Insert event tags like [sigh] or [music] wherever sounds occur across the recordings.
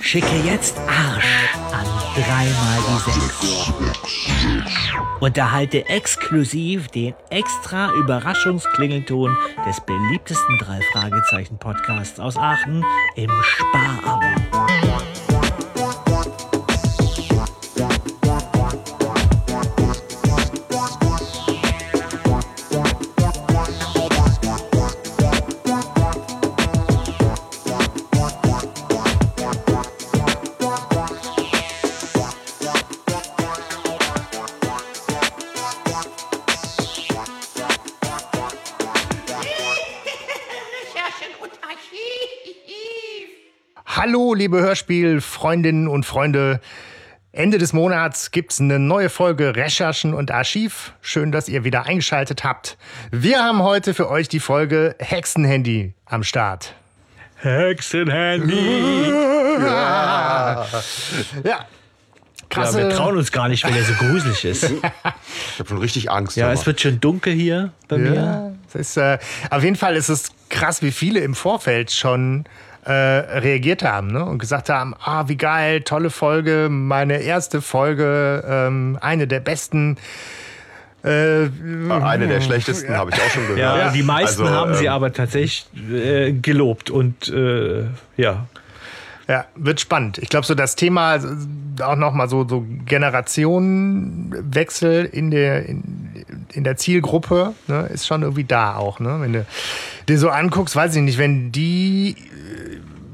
Schicke jetzt Arsch an dreimal die sechs. Und erhalte exklusiv den extra Überraschungsklingelton des beliebtesten drei Fragezeichen Podcasts aus Aachen im Sparabo. Hallo, liebe Hörspielfreundinnen und Freunde. Ende des Monats gibt es eine neue Folge Recherchen und Archiv. Schön, dass ihr wieder eingeschaltet habt. Wir haben heute für euch die Folge Hexenhandy am Start. Hexenhandy. [laughs] Ja. ja. Krasse. Ja, wir trauen uns gar nicht, weil er so gruselig ist. [laughs] ich habe schon richtig Angst. Ja, aber. es wird schon dunkel hier bei ja, mir. Ist, äh, auf jeden Fall ist es krass, wie viele im Vorfeld schon äh, reagiert haben ne? und gesagt haben, ah, wie geil, tolle Folge, meine erste Folge, ähm, eine der besten. Äh, eine der schlechtesten habe ich auch schon gehört. Ja, die meisten also, haben ähm, sie aber tatsächlich äh, gelobt und äh, ja. Ja, wird spannend. Ich glaube, so das Thema äh, auch nochmal so, so Generationenwechsel in der, in, in der Zielgruppe ne, ist schon irgendwie da auch. Ne? Wenn du dir so anguckst, weiß ich nicht, wenn die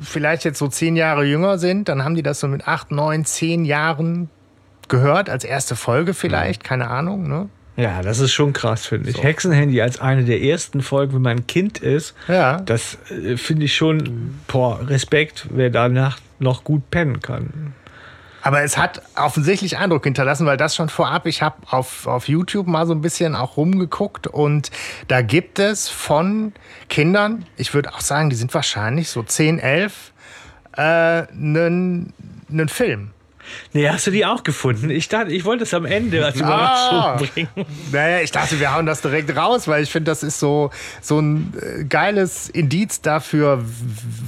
vielleicht jetzt so zehn Jahre jünger sind, dann haben die das so mit acht, neun, zehn Jahren gehört, als erste Folge vielleicht, mhm. keine Ahnung, ne? Ja, das ist schon krass, finde ich. So. Hexenhandy als eine der ersten Folgen, wenn man ein Kind ist, ja. das äh, finde ich schon, boah, Respekt, wer danach noch gut pennen kann. Aber es hat offensichtlich Eindruck hinterlassen, weil das schon vorab, ich habe auf, auf YouTube mal so ein bisschen auch rumgeguckt und da gibt es von Kindern, ich würde auch sagen, die sind wahrscheinlich so 10, 11, einen äh, Film. Nee, hast du die auch gefunden? Ich dachte, ich wollte es am Ende als Überraschung ah, bringen. Naja, ich dachte, wir hauen das direkt raus, weil ich finde, das ist so, so ein äh, geiles Indiz dafür,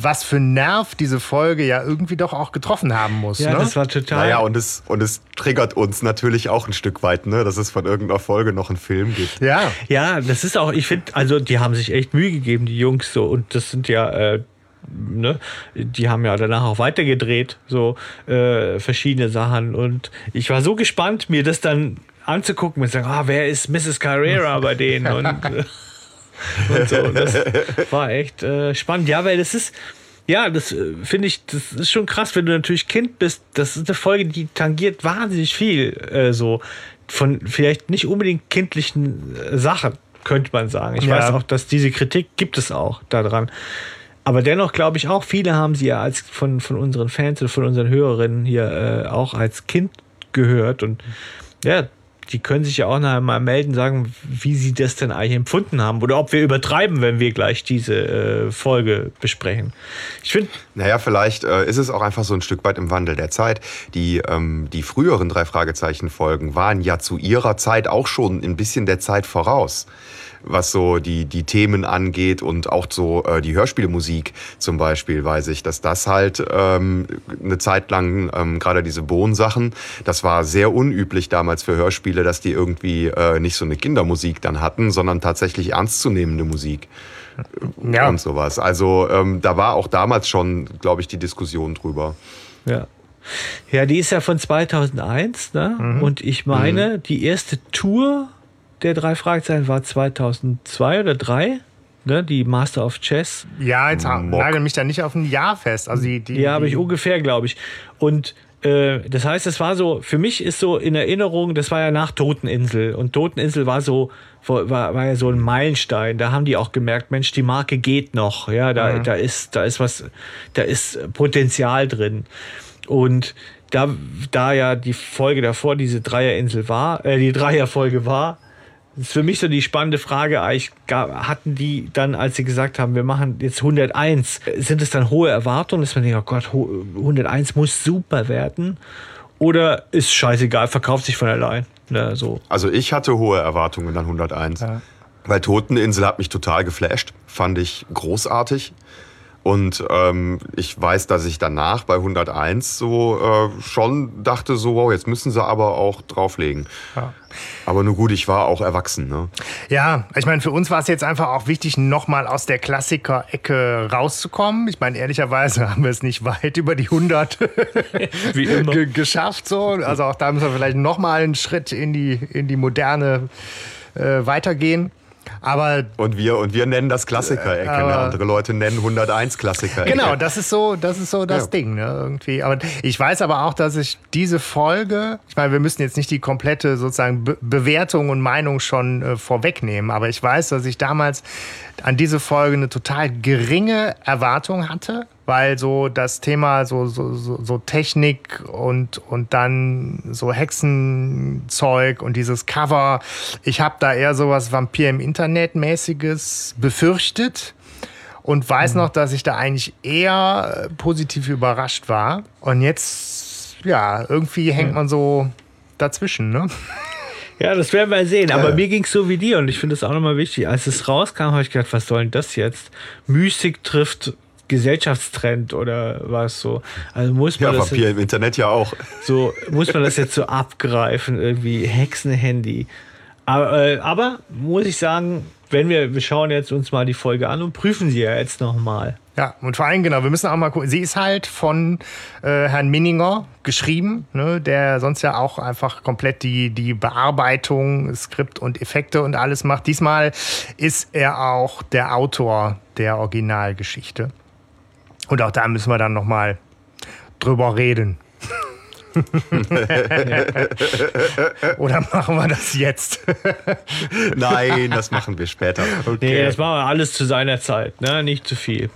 was für Nerv diese Folge ja irgendwie doch auch getroffen haben muss. Ja, ne? das war total. Naja, und es, und es triggert uns natürlich auch ein Stück weit, ne, dass es von irgendeiner Folge noch einen Film gibt. Ja. Ja, das ist auch, ich finde, also die haben sich echt Mühe gegeben, die Jungs so. Und das sind ja. Äh, ne, die haben ja danach auch weitergedreht, so äh, verschiedene Sachen. Und ich war so gespannt, mir das dann anzugucken und sagen, ah, wer ist Mrs. Carrera bei denen? Und, [laughs] äh, und so. Das war echt äh, spannend. Ja, weil das ist, ja, das äh, finde ich, das ist schon krass, wenn du natürlich Kind bist. Das ist eine Folge, die tangiert wahnsinnig viel, äh, so von vielleicht nicht unbedingt kindlichen äh, Sachen, könnte man sagen. Ich ja. weiß auch, dass diese Kritik gibt es auch daran. Aber dennoch glaube ich auch, viele haben sie ja als von, von unseren Fans und von unseren Hörerinnen hier äh, auch als Kind gehört. Und ja, die können sich ja auch noch mal melden, sagen, wie sie das denn eigentlich empfunden haben oder ob wir übertreiben, wenn wir gleich diese äh, Folge besprechen. Ich finde. Naja, vielleicht äh, ist es auch einfach so ein Stück weit im Wandel der Zeit. Die, ähm, die früheren drei Fragezeichen-Folgen waren ja zu ihrer Zeit auch schon ein bisschen der Zeit voraus was so die, die Themen angeht und auch so äh, die Hörspielmusik zum Beispiel, weiß ich, dass das halt ähm, eine Zeit lang, ähm, gerade diese Bohnsachen, das war sehr unüblich damals für Hörspiele, dass die irgendwie äh, nicht so eine Kindermusik dann hatten, sondern tatsächlich ernstzunehmende Musik. Ja. Und sowas. Also ähm, da war auch damals schon, glaube ich, die Diskussion drüber. Ja. Ja, die ist ja von 2001, ne? Mhm. Und ich meine, mhm. die erste Tour der drei Fragezeichen war 2002 oder 3. Ne, die Master of Chess. Ja, jetzt nagel mich da nicht auf ein Jahr fest. Also die, die, ja, habe ich ungefähr, glaube ich. Und äh, das heißt, es war so, für mich ist so in Erinnerung, das war ja nach Toteninsel. Und Toteninsel war so, war, war ja so ein Meilenstein. Da haben die auch gemerkt, Mensch, die Marke geht noch. Ja, da, mhm. da ist, da ist was, da ist Potenzial drin. Und da, da ja die Folge davor diese Dreierinsel war, äh, die Dreierfolge war, ist für mich so die spannende Frage, eigentlich hatten die dann, als sie gesagt haben, wir machen jetzt 101, sind es dann hohe Erwartungen, dass man denkt, oh Gott, 101 muss super werden? Oder ist scheißegal, verkauft sich von allein? Ja, so. Also ich hatte hohe Erwartungen an 101. Ja. Weil Toteninsel hat mich total geflasht, fand ich großartig. Und ähm, ich weiß, dass ich danach bei 101 so äh, schon dachte, so, wow, jetzt müssen sie aber auch drauflegen. Ja. Aber nur gut, ich war auch erwachsen. Ne? Ja, ich meine, für uns war es jetzt einfach auch wichtig, nochmal aus der Klassiker-Ecke rauszukommen. Ich meine, ehrlicherweise [laughs] haben wir es nicht weit über die 100 [laughs] Wie immer. geschafft. So. Also auch da müssen wir vielleicht nochmal einen Schritt in die, in die Moderne äh, weitergehen. Aber und wir und wir nennen das Klassiker-Ecke. Ne? Andere Leute nennen 101 Klassiker-Ecke. Genau, das ist so, das ist so das ja. Ding, ne? Irgendwie. Aber ich weiß aber auch, dass ich diese Folge, ich meine, wir müssen jetzt nicht die komplette sozusagen Be Bewertung und Meinung schon äh, vorwegnehmen, aber ich weiß, dass ich damals an diese Folge eine total geringe Erwartung hatte weil so das Thema so, so, so, Technik und, und dann so Hexenzeug und dieses Cover, ich habe da eher sowas Vampir im Internet mäßiges befürchtet und weiß mhm. noch, dass ich da eigentlich eher positiv überrascht war. Und jetzt, ja, irgendwie hängt man so dazwischen, ne? Ja, das werden wir sehen. Aber ja. mir ging es so wie dir und ich finde es auch nochmal wichtig. Als es rauskam, habe ich gedacht, was soll denn das jetzt? Mystik trifft Gesellschaftstrend oder was so. Also muss man ja, das jetzt, im Internet ja auch. So muss man das jetzt so abgreifen, irgendwie Hexenhandy. Aber, äh, aber muss ich sagen, wenn wir, wir schauen jetzt uns mal die Folge an und prüfen sie ja jetzt nochmal. Ja, und vor allem, genau, wir müssen auch mal gucken. Sie ist halt von äh, Herrn Minninger geschrieben, ne, der sonst ja auch einfach komplett die, die Bearbeitung, Skript und Effekte und alles macht. Diesmal ist er auch der Autor der Originalgeschichte. Und auch da müssen wir dann nochmal drüber reden. [laughs] Oder machen wir das jetzt? Nein, das machen wir später. Okay. Nee, das machen wir alles zu seiner Zeit, ne? nicht zu viel.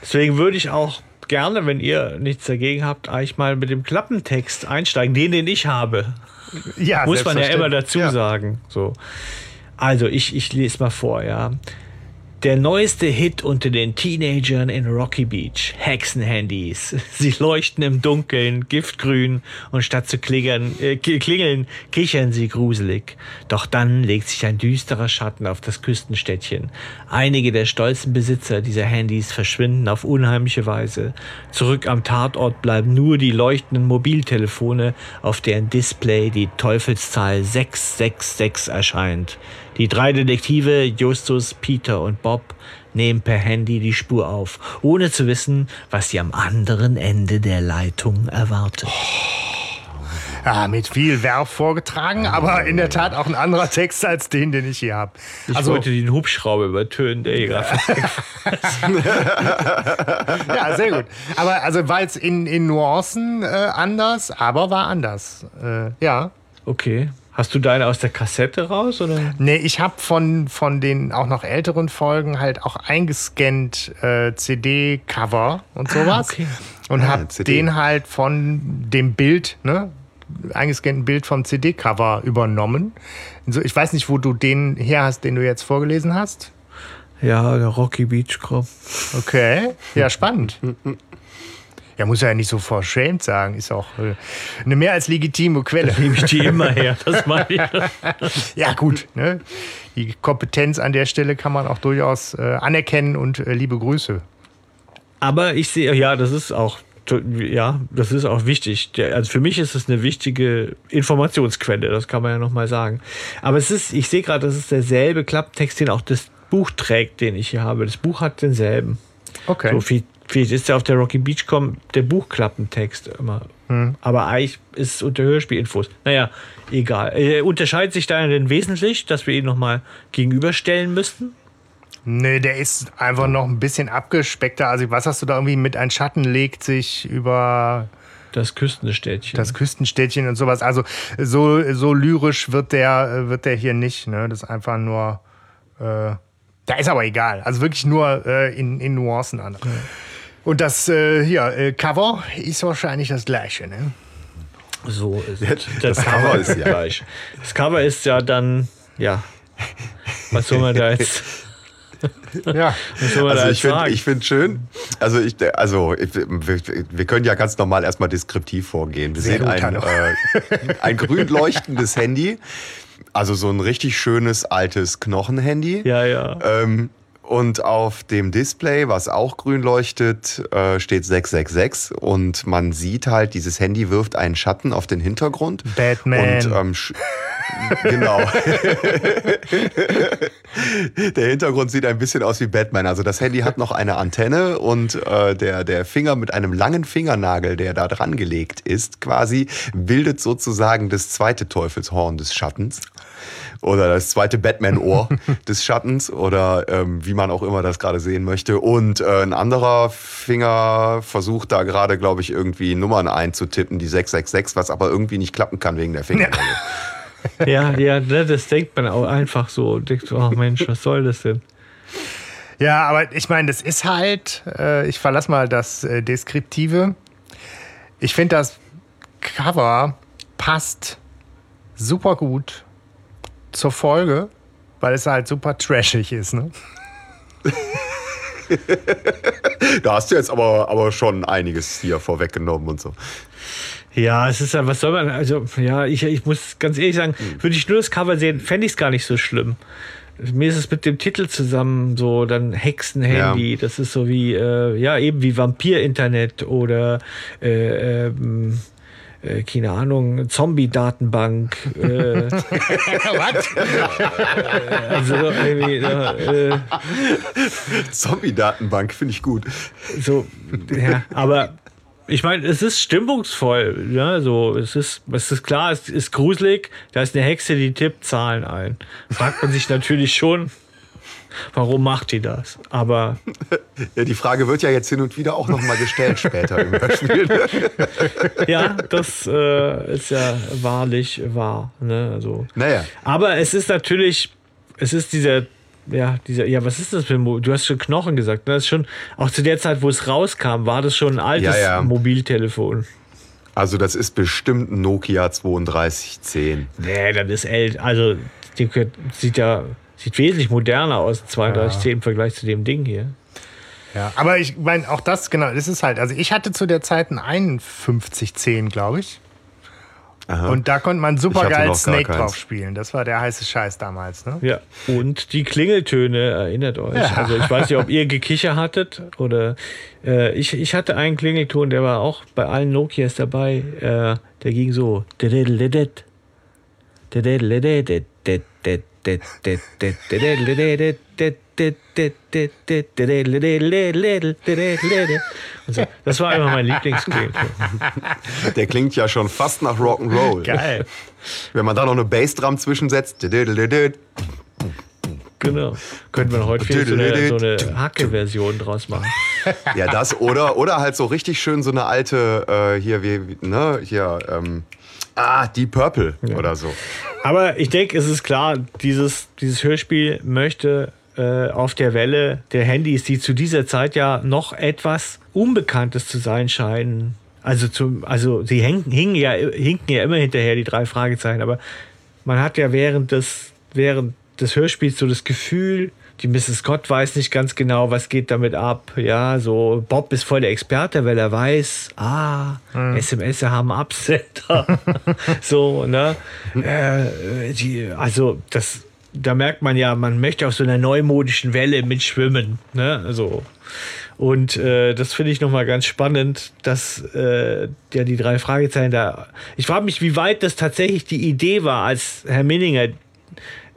Deswegen würde ich auch gerne, wenn ihr nichts dagegen habt, eigentlich mal mit dem Klappentext einsteigen, den, den ich habe. Ja, Muss man ja immer dazu ja. sagen. So. Also, ich, ich lese mal vor, ja. Der neueste Hit unter den Teenagern in Rocky Beach. Hexenhandys. [laughs] Sie leuchten im Dunkeln, giftgrün und statt zu klingeln, äh, klingeln, kichern sie gruselig. Doch dann legt sich ein düsterer Schatten auf das Küstenstädtchen. Einige der stolzen Besitzer dieser Handys verschwinden auf unheimliche Weise. Zurück am Tatort bleiben nur die leuchtenden Mobiltelefone, auf deren Display die Teufelszahl 666 erscheint. Die drei Detektive Justus, Peter und Bob nehmen per Handy die Spur auf, ohne zu wissen, was sie am anderen Ende der Leitung erwartet. Ja, mit viel Verb vorgetragen, aber in der Tat auch ein anderer Text als den, den ich hier habe. Ich also, wollte den Hubschrauber übertönen, der hier gerade [laughs] Ja, sehr gut. Aber also war jetzt in, in Nuancen äh, anders, aber war anders. Äh, ja. Okay. Hast du deine aus der Kassette raus? Oder? Nee, ich habe von, von den auch noch älteren Folgen halt auch eingescannt äh, CD-Cover und ah, sowas. Ah, okay. Und ah, habe den halt von dem Bild, ne, eingescannten Bild vom CD-Cover übernommen. Also ich weiß nicht, wo du den her hast, den du jetzt vorgelesen hast. Ja, der Rocky Beach Club. Okay, ja, spannend. [laughs] Ja, muss ja nicht so verschämt sagen. Ist auch äh, eine mehr als legitime Quelle. [laughs] nehme ich die immer her, das meine ich. [laughs] ja, gut. Ne? Die Kompetenz an der Stelle kann man auch durchaus äh, anerkennen und äh, liebe Grüße. Aber ich sehe, ja, das ist auch ja, das ist auch wichtig. Also für mich ist es eine wichtige Informationsquelle, das kann man ja nochmal sagen. Aber es ist, ich sehe gerade, das ist derselbe Klapptext, den auch das Buch trägt, den ich hier habe. Das Buch hat denselben. Okay. So viel Vielleicht ist ja auf der Rocky Beach Com der Buchklappentext immer. Hm. Aber eigentlich ist es unter Hörspielinfos. Naja, egal. Äh, unterscheidet sich da denn wesentlich, dass wir ihn nochmal gegenüberstellen müssten? Nee, der ist einfach noch ein bisschen abgespeckter. Also, was hast du da irgendwie mit ein Schatten legt sich über. Das Küstenstädtchen. Das Küstenstädtchen und sowas. Also, so, so lyrisch wird der, wird der hier nicht. Ne? Das ist einfach nur. Äh, da ist aber egal. Also wirklich nur äh, in, in Nuancen an. Ja. Und das äh, hier, äh, Cover ist wahrscheinlich das gleiche, ne? So ist es. Das, das Cover ist ja gleich. Das Cover ist ja dann, ja. Was soll man da jetzt? [laughs] ja. also ich finde ich find schön, also, ich, also ich, wir, wir, können ja ganz normal erstmal deskriptiv vorgehen. Wir Sehr sehen ein, äh, ein grün leuchtendes Handy, also so ein richtig schönes altes Knochenhandy. Ja, ja. Ähm, und auf dem Display, was auch grün leuchtet, äh, steht 666 und man sieht halt, dieses Handy wirft einen Schatten auf den Hintergrund. Batman. Und, ähm, [laughs] genau. [laughs] der Hintergrund sieht ein bisschen aus wie Batman. Also das Handy hat noch eine Antenne und äh, der, der Finger mit einem langen Fingernagel, der da dran gelegt ist, quasi, bildet sozusagen das zweite Teufelshorn des Schattens oder das zweite Batman-Ohr [laughs] des Schattens oder ähm, wie man auch immer das gerade sehen möchte. Und äh, ein anderer Finger versucht da gerade, glaube ich, irgendwie Nummern einzutippen, die 666, was aber irgendwie nicht klappen kann wegen der Finger. Ja, ja, ne, das denkt man auch einfach so denkt so, oh Mensch, was soll das denn? Ja, aber ich meine, das ist halt, äh, ich verlasse mal das äh, Deskriptive. Ich finde, das Cover passt super gut zur Folge, weil es halt super trashig ist, ne? [laughs] da hast du jetzt aber, aber schon einiges hier vorweggenommen und so. Ja, es ist ja, was soll man, also, ja, ich, ich muss ganz ehrlich sagen, würde ich nur das Cover sehen, fände ich es gar nicht so schlimm. Mir ist es mit dem Titel zusammen so, dann Hexenhandy, ja. das ist so wie, äh, ja, eben wie Vampir-Internet oder, äh, ähm, äh, keine Ahnung, Zombie-Datenbank. Äh, [laughs] Was? also irgendwie, äh, Zombie-Datenbank finde ich gut. So, ja, aber ich meine, es ist stimmungsvoll. Ja, so, es ist, es ist klar, es ist gruselig. Da ist eine Hexe, die tippt Zahlen ein. Fragt man sich natürlich schon, Warum macht die das? Aber. [laughs] Ja, die Frage wird ja jetzt hin und wieder auch nochmal gestellt später im Hörspiel. [laughs] ja, das äh, ist ja wahrlich wahr. Ne? Also, naja. Aber es ist natürlich, es ist dieser ja, dieser, ja, was ist das für ein Mo Du hast schon Knochen gesagt. Ne? Das ist schon, auch zu der Zeit, wo es rauskam, war das schon ein altes ja, ja. Mobiltelefon. Also, das ist bestimmt ein Nokia 3210. Nee, das ist älter. Also, die sieht ja Sieht wesentlich moderner aus, 3210 ja. im Vergleich zu dem Ding hier. Ja, aber ich meine, auch das, genau, das ist halt, also ich hatte zu der Zeit einen 5110, glaube ich. Aha. Und da konnte man super geil Snake drauf spielen. Das war der heiße Scheiß damals, ne? Ja. Und die Klingeltöne, erinnert euch. Ja. Also ich weiß nicht, ob ihr Gekicher hattet oder äh, ich, ich hatte einen Klingelton, der war auch bei allen Nokias dabei. Äh, der ging so. Das war einfach mein Lieblingskling. Der klingt ja schon fast nach Rock'n'Roll. Geil. Wenn man da noch eine Bassdrum zwischensetzt. Genau. Könnte man heute viel so eine, so eine Hacke-Version draus machen. Ja, das oder, oder halt so richtig schön so eine alte, äh, hier, wie, ne, hier, ähm, ah, Deep Purple ja. oder so. Aber ich denke, es ist klar, dieses, dieses Hörspiel möchte äh, auf der Welle der Handys, die zu dieser Zeit ja noch etwas Unbekanntes zu sein scheinen. Also, zum, also sie hängen, hingen ja, hinken ja immer hinterher, die drei Fragezeichen, aber man hat ja während des, während des Hörspiels so das Gefühl, die Mrs. Scott weiß nicht ganz genau, was geht damit ab. Ja, so Bob ist voll der Experte, weil er weiß, ah, mhm. SMS haben Absender. [laughs] so, ne? Äh, die, also, das, da merkt man ja, man möchte auf so einer neumodischen Welle mitschwimmen. Ne? Also, und äh, das finde ich nochmal ganz spannend, dass äh, ja die drei Fragezeichen da. Ich frage mich, wie weit das tatsächlich die Idee war, als Herr Minninger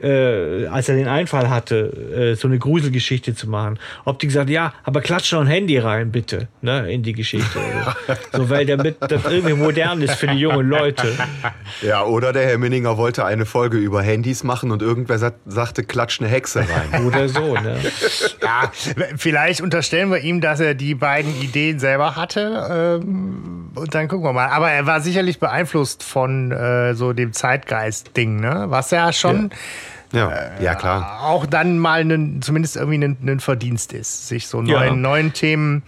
äh, als er den Einfall hatte, äh, so eine Gruselgeschichte zu machen, ob die gesagt, ja, aber klatsch noch ein Handy rein, bitte, ne, in die Geschichte. so, weil damit das irgendwie modern ist für die jungen Leute. Ja, oder der Herr Minninger wollte eine Folge über Handys machen und irgendwer sagt, sagte, klatsch eine Hexe rein. [laughs] oder so, ne? Ja, vielleicht unterstellen wir ihm, dass er die beiden Ideen selber hatte. Ähm, und dann gucken wir mal. Aber er war sicherlich beeinflusst von äh, so dem Zeitgeist-Ding, ne? Was ja schon. Ja ja, äh, ja klar. Auch dann mal einen, zumindest irgendwie ein, Verdienst ist, sich so neuen, ja. neuen Themen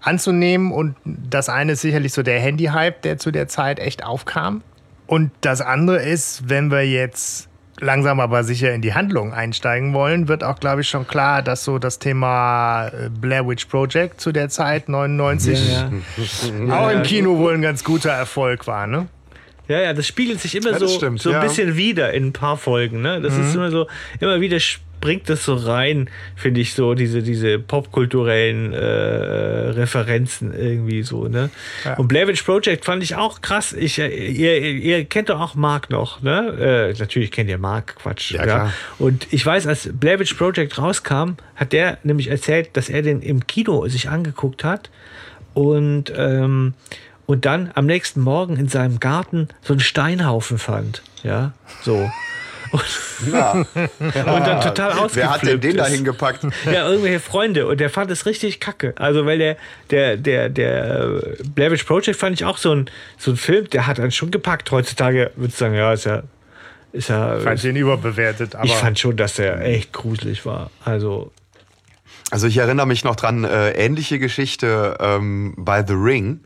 anzunehmen. Und das eine ist sicherlich so der Handy-Hype, der zu der Zeit echt aufkam. Und das andere ist, wenn wir jetzt langsam aber sicher in die Handlung einsteigen wollen, wird auch, glaube ich, schon klar, dass so das Thema äh, Blair Witch Project zu der Zeit 99 ja, ja. [laughs] auch im Kino wohl ein ganz guter Erfolg war, ne? Ja, ja, das spiegelt sich immer ja, so, stimmt, so ein ja. bisschen wieder in ein paar Folgen. Ne? Das mhm. ist immer so, immer wieder bringt das so rein, finde ich so, diese, diese popkulturellen äh, Referenzen irgendwie so, ne? Ja. Und Blair Witch Project fand ich auch krass. Ich, äh, ihr, ihr kennt doch auch Mark noch, ne? Äh, natürlich kennt ihr Mark, Quatsch. Ja, klar. Und ich weiß, als Blair Witch Project rauskam, hat der nämlich erzählt, dass er den im Kino sich angeguckt hat und, ähm, und dann am nächsten Morgen in seinem Garten so einen Steinhaufen fand. Ja, so. Und, [laughs] und dann total ausgeflippt Wer hat denn den da hingepackt? [laughs] Ja, irgendwelche Freunde. Und der fand es richtig kacke. Also, weil der, der, der, der äh, Blair Witch Project fand ich auch so ein, so ein Film, der hat einen schon gepackt. Heutzutage würde ich sagen, ja, ist ja, ist ja. Fand ich ihn überbewertet, aber ich fand schon, dass der echt gruselig war. Also, Also ich erinnere mich noch dran, äh, ähnliche Geschichte ähm, bei The Ring,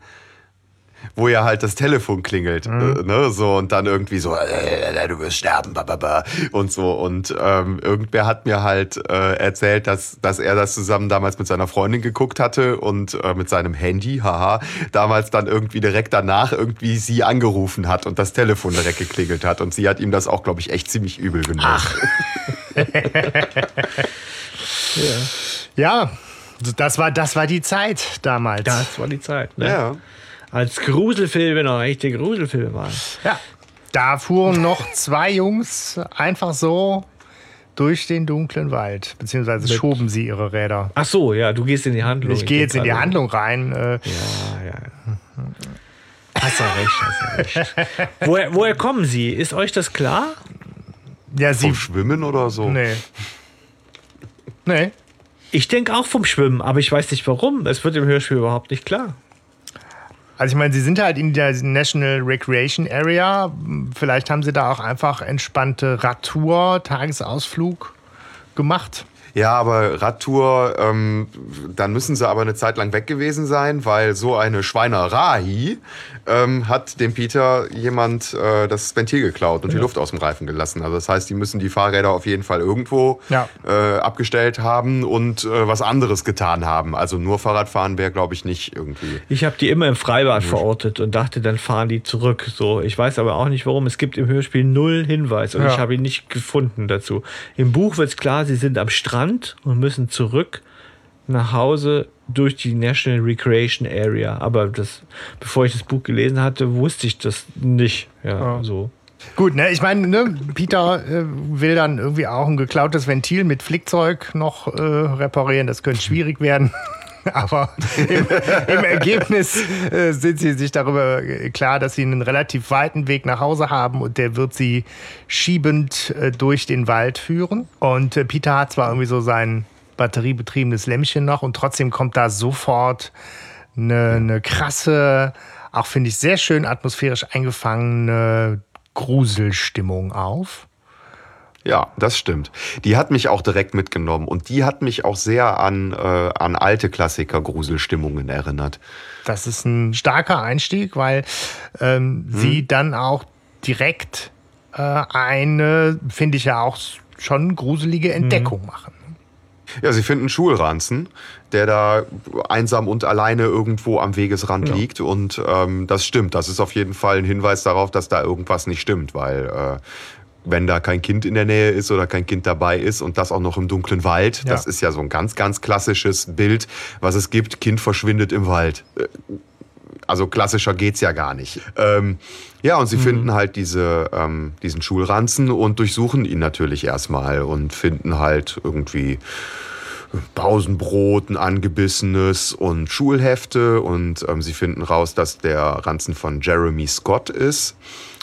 wo ja halt das Telefon klingelt, äh, ne, so und dann irgendwie so, äh, du wirst sterben, bababa, und so und ähm, irgendwer hat mir halt äh, erzählt, dass dass er das zusammen damals mit seiner Freundin geguckt hatte und äh, mit seinem Handy, haha, damals dann irgendwie direkt danach irgendwie sie angerufen hat und das Telefon direkt geklingelt hat und sie hat ihm das auch, glaube ich, echt ziemlich übel genommen. Ach. [laughs] ja, das war, das war die Zeit damals. das war die Zeit. Ne? Ja. Als Gruselfilme noch echte Gruselfilme waren. Ja. Da fuhren noch zwei Jungs einfach so durch den dunklen Wald, beziehungsweise schoben sie ihre Räder. Ach so, ja, du gehst in die Handlung. Ich gehe jetzt in die Handlung rein. Äh, Ja, ja. [laughs] Hast ja recht, hast ja recht. woher, woher kommen sie? Ist euch das klar? ja, sie. Vom Schwimmen oder so? Nee. Nee. Ich denke auch vom Schwimmen, aber ich weiß nicht warum. Es wird im Hörspiel überhaupt nicht klar. Also ich meine, sie sind halt in der National Recreation Area. Vielleicht haben sie da auch einfach entspannte Radtour, Tagesausflug gemacht. Ja, aber Radtour, ähm, dann müssen sie aber eine Zeit lang weg gewesen sein, weil so eine Schweinerei ähm, hat dem Peter jemand äh, das Ventil geklaut und die Luft aus dem Reifen gelassen. Also das heißt, die müssen die Fahrräder auf jeden Fall irgendwo Ja. äh, abgestellt haben und äh, was anderes getan haben. Also nur Fahrradfahren wäre, glaube ich, nicht irgendwie. Ich habe die immer im Freibad verortet und dachte, dann fahren die zurück. So, ich weiß aber auch nicht warum. Es gibt im Hörspiel null Hinweis und Ja. ich habe ihn nicht gefunden dazu. Im Buch wird es klar, sie sind am Strand und müssen zurück nach Hause durch die National Recreation Area. Aber das, bevor ich das Buch gelesen hatte, wusste ich das nicht. Ja, Ja. so. Gut, ne, ich meine, ne, Peter äh, will dann irgendwie auch ein geklautes Ventil mit Flickzeug noch äh, reparieren. Das könnte schwierig werden. [laughs] Aber im, im Ergebnis äh, sind sie sich darüber äh, klar, dass sie einen relativ weiten Weg nach Hause haben und der wird sie schiebend äh, durch den Wald führen. Und äh, Peter hat zwar irgendwie so sein batteriebetriebenes Lämpchen noch und trotzdem kommt da sofort eine, eine krasse, auch finde ich sehr schön atmosphärisch eingefangene Gruselstimmung auf. Ja, das stimmt. Die hat mich auch direkt mitgenommen und die hat mich auch sehr an, äh, an alte Klassiker-Gruselstimmungen erinnert. Das ist ein starker Einstieg, weil ähm, sie dann auch direkt äh, eine, finde ich ja auch schon gruselige Entdeckung machen. Ja, sie finden Schulranzen, der da einsam und alleine irgendwo am Wegesrand liegt. Und ähm, das stimmt. Das ist auf jeden Fall ein Hinweis darauf, dass da irgendwas nicht stimmt, weil äh, wenn da kein Kind in der Nähe ist oder kein Kind dabei ist und das auch noch im dunklen Wald, Ja. das ist ja so ein ganz, ganz klassisches Bild, was es gibt. Kind verschwindet im Wald. Äh, Also klassischer geht's ja gar nicht. Ähm, ja, und sie finden halt diese, ähm, diesen Schulranzen und durchsuchen ihn natürlich erstmal und finden halt irgendwie Pausenbrot, ein angebissenes und Schulhefte. Und ähm, sie finden raus, dass der Ranzen von Jeremy Scott ist.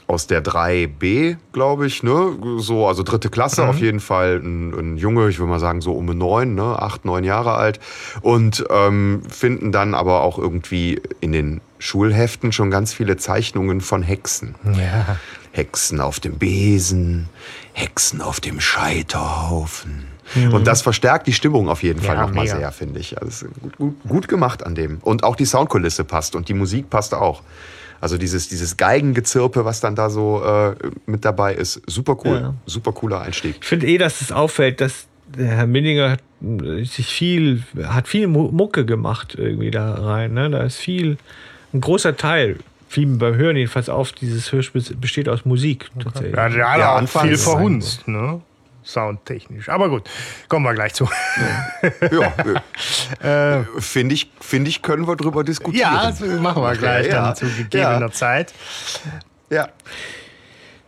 Aus der 3b, glaube ich, ne? So, also dritte Klasse, auf jeden Fall ein, ein Junge, ich würde mal sagen, so um neun, ne? Acht, neun Jahre alt. Und ähm, finden dann aber auch irgendwie in den Schulheften schon ganz viele Zeichnungen von Hexen. Ja. Hexen auf dem Besen, Hexen auf dem Scheiterhaufen. Und das verstärkt die Stimmung auf jeden Fall Ja, nochmal sehr, finde ich. Also gut, gut, gut gemacht an dem. Und auch die Soundkulisse passt und die Musik passt auch. Also dieses, dieses Geigengezirpe, was dann da so äh, mit dabei ist, super cool. Ja. Super cooler Einstieg. Ich finde eh, dass es auffällt, dass der Herr Minninger hat, äh, sich viel, hat viel Mu- Mucke gemacht irgendwie da rein. Ne? Da ist viel, ein großer Teil, viel beim Hören jedenfalls auf, dieses Hörspiel besteht aus Musik tatsächlich. Ja, der hat Ja, auch viel verhunzt. Ne? Soundtechnisch. Aber gut, kommen wir gleich zu. Ja, [laughs] äh, finde ich, find ich, können wir drüber diskutieren. Ja, das machen wir gleich ja, dann zu gegebener ja. Zeit. Ja.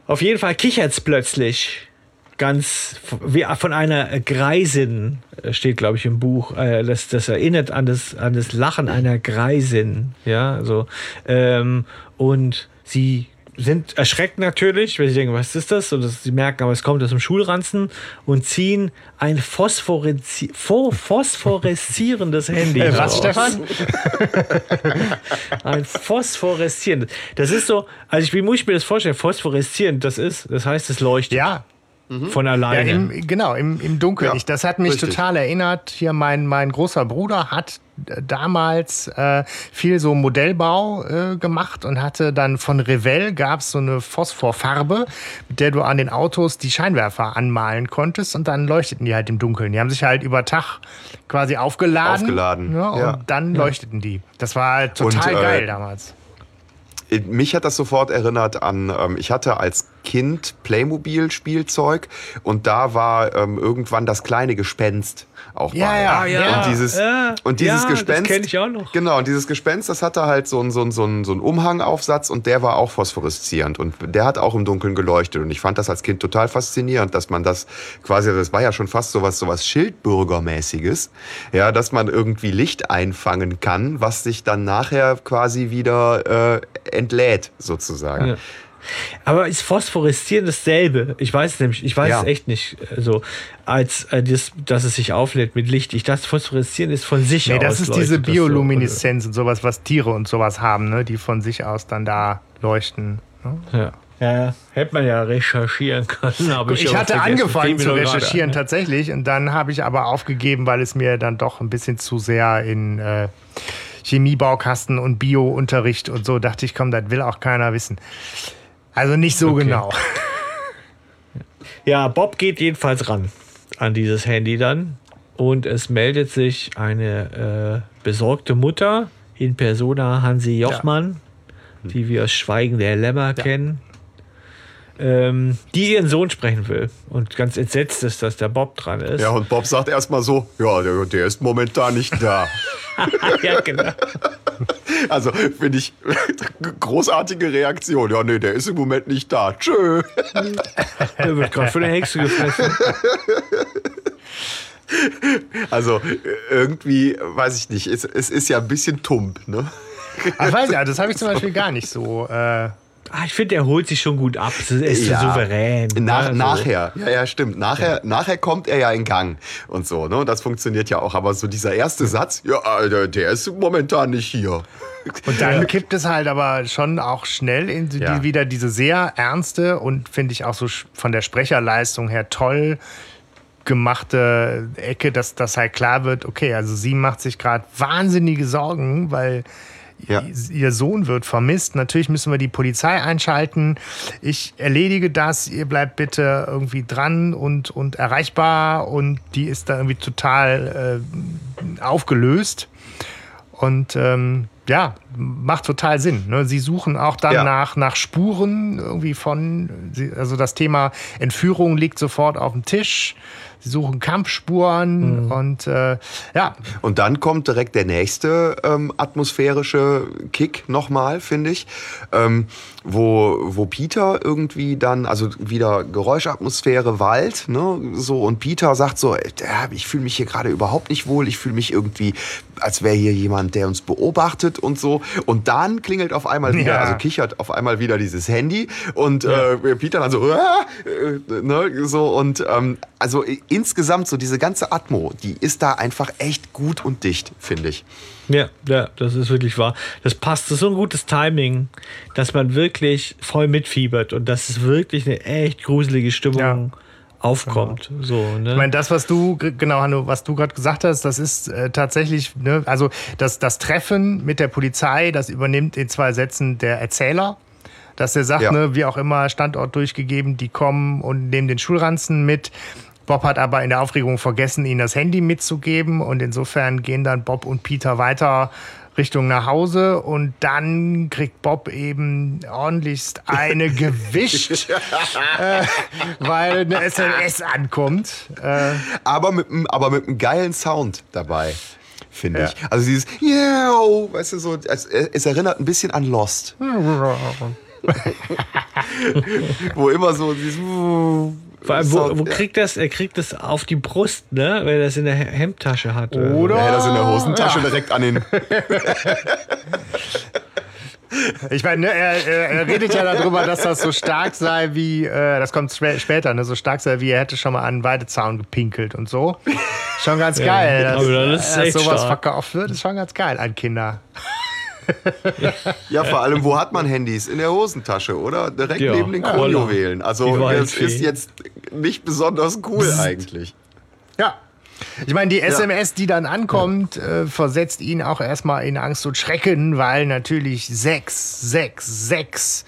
Auf jeden Fall kichert es plötzlich ganz wie von einer Greisin äh, steht glaube ich im Buch äh, das, das erinnert an das an das Lachen einer Greisin ja so ähm, und sie sind erschreckt natürlich, weil sie denken, was ist das? Und das, sie merken, aber es kommt aus dem Schulranzen und ziehen ein phosphoreszierendes Handy. Äh, was, Stefan? [laughs] ein phosphoreszierendes. Das ist so, also ich, wie muss ich mir das vorstellen? Phosphoreszierend, das ist, das heißt, es leuchtet. Ja, Mhm. Von alleine. Ja, im, genau, im, im Dunkeln. Ja, das hat mich richtig. total erinnert. Hier mein, mein großer Bruder hat damals äh, viel so Modellbau äh, gemacht und hatte dann von Revell gab es so eine Phosphorfarbe, mit der du an den Autos die Scheinwerfer anmalen konntest und dann leuchteten die halt im Dunkeln. Die haben sich halt über Tag quasi aufgeladen. Aufgeladen. Ja, und ja. dann leuchteten die. Das war halt total und, äh, geil damals. Mich hat das sofort erinnert an, ähm, ich hatte als Kind Playmobil-Spielzeug und da war ähm, irgendwann das kleine Gespenst auch ja, bei. Ja, ja. Und dieses, ja, und dieses ja, Gespenst. Das ich auch noch. Genau, und dieses Gespenst, das hatte halt so einen so so ein, so ein Umhangaufsatz und der war auch phosphoreszierend und der hat auch im Dunkeln geleuchtet. Und ich fand das als Kind total faszinierend, dass man das quasi, das war ja schon fast sowas, sowas Schildbürgermäßiges, ja, dass man irgendwie Licht einfangen kann, was sich dann nachher quasi wieder äh, entlädt, sozusagen. Aber ist Phosphoreszieren dasselbe? Ich weiß es nämlich, ich weiß ja. es echt nicht. So, als äh, das, dass es sich auflädt mit Licht. Ich dachte, Phosphoreszieren ist von sich nee, aus. Das ist diese Biolumineszenz so, und sowas, was Tiere und sowas haben, ne? die von sich aus dann da leuchten. Ne? Ja. Ja, hätte man ja recherchieren können. Aber ich, ich hatte angefangen zu recherchieren tatsächlich und dann habe ich aber aufgegeben, weil es mir dann doch ein bisschen zu sehr in äh, Chemiebaukasten und Biounterricht und so dachte ich, komm, das will auch keiner wissen. Also nicht so okay. genau. [laughs] Ja, Bob geht jedenfalls ran an dieses Handy dann und es meldet sich eine äh, besorgte Mutter in Persona Hansi Jochmann, ja. die wir aus Schweigen der Lämmer ja. kennen, ähm, die ihren Sohn sprechen will und ganz entsetzt ist, dass der Bob dran ist. Ja, und Bob sagt erstmal so: Ja, der, der ist momentan nicht da. [laughs] ja, genau. Also finde ich großartige Reaktion. Ja, nee, der ist im Moment nicht da. Tschö. Der wird gerade für eine Hexe gefressen. Also irgendwie, weiß ich nicht, es, es ist ja ein bisschen tump, ne? Ach, weiß ja, das habe ich zum Beispiel gar nicht so. Äh Ah, ich finde, er holt sich schon gut ab. Er ist ja. so souverän. Nach, also. Nachher, ja, ja, stimmt. Nachher, ja. nachher kommt er ja in Gang und so. Ne? Das funktioniert ja auch. Aber so dieser erste Satz, ja, Alter, der ist momentan nicht hier. Und dann kippt es halt aber schon auch schnell in die, ja. wieder diese sehr ernste und finde ich auch so von der Sprecherleistung her toll gemachte Ecke, dass das halt klar wird, okay, also sie macht sich gerade wahnsinnige Sorgen, weil ja. ihr Sohn wird vermisst. Natürlich müssen wir die Polizei einschalten. Ich erledige das. Ihr bleibt bitte irgendwie dran und, und erreichbar. Und die ist da irgendwie total äh, aufgelöst. Und ähm, ja, macht total Sinn. Ne? Sie suchen auch dann ja. nach, nach Spuren irgendwie von, also das Thema Entführung liegt sofort auf dem Tisch. Sie suchen Kampfspuren mhm. und äh, ja. Und dann kommt direkt der nächste ähm, atmosphärische Kick nochmal, finde ich, ähm, wo, wo Peter irgendwie dann, also wieder Geräuschatmosphäre, Wald, ne, so und Peter sagt so, ich fühle mich hier gerade überhaupt nicht wohl, ich fühle mich irgendwie, als wäre hier jemand, der uns beobachtet und so. Und dann klingelt auf einmal wieder, ja. also kichert auf einmal wieder dieses Handy und ja. äh, Peter dann so, [laughs] äh, ne, so und ähm, also insgesamt so diese ganze Atmo, die ist da einfach echt gut und dicht, finde ich. Ja, ja, das ist wirklich wahr. Das passt, das ist so ein gutes Timing, dass man wirklich voll mitfiebert und dass es wirklich eine echt gruselige Stimmung ja. aufkommt. Genau. So, ne? Ich meine, das, was du, genau, Hanno, was du gerade gesagt hast, das ist äh, tatsächlich, ne, also das, das Treffen mit der Polizei, das übernimmt in zwei Sätzen der Erzähler dass er sagt, ja. ne, wie auch immer, Standort durchgegeben, die kommen und nehmen den Schulranzen mit. Bob hat aber in der Aufregung vergessen, ihnen das Handy mitzugeben und insofern gehen dann Bob und Peter weiter Richtung nach Hause und dann kriegt Bob eben ordentlichst eine [laughs] gewischt, äh, weil eine SMS ankommt. Äh, aber, mit, einem- aber mit einem geilen Sound dabei, finde ich. Also dieses Yeah, weißt du, so, es, es erinnert ein bisschen an Lost. [laughs] wo immer so dieses Vor allem, wo, wo kriegt das? Er kriegt das auf die Brust, ne? Weil er das in der He- Hemdtasche hat. Oder? Ja, das in der Hosentasche Ja. direkt an den. [laughs] Ich meine, ne, er, er, er redet ja darüber, dass das so stark sei wie, äh, das kommt spä- später, ne, so stark sei wie, er hätte schon mal an einen Weidezaun gepinkelt und so. Schon ganz geil, dass, aber das ist dass sowas stark. verkauft wird, ist schon ganz geil an Kinder. Ja, vor allem, wo hat man Handys? In der Hosentasche, oder? Direkt Ja. neben den Ja. Kronjuwelen. Also, das ist jetzt nicht besonders cool eigentlich. Ja. Ich meine, die SMS, die dann ankommt, äh, versetzt ihn auch erstmal in Angst und Schrecken, weil natürlich 6, 6, 6.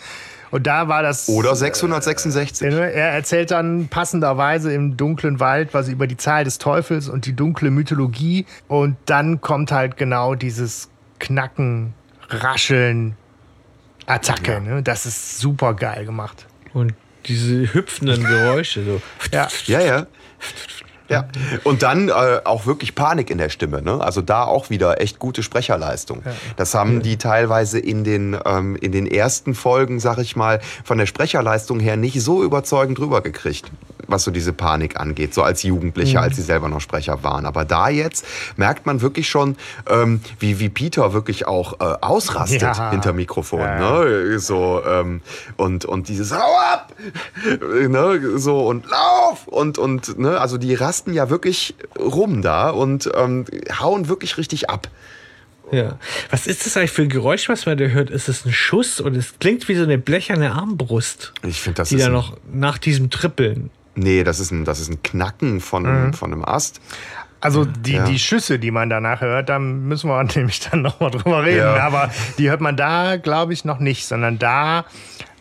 Und da war das. Oder 666. Er erzählt dann passenderweise im dunklen Wald was über die Zahl des Teufels und die dunkle Mythologie. Und dann kommt halt genau dieses Knacken, Rascheln, Attacke. Ne? Das ist super geil gemacht. Und diese hüpfenden Geräusche. So. Ja. Ja, ja. Ja, und dann äh, auch wirklich Panik in der Stimme. Ne? Also da auch wieder echt gute Sprecherleistung. Das haben die teilweise in den, ähm, in den ersten Folgen, sag ich mal, von der Sprecherleistung her nicht so überzeugend rübergekriegt, was so diese Panik angeht, so als Jugendliche, als sie selber noch Sprecher waren. Aber da jetzt merkt man wirklich schon, ähm, wie, wie Peter wirklich auch äh, ausrastet Ja. hinter Mikrofon. Ja. Ne? So, ähm, und, und dieses Hau ab! [laughs] ne? So und lauf! Und, und ne? also die rasten ja wirklich rum da und ähm, hauen wirklich richtig ab. Ja. Was ist das eigentlich für ein Geräusch, was man da hört? Ist es ein Schuss und es klingt wie so eine blecherne Armbrust, Ich finde, das die ist. da noch nach diesem Trippeln. nee, das ist ein, das ist ein Knacken von, von einem Ast. Also die, Ja. die Schüsse, die man danach hört, da müssen wir [laughs] nämlich dann nochmal drüber reden. Ja. Aber die hört man da, glaube ich, noch nicht, sondern da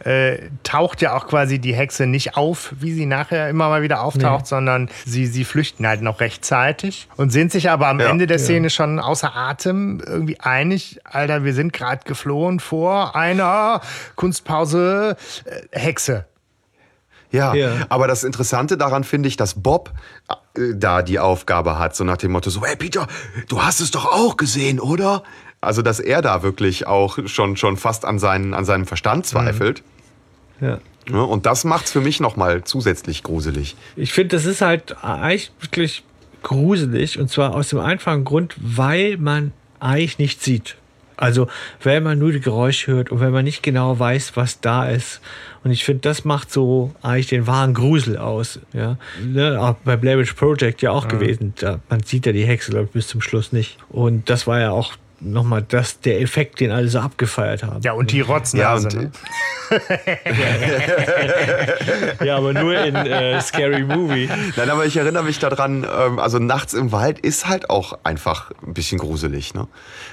äh, taucht ja auch quasi die Hexe nicht auf, wie sie nachher immer mal wieder auftaucht, sondern sie, sie flüchten halt noch rechtzeitig und sind sich aber am Ja. Ende der Szene schon außer Atem irgendwie einig, Alter, wir sind gerade geflohen vor einer Kunstpause äh, Hexe. Ja, Ja. aber das Interessante daran finde ich, dass Bob äh, da die Aufgabe hat, so nach dem Motto, so, hey Peter, du hast es doch auch gesehen, oder? Also, dass er da wirklich auch schon, schon fast an, seinen, an seinem Verstand zweifelt. Ja. Ne? Und das macht's für mich nochmal zusätzlich gruselig. Ich finde, das ist halt eigentlich wirklich gruselig und zwar aus dem einfachen Grund, weil man eigentlich nichts sieht. Also, wenn man nur die Geräusche hört und wenn man nicht genau weiß, was da ist. Und ich finde, das macht so eigentlich den wahren Grusel aus. Ja? Ne? Auch bei Blair Witch Project ja auch gewesen. Da, man sieht ja die Hexe, ich, bis zum Schluss nicht. Und das war ja auch nochmal das, der Effekt, den alle so abgefeiert haben. Ja, und die Rotznase. Ja, und, ne? [laughs] Ja, aber nur in äh, Scary Movie. Nein, aber ich erinnere mich daran, ähm, also nachts im Wald ist halt auch einfach ein bisschen gruselig. Ne?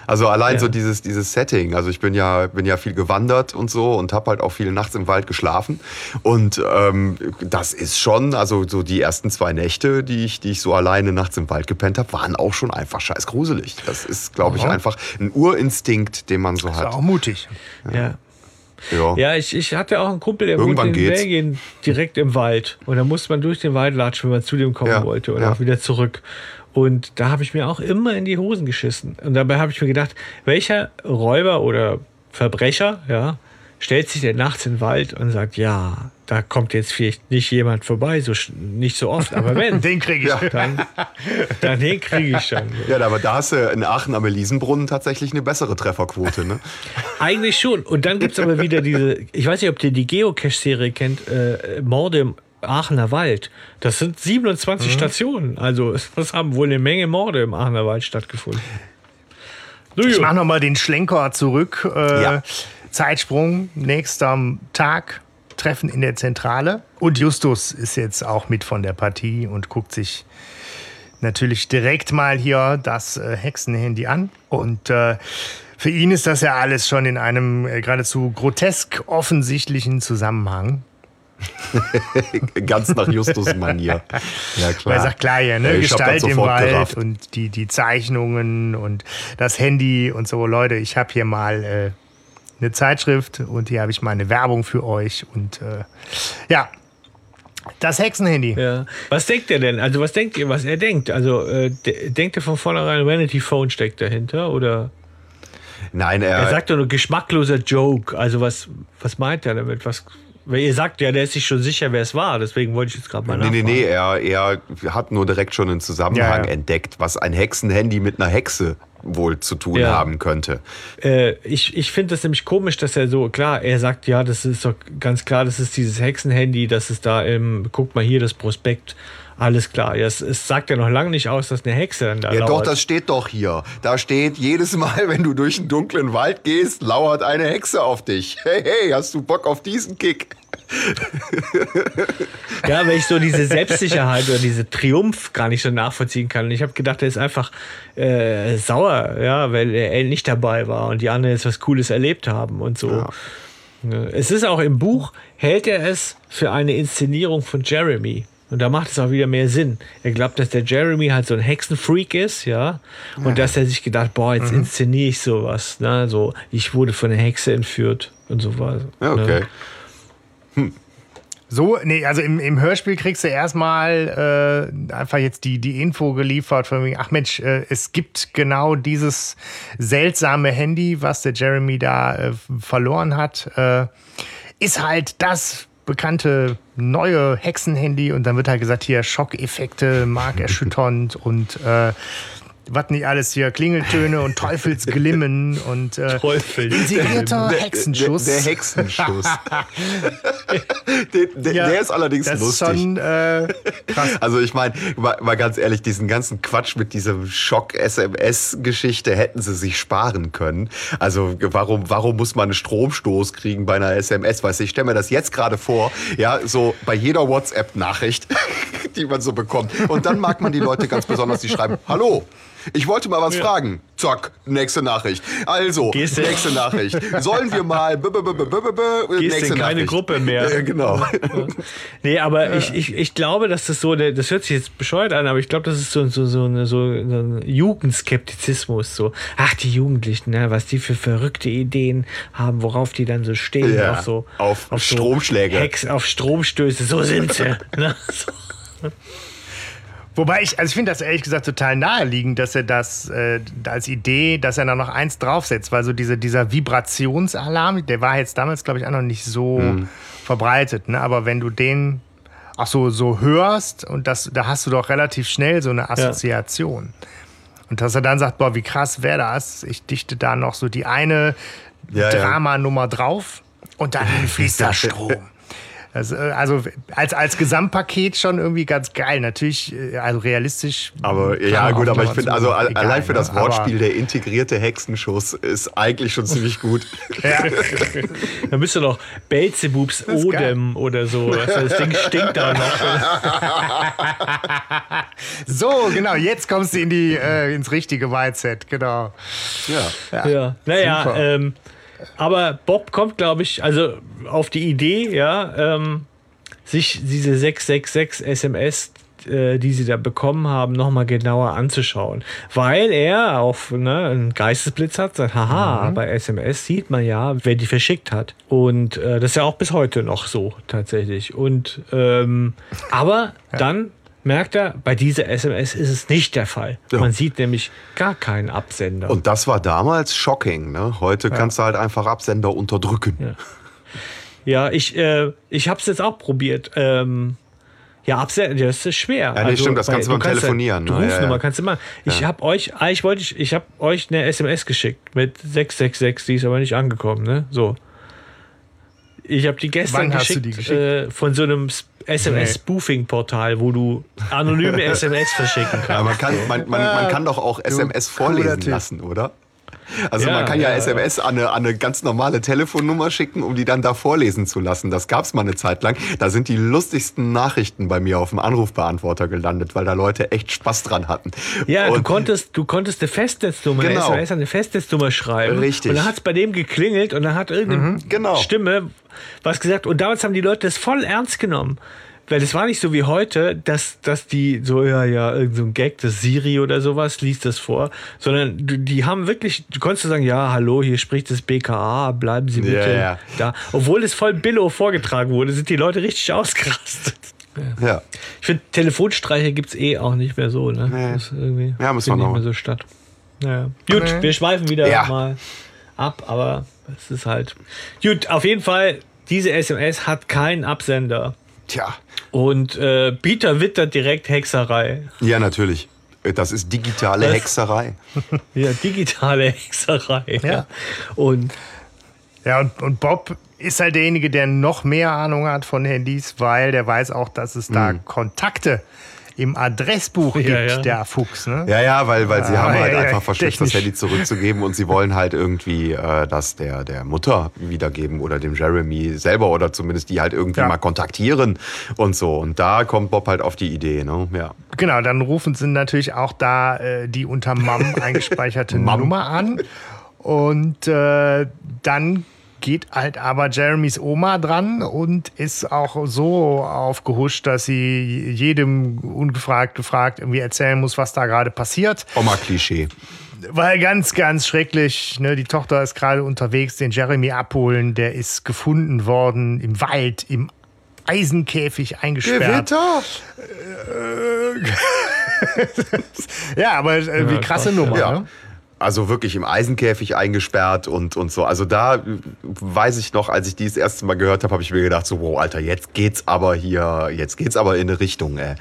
Also allein Ja. so dieses, dieses Setting. Also ich bin ja, bin ja viel gewandert und so und habe halt auch viel nachts im Wald geschlafen. Und ähm, das ist schon, also so die ersten zwei Nächte, die ich, die ich so alleine nachts im Wald gepennt habe, waren auch schon einfach scheiß gruselig. Das ist, glaube ich, einfach ein Urinstinkt, den man so Ist hat. auch mutig. Ja. Ja. Ja, ich, ich hatte auch einen Kumpel, der Irgendwann wohnte in geht's. Belgien direkt im Wald. Und da musste man durch den Wald latschen, wenn man zu dem kommen Ja, wollte und ja. auch wieder zurück. Und da habe ich mir auch immer in die Hosen geschissen. Und dabei habe ich mir gedacht, welcher Räuber oder Verbrecher, ja, stellt sich denn nachts in den Wald und sagt, ja, da kommt jetzt vielleicht nicht jemand vorbei, so nicht so oft, aber wenn, [laughs] Den kriege ich. dann, dann den kriege ich schon. Ja, aber da hast du in Aachen am Elisenbrunnen tatsächlich eine bessere Trefferquote. Ne? Eigentlich schon. Und dann gibt es aber wieder diese, ich weiß nicht, ob ihr die Geocache-Serie kennt, äh, Morde im Aachener Wald. Das sind 27 Stationen. Also es haben wohl eine Menge Morde im Aachener Wald stattgefunden. So, Ich mache nochmal den Schlenker zurück. Äh, Ja. Zeitsprung, nächster Tag, Treffen in der Zentrale. Und Justus ist jetzt auch mit von der Partie und guckt sich natürlich direkt mal hier das äh, Hexenhandy an. Und äh, für ihn ist das ja alles schon in einem äh, geradezu grotesk offensichtlichen Zusammenhang. [laughs] Ganz nach Justus-Manier. Ja, klar. Weil sagt klar, ja, ne? Gestalt im Wald gerafft. und die, die Zeichnungen und das Handy und so. Leute, ich habe hier mal äh, eine Zeitschrift und hier habe ich mal eine Werbung für euch. Und äh, ja, das Hexenhandy. Ja. Was denkt er denn? Also was denkt ihr, was er denkt? Also äh, denkt er von vornherein, Vanity Phone steckt dahinter oder? Nein, er. Er sagt doch nur geschmackloser Joke. Also was, was meint er damit? Was, weil ihr sagt ja, der ist sich schon sicher, wer es war. Deswegen wollte ich jetzt gerade mal nachfragen. Nee, nee, nee. Er, er hat nur direkt schon einen Zusammenhang ja, ja. entdeckt, was ein Hexenhandy mit einer Hexe wohl zu tun ja. haben könnte. Äh, ich ich finde das nämlich komisch, dass er so, klar, er sagt, ja, das ist doch ganz klar, das ist dieses Hexenhandy, das ist da im, guck mal hier, das Prospekt. Alles klar. Ja, es, es, sagt ja noch lange nicht aus, dass eine Hexe dann da Ja, lauert. doch, das steht doch hier. Da steht, jedes Mal, [laughs] wenn du durch einen dunklen Wald gehst, lauert eine Hexe auf dich. Hey, hey, hast du Bock auf diesen Kick? [laughs] ja, weil ich so diese Selbstsicherheit oder diese Triumph gar nicht so nachvollziehen kann. Und ich habe gedacht, er ist einfach äh, sauer, ja, weil er nicht dabei war und die anderen jetzt was Cooles erlebt haben und so. Ja. Es ist auch im Buch, hält er es für eine Inszenierung von Jeremy. Und da macht es auch wieder mehr Sinn. Er glaubt, dass der Jeremy halt so ein Hexenfreak ist, ja. Und ja. dass er sich gedacht, boah, jetzt mhm. inszeniere ich sowas. Ne? So, ich wurde von einer Hexe entführt und so was. Ja, okay. Ne? Hm. So, nee, also im, im Hörspiel kriegst du erstmal äh, einfach jetzt die, die Info geliefert von wegen, ach Mensch, äh, es gibt genau dieses seltsame Handy, was der Jeremy da äh, verloren hat. Äh, ist halt das bekannte neue Hexenhandy und dann wird halt gesagt, hier Schockeffekte, markerschütternd und äh, was nicht alles hier, Klingeltöne und Teufelsglimmen und äh, Teufel. integrierter Hexenschuss. Der, der, der Hexenschuss. [laughs] der, der, ja, der, ist allerdings das lustig. Ist schon, äh, also ich meine, mal, mal, ganz ehrlich, diesen ganzen Quatsch mit diesem Schock-SMS-Geschichte hätten sie sich sparen können. Also warum, warum muss man einen Stromstoß kriegen bei einer SMS? Weißt du, ich stelle mir das jetzt gerade vor, ja, so bei jeder WhatsApp-Nachricht, [laughs] die man so bekommt. Und dann mag man die Leute ganz besonders, die schreiben, hallo, ich wollte mal was ja. fragen. Zack, nächste Nachricht. Also, Gehst nächste Nachricht. Sollen wir mal. B -b -b Gehst nächste in keine Nachricht. Gruppe mehr. Ja, genau. nee, aber ja. ich, ich, ich glaube, dass das so, das hört sich jetzt bescheuert an, aber ich glaube, das ist so, so, so, eine, so ein Jugendskeptizismus. So, ach, die Jugendlichen, ne, was die für verrückte Ideen haben, worauf die dann so stehen. Ja, auf, so, auf, auf Stromschläge. So Hex, auf Stromstöße, so sind sie. [laughs] ne? so. Wobei ich, also ich finde das ehrlich gesagt total naheliegend, dass er das äh, als Idee, dass er da noch eins draufsetzt, weil so diese, dieser Vibrationsalarm, der war jetzt damals, glaube ich, auch noch nicht so mhm. verbreitet. Ne? Aber wenn du den auch so, so hörst und das, da hast du doch relativ schnell so eine Assoziation. Ja. Und dass er dann sagt, boah, wie krass wäre das? Ich dichte da noch so die eine ja, Dramanummer ja. drauf und dann [laughs] fließt da Strom. Also, also als, als Gesamtpaket schon irgendwie ganz geil. Natürlich, äh, also realistisch. Aber ja, gut, aber ich finde, also egal, allein für das ne? Wortspiel, der integrierte Hexenschuss ist eigentlich schon ziemlich gut. Ja. [laughs] Dann müsste noch Belzebubs Odem oder so. Also das Ding stinkt da noch. [laughs] so, genau, jetzt kommst du in die, äh, ins richtige Mindset, genau. Ja. ja. ja. Naja, ähm, aber Bob kommt, glaube ich, also auf die Idee, ja, ähm, sich diese 666 SMS, äh, die sie da bekommen haben, nochmal genauer anzuschauen. Weil er auf ne, einen Geistesblitz hat, sagt, haha, mhm. bei SMS sieht man ja, wer die verschickt hat. Und äh, das ist ja auch bis heute noch so tatsächlich. Und ähm, aber ja. dann merkt er, bei dieser SMS ist es nicht der Fall. Ja. Man sieht nämlich gar keinen Absender. Und das war damals shocking. Ne? Heute ja. kannst du halt einfach Absender unterdrücken. Ja, ja ich, äh, ich habe es jetzt auch probiert. Ähm, ja, Absender, das ist schwer. Ja, nee, also, stimmt, das kannst du beim Telefonieren. Ja, ne? Rufnummer ja, kannst du mal. Ich habe euch, eigentlich wollte ich, ich habe euch eine SMS geschickt mit 666, die ist aber nicht angekommen, ne? So. Ich habe die gestern Wann geschickt, die geschickt? Äh, von so einem SMS-Spoofing-Portal, wo du anonyme [laughs] SMS verschicken kannst. Ja, man, kann, man, man, man kann doch auch SMS vorlesen lassen, oder? Also Ja, man kann ja, ja, SMS an eine, an eine ganz normale Telefonnummer schicken, um die dann da vorlesen zu lassen. Das gab es mal eine Zeit lang. Da sind die lustigsten Nachrichten bei mir auf dem Anrufbeantworter gelandet, weil da Leute echt Spaß dran hatten. Ja, du Und- konntest, du konntest eine Festnetznummer, Genau. eine SMS an eine Festnetznummer schreiben. Richtig. Und dann hat es bei dem geklingelt und dann hat irgendeine genau. Stimme was gesagt. Und damals haben die Leute das voll ernst genommen. Weil das war nicht so wie heute, dass, dass die so, ja, ja, irgend so ein Gag, das Siri oder sowas, liest das vor, sondern die haben wirklich, du konntest sagen, ja, hallo, hier spricht das BKA, bleiben Sie bitte Ja, ja. da. Obwohl es voll Billo vorgetragen wurde, sind die Leute richtig ausgerastet. ja. Ich finde, Telefonstreiche gibt es eh auch nicht mehr so. Ne? Nee. Das ist irgendwie Ja, müssen wir findet nicht mehr so statt. Naja. Gut, Nee. wir schweifen wieder Ja. mal ab, aber es ist halt. Gut, auf jeden Fall, diese SMS hat keinen Absender. Tja, Und äh, Peter wittert direkt Hexerei. ja, natürlich. Das ist digitale Was? Hexerei. [laughs] Ja, digitale Hexerei. Ja. Und Ja, und, und Bob ist halt derjenige, der noch mehr Ahnung hat von Handys, weil der weiß auch, dass es da Kontakte im Adressbuch gibt, Ja, ja. der Fuchs. Ne? Ja, ja, weil, weil sie Ah, haben halt ja, ja, einfach verschleppt, das. Handy zurückzugeben und sie wollen halt irgendwie äh, das der, der Mutter wiedergeben oder dem Jeremy selber oder zumindest die halt irgendwie Ja. mal kontaktieren und so. Und da kommt Bob halt auf die Idee, ne? Ja. Genau, dann rufen sie natürlich auch da äh, die unter Mom [laughs] eingespeicherte Mom. Nummer an. Und äh, dann geht halt aber Jeremys Oma dran und ist auch so aufgehuscht, dass sie jedem ungefragt gefragt irgendwie erzählen muss, was da gerade passiert. Oma-Klischee. Weil ganz, ganz schrecklich, ne, die Tochter ist gerade unterwegs, den Jeremy abholen, der ist gefunden worden im Wald, im Eisenkäfig eingesperrt. Gewitter! [laughs] Ja, aber äh, wie krasse krass, Nummer. Ja. Ne? Also wirklich im Eisenkäfig eingesperrt und, und so. Also da weiß ich noch, als ich die das erste Mal gehört habe, habe ich mir gedacht, so, wow, Alter, jetzt geht's aber hier, jetzt geht's aber in eine Richtung, ey.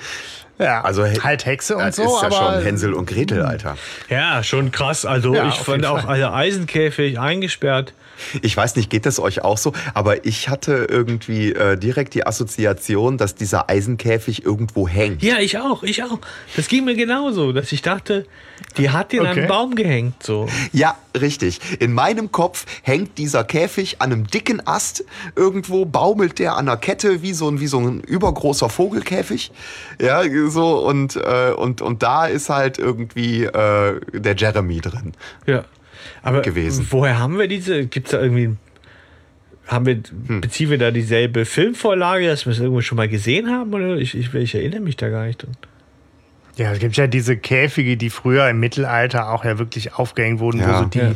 Ja, Also halt Hexe und Das so, ist ja aber schon Hänsel und Gretel, Alter. ja, schon krass. Also Ja, ich fand auch also Eisenkäfig eingesperrt. Ich weiß nicht, geht das euch auch so? Aber ich hatte irgendwie äh, direkt die Assoziation, dass dieser Eisenkäfig irgendwo hängt. Ja, ich auch, ich auch. Das ging mir genauso, dass ich dachte, die hat den an Okay. einen Baum gehängt. So. Ja, richtig. In meinem Kopf hängt dieser Käfig an einem dicken Ast. Irgendwo baumelt der an einer Kette wie so ein, wie so ein übergroßer Vogelkäfig. Ja, so. Und, äh, und, und da ist halt irgendwie äh, der Jeremy drin. Ja. Aber Gewesen. woher haben wir diese? Gibt es da irgendwie. Haben wir, Hm. beziehen wir da dieselbe Filmvorlage, dass wir es irgendwo schon mal gesehen haben? Oder ich, ich, ich erinnere mich da gar nicht dran. ja, es gibt ja diese Käfige, die früher im Mittelalter auch ja wirklich aufgehängt wurden, Ja. wo so die, Ja.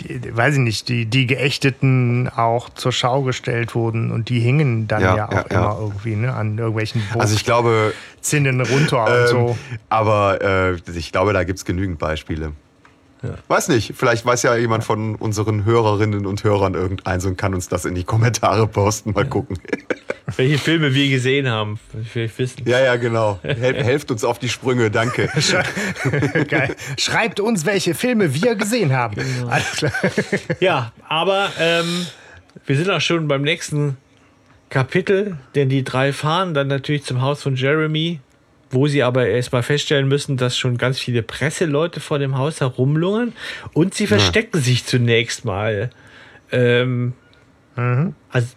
die, weiß ich nicht, die, die Geächteten auch zur Schau gestellt wurden und die hingen dann ja, Ja, auch ja, ja. immer irgendwie ne, an irgendwelchen Also ich glaube, Zinnen runter und ähm, so. aber äh, ich glaube, da gibt es genügend Beispiele. Weiß nicht, vielleicht weiß ja jemand von unseren Hörerinnen und Hörern irgendeins und kann uns das in die Kommentare posten. Mal gucken. [laughs] Welche Filme wir gesehen haben, will ich wissen. Ja, ja, genau. Hel [laughs] helft uns auf die Sprünge, danke. [laughs] Geil. Schreibt uns, welche Filme wir gesehen haben. Genau. Alles klar. Ja, aber ähm, wir sind auch schon beim nächsten Kapitel, denn die drei fahren dann natürlich zum Haus von Jeremy, wo sie aber erstmal feststellen müssen, dass schon ganz viele Presseleute vor dem Haus herumlungern und sie verstecken sich zunächst mal. Ähm, Also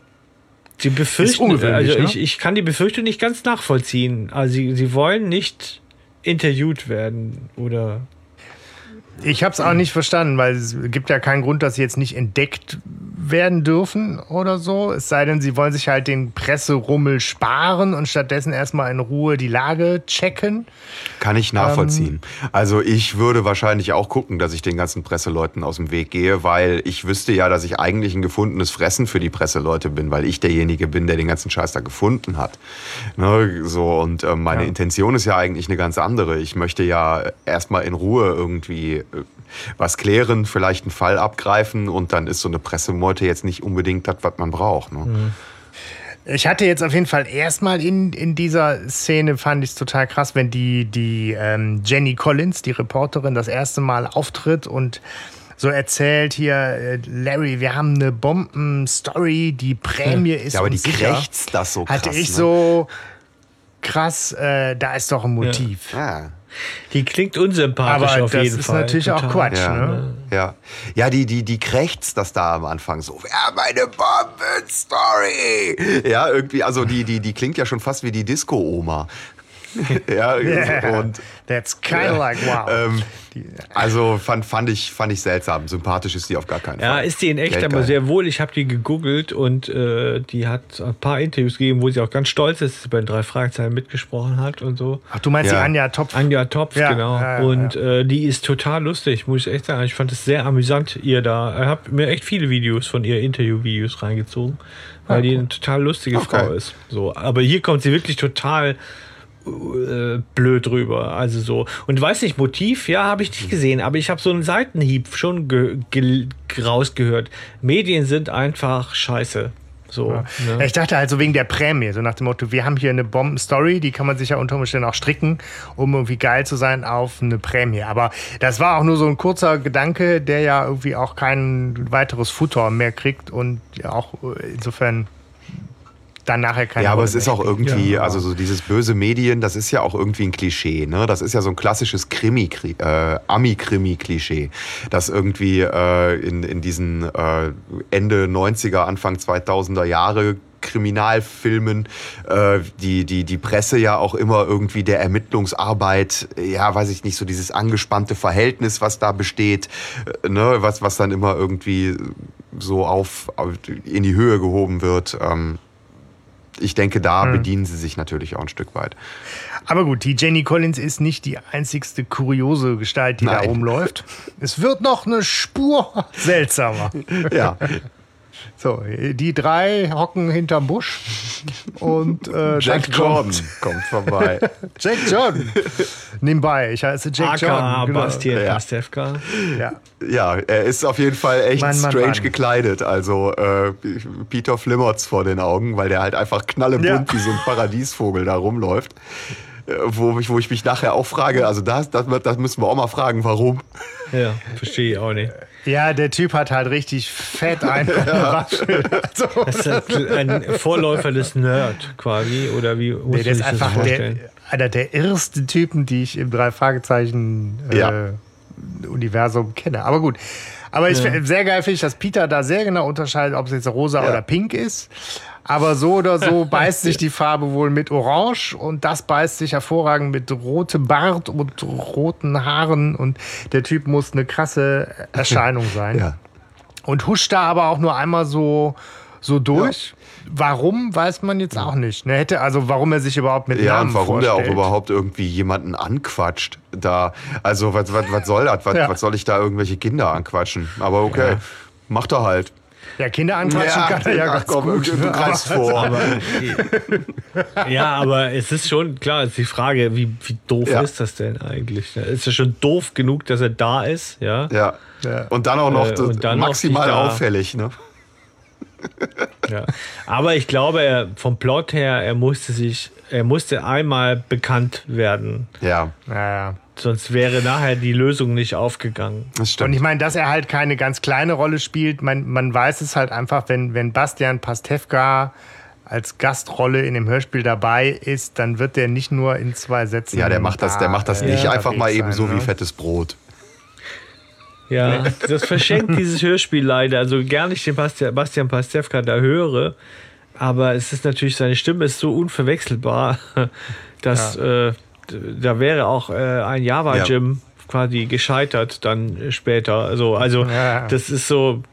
sie befürchten, ungewöhnlich, also ne? ich, ich kann die Befürchtung nicht ganz nachvollziehen. Also sie, sie wollen nicht interviewt werden oder Ich habe es auch nicht verstanden, weil es gibt ja keinen Grund, dass sie jetzt nicht entdeckt werden dürfen oder so. Es sei denn, sie wollen sich halt den Presserummel sparen und stattdessen erstmal in Ruhe die Lage checken. Kann ich nachvollziehen. also ich würde wahrscheinlich auch gucken, dass ich den ganzen Presseleuten aus dem Weg gehe, weil ich wüsste ja, dass ich eigentlich ein gefundenes Fressen für die Presseleute bin, weil ich derjenige bin, der den ganzen Scheiß da gefunden hat. Ne, so und äh, meine Ja. Intention ist ja eigentlich eine ganz andere. Ich möchte ja erstmal in Ruhe irgendwie was klären, vielleicht einen Fall abgreifen und dann ist so eine Pressemeute jetzt nicht unbedingt das, was man braucht. Ne? Ich hatte jetzt auf jeden Fall erstmal in, in dieser Szene, fand ich es total krass, wenn die, die ähm, Jenny Collins, die Reporterin, das erste Mal auftritt und so erzählt hier, äh, Larry, wir haben eine Bomben-Story, die Prämie ist Ja, aber die sicher. krächzt das so Hatte krass, ich ne? so krass, äh, da ist doch ein Motiv. Ja. Die klingt unsympathisch Aber auf das jeden ist Fall. natürlich auch Total. Quatsch. Ja, Ne? ja. Ja, die, die, die krächzt das da am Anfang so. Wir haben eine Bomben-Story. Ja, irgendwie, also die, die, die klingt ja schon fast wie die Disco-Oma. [laughs] ja, Yeah. und That's kind of like wow. ähm, also fand, fand, ich, fand ich seltsam. Sympathisch ist die auf gar keinen Ja, Fall. ist die in echt, Geldgeil. aber sehr wohl. Ich habe die gegoogelt und äh, die hat ein paar Interviews gegeben, wo sie auch ganz stolz ist, dass sie bei den drei Fragezeichen mitgesprochen hat und so. Ach, du meinst Ja. die Anja Topf? Anja Topf, Ja, genau. ja, ja, und Äh, die ist total lustig, muss ich echt sagen. Ich fand es sehr amüsant, ihr da. Ich habe mir echt viele Videos von ihr, Interview-Videos reingezogen, weil die eine total lustige Okay. Frau ist. So, aber hier kommt sie wirklich total blöd rüber. Also so. Und weiß nicht, Motiv, ja, habe ich nicht gesehen, aber ich habe so einen Seitenhieb schon ge ge rausgehört. Medien sind einfach scheiße. So. Ja, Ne? Ich dachte halt so wegen der Prämie, so nach dem Motto, wir haben hier eine Bomben-Story, die kann man sich ja unter Umständen auch stricken, um irgendwie geil zu sein auf eine Prämie. Aber das war auch nur so ein kurzer Gedanke, der ja irgendwie auch kein weiteres Futter mehr kriegt und auch äh, insofern dann nachher keine Ja, aber Rolle es ist auch irgendwie, Ja. also so dieses böse Medien, das ist ja auch irgendwie ein Klischee. Ne? Das ist ja so ein klassisches Krimi, äh, Ami-Krimi-Klischee, das irgendwie äh, in, in diesen äh, Ende 90er, Anfang 2000er Jahre Kriminalfilmen, äh, die, die, die Presse ja auch immer irgendwie der Ermittlungsarbeit, ja, weiß ich nicht, so dieses angespannte Verhältnis, was da besteht, äh, ne, was, was dann immer irgendwie so auf, auf in die Höhe gehoben wird. Ähm, ich denke, da Hm. bedienen sie sich natürlich auch ein Stück weit. Aber gut, die Jenny Collins ist nicht die einzigste kuriose Gestalt, die da Nein. rumläuft. Es wird noch eine Spur seltsamer. Ja, So, die drei hocken hinterm Busch und äh, Jack Jordan kommt- kommt vorbei. [laughs] Jack Jordan. Nebenbei, ich heiße Jack AKA Jordan. Genau. Bastian Ja. Pastewka. Ja. Ja, er ist auf jeden Fall echt Mann, Mann, strange Mann. gekleidet. Also äh, Peter flimmert's vor den Augen, weil der halt einfach knallebunt Ja. wie so ein Paradiesvogel da rumläuft. Äh, Wo ich, wo ich mich nachher auch frage, also das, das, das müssen wir auch mal fragen, warum. Ja, verstehe ich auch nicht. Ja, der Typ hat halt richtig fett eingewaschen. [laughs] [laughs] Also, Das ist ein Vorläufer des Nerd quasi, oder wie muss nee, der ist einfach der, einer der ersten Typen, die ich im Drei-Fragezeichen äh, Ja. Universum kenne. Aber gut. Aber ich find- sehr geil finde ich, dass Peter da sehr genau unterscheidet, ob es jetzt rosa Ja. oder pink ist. Aber so oder so [laughs] beißt sich die Farbe wohl mit Orange und das beißt sich hervorragend mit rotem Bart und roten Haaren und der Typ muss eine krasse Erscheinung [laughs] sein. Ja. Und huscht da aber auch nur einmal so, so durch. Warum, weiß man jetzt auch nicht. Ne, hätte, also warum er sich überhaupt mit Ja, Namen und warum der auch vorstellt. überhaupt irgendwie jemanden anquatscht da. Also was, was, was soll das? Was, [laughs] Ja. was soll ich da irgendwelche Kinder anquatschen? Aber okay, macht er halt. Ja, Kinder anquatschen kann er ja ganz komm, gut. Du greifst [laughs] Aber- vor. Aber, ja, aber es ist schon klar, ist die Frage, wie, wie doof Ja. ist das denn eigentlich? Ist ja schon doof genug, dass er da ist, ja? Ja. Ja. Und dann auch noch Äh, und dann noch maximal da- auffällig, ne? ja. Aber ich glaube, er, vom Plot her, er musste sich, er musste einmal bekannt werden. Ja, Ja, ja. Sonst wäre nachher die Lösung nicht aufgegangen. das Und stimmt. ich meine, dass er halt keine ganz kleine Rolle spielt, man, man weiß es halt einfach, wenn, wenn Bastian Pastewka als Gastrolle in dem Hörspiel dabei ist, dann wird der nicht nur in zwei Sätzen. ja, der macht das, der macht das da, nicht einfach mal eben so sein, wie ne? fettes Brot. Ja, das verschenkt dieses Hörspiel leider. Also gar nicht den Bastian, Pastewka da höre. Aber es ist natürlich, seine Stimme ist so unverwechselbar, [laughs] dass äh, da wäre auch äh, ein Java-Gym quasi gescheitert dann später. Also, also Ja. das ist so,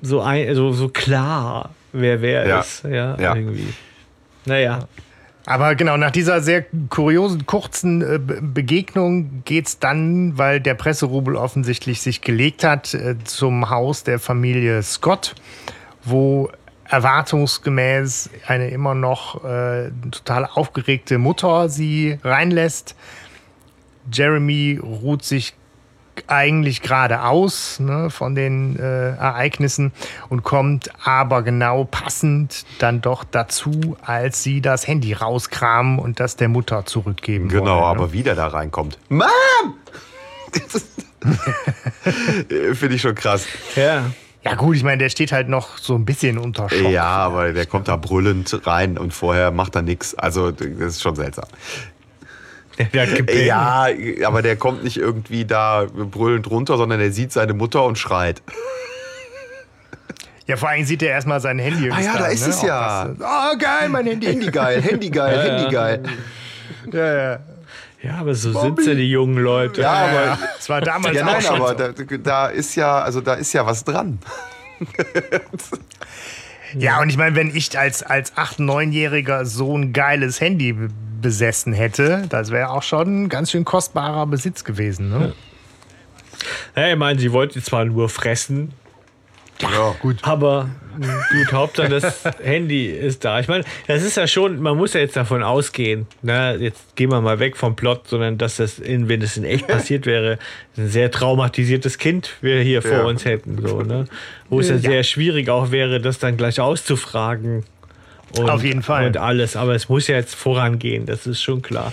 so, ein, so, so klar, wer wer Ja. ist. Ja, Ja. irgendwie. Naja. Aber genau, nach dieser sehr kuriosen, kurzen äh, Be- Begegnung geht's dann, weil der Presserubel offensichtlich sich gelegt hat, äh, zum Haus der Familie Scott, wo erwartungsgemäß eine immer noch äh, total aufgeregte Mutter sie reinlässt. Jeremy ruht sich eigentlich gerade aus ne, von den äh, Ereignissen und kommt aber genau passend dann doch dazu, als sie das Handy rauskramen und das der Mutter zurückgeben Genau, wollen, ne? aber wie der da reinkommt. Mom! [laughs] [laughs] Finde ich schon krass. Ja. Ja gut, ich meine, der steht halt noch so ein bisschen unter Schock. Ja, aber der kommt da brüllend rein und vorher macht er nichts. Also, das ist schon seltsam. Der hat gepennt. Ja, aber der kommt nicht irgendwie da brüllend runter, sondern der sieht seine Mutter und schreit. Ja, vor allem sieht er erstmal sein Handy. Ah ja, da ist es ja. Oh, geil, mein Handy. Handy geil, Handy geil, Handy geil. Ja, ja. Ja, aber so sind sie, die jungen Leute. Ja, aber. Es war damals ja, auch nein, schon aber so. da, da ist ja, also da ist ja was dran. Ja, und ich meine, wenn ich als, als 8-, 9-Jähriger so ein geiles Handy besessen hätte, das wäre auch schon ein ganz schön kostbarer Besitz gewesen. Ne? Ja, ich meine, sie wollten zwar nur fressen, Ja, gut. aber mh, gut, Hauptsache das [laughs] Handy ist da. Ich meine, das ist ja schon, man muss ja jetzt davon ausgehen, ne, jetzt gehen wir mal weg vom Plot, sondern dass das, in, wenn es in echt passiert wäre, [laughs] ein sehr traumatisiertes Kind wir hier vor Ja. uns hätten. So, ne? Wo es ja, sehr schwierig auch wäre, das dann gleich auszufragen. Und, Auf jeden Fall. Und alles, aber es muss ja jetzt vorangehen, das ist schon klar.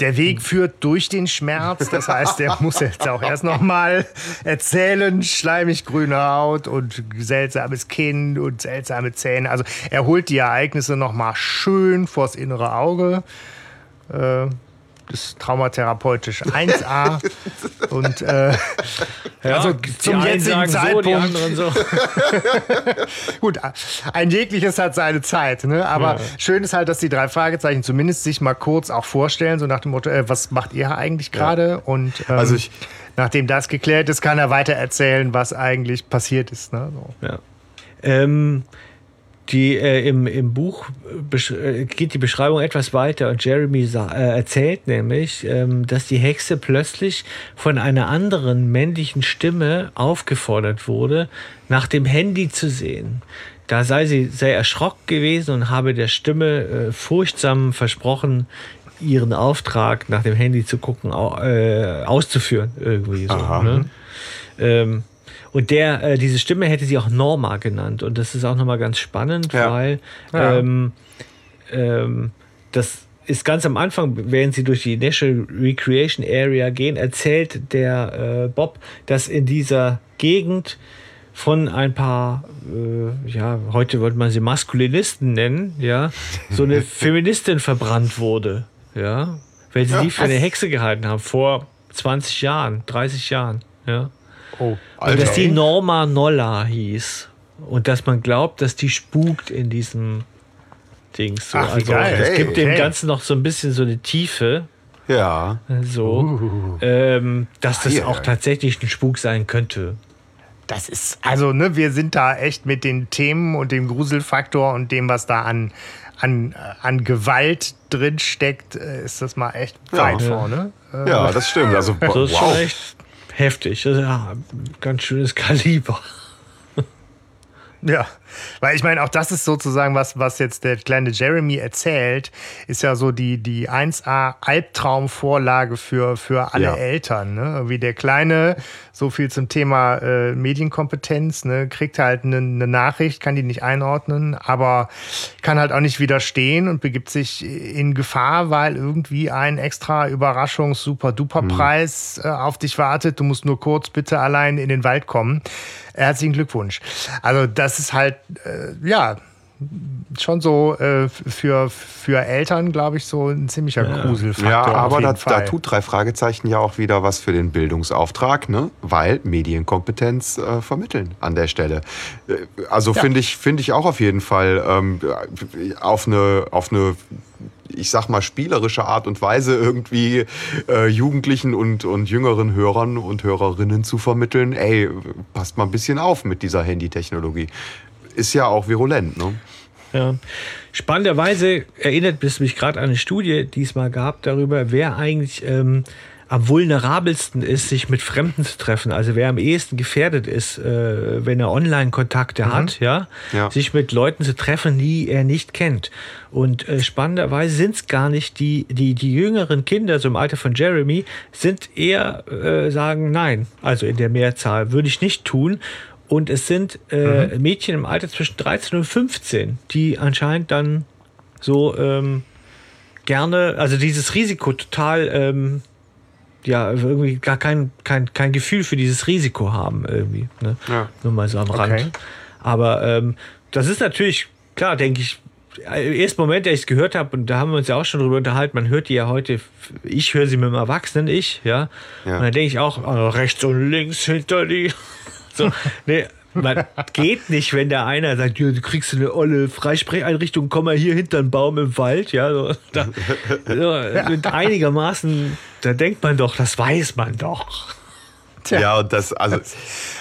Der Weg führt durch den Schmerz, das heißt, der muss jetzt auch erst nochmal erzählen, schleimig grüne Haut und seltsames Kinn und seltsame Zähne. Also er holt die Ereignisse nochmal schön vors innere Auge. Äh, ist traumatherapeutisch 1a. [laughs] und äh, Ja, Also zum jetzigen sagen so, die Zeitpunkt- anderen so. [laughs] Gut, ein jegliches hat seine Zeit, ne? aber schön ist halt, dass die drei Fragezeichen zumindest sich mal kurz auch vorstellen, so nach dem Motto, äh, was macht ihr eigentlich gerade? Und ähm, Also ich- nachdem das geklärt ist, kann er weiter erzählen, was eigentlich passiert ist. Ne? So. Ja. Ähm, die, äh, im, Im Buch besch äh, geht die Beschreibung etwas weiter und Jeremy sa äh, erzählt nämlich, ähm, dass die Hexe plötzlich von einer anderen männlichen Stimme aufgefordert wurde, nach dem Handy zu sehen. Da sei sie sehr erschrocken gewesen und habe der Stimme äh, furchtsam versprochen, ihren Auftrag nach dem Handy zu gucken, äh, auszuführen. Irgendwie so. Aha. Ne? Ähm, und der, äh, diese Stimme hätte sie auch Norma genannt. Und das ist auch nochmal ganz spannend, Ja. weil Ja. ähm, ähm, das ist ganz am Anfang, während sie durch die National Recreation Area gehen, erzählt der äh, Bob, dass in dieser Gegend von ein paar, äh, ja, heute würde man sie Maskulinisten nennen, ja, so eine [laughs] Feministin verbrannt wurde, ja, weil sie die für eine Hexe gehalten haben, vor 20 Jahren, 30 Jahren, ja. Oh, Und dass die Alter. Norma Nolla hieß. Und dass man glaubt, dass die spukt in diesem Dings. So. Ach, also geil. es Hey, gibt dem okay. Ganzen noch so ein bisschen so eine Tiefe. Ja. So, ähm, dass das ei, auch tatsächlich ein Spuk sein könnte. Das ist, also, ne, wir sind da echt mit den Themen und dem Gruselfaktor und dem, was da an, an, äh, an Gewalt drin steckt, äh, ist das mal echt weit Ja. vorne. Ja, das stimmt. Also, [laughs] Das ist schon wow. Heftig. Ja ganz schönes Kaliber. Ja, weil ich meine, auch das ist sozusagen was, was jetzt der kleine Jeremy erzählt, ist ja so die, die 1A Albtraumvorlage für, für alle Ja. Eltern. Ne? Wie der Kleine, so viel zum Thema äh, Medienkompetenz, ne? kriegt halt eine ne Nachricht, kann die nicht einordnen, aber kann halt auch nicht widerstehen und begibt sich in Gefahr, weil irgendwie ein extra Überraschungs-Super-Duper-Preis äh, auf dich wartet. Du musst nur kurz bitte allein in den Wald kommen. Herzlichen Glückwunsch. Also das ist halt, äh, ja, schon so äh, für, für Eltern, glaube ich, so ein ziemlicher Gruselfaktor. Ja, aber da, da tut drei Fragezeichen ja auch wieder was für den Bildungsauftrag, ne? weil Medienkompetenz äh, vermitteln an der Stelle. Äh, Also finde ich, finde ich auch auf jeden Fall ähm, auf eine, auf eine ich sag mal, spielerische Art und Weise irgendwie äh, Jugendlichen und, und jüngeren Hörern und Hörerinnen zu vermitteln, ey, passt mal ein bisschen auf mit dieser Handytechnologie. Ist ja auch virulent, ne? Ja. Spannenderweise erinnert es mich gerade an eine Studie, die es mal gab, darüber, wer eigentlich ähm, am vulnerabelsten ist, sich mit Fremden zu treffen. Also wer am ehesten gefährdet ist, äh, wenn er Online-Kontakte hat, ja? Ja. sich mit Leuten zu treffen, die er nicht kennt. Und äh, spannenderweise sind es gar nicht die, die, die jüngeren Kinder, so im Alter von Jeremy, sind eher äh, sagen nein. Also in der Mehrzahl würde ich nicht tun. Und es sind äh, Mädchen im Alter zwischen 13 und 15, die anscheinend dann so ähm, gerne, also dieses Risiko total, ähm, ja, irgendwie gar kein, kein, kein Gefühl für dieses Risiko haben irgendwie. Ne? Ja. Nur mal so am Rand. Okay. Aber ähm, das ist natürlich, klar, denke ich, äh, ersten Moment, der ich es gehört habe, und da haben wir uns ja auch schon drüber unterhalten, man hört die ja heute, ich höre sie mit dem Erwachsenen, ich, ja. Ja. Und dann denke ich auch, oh, rechts und links hinter die. So, nee, man geht nicht, wenn der einer sagt, ja, du kriegst eine olle Freisprecheinrichtung, komm mal hier hinter den Baum im Wald, ja. So, da, so, [laughs] mit einigermaßen, da denkt man doch, das weiß man doch. Tja. Ja, und das, also,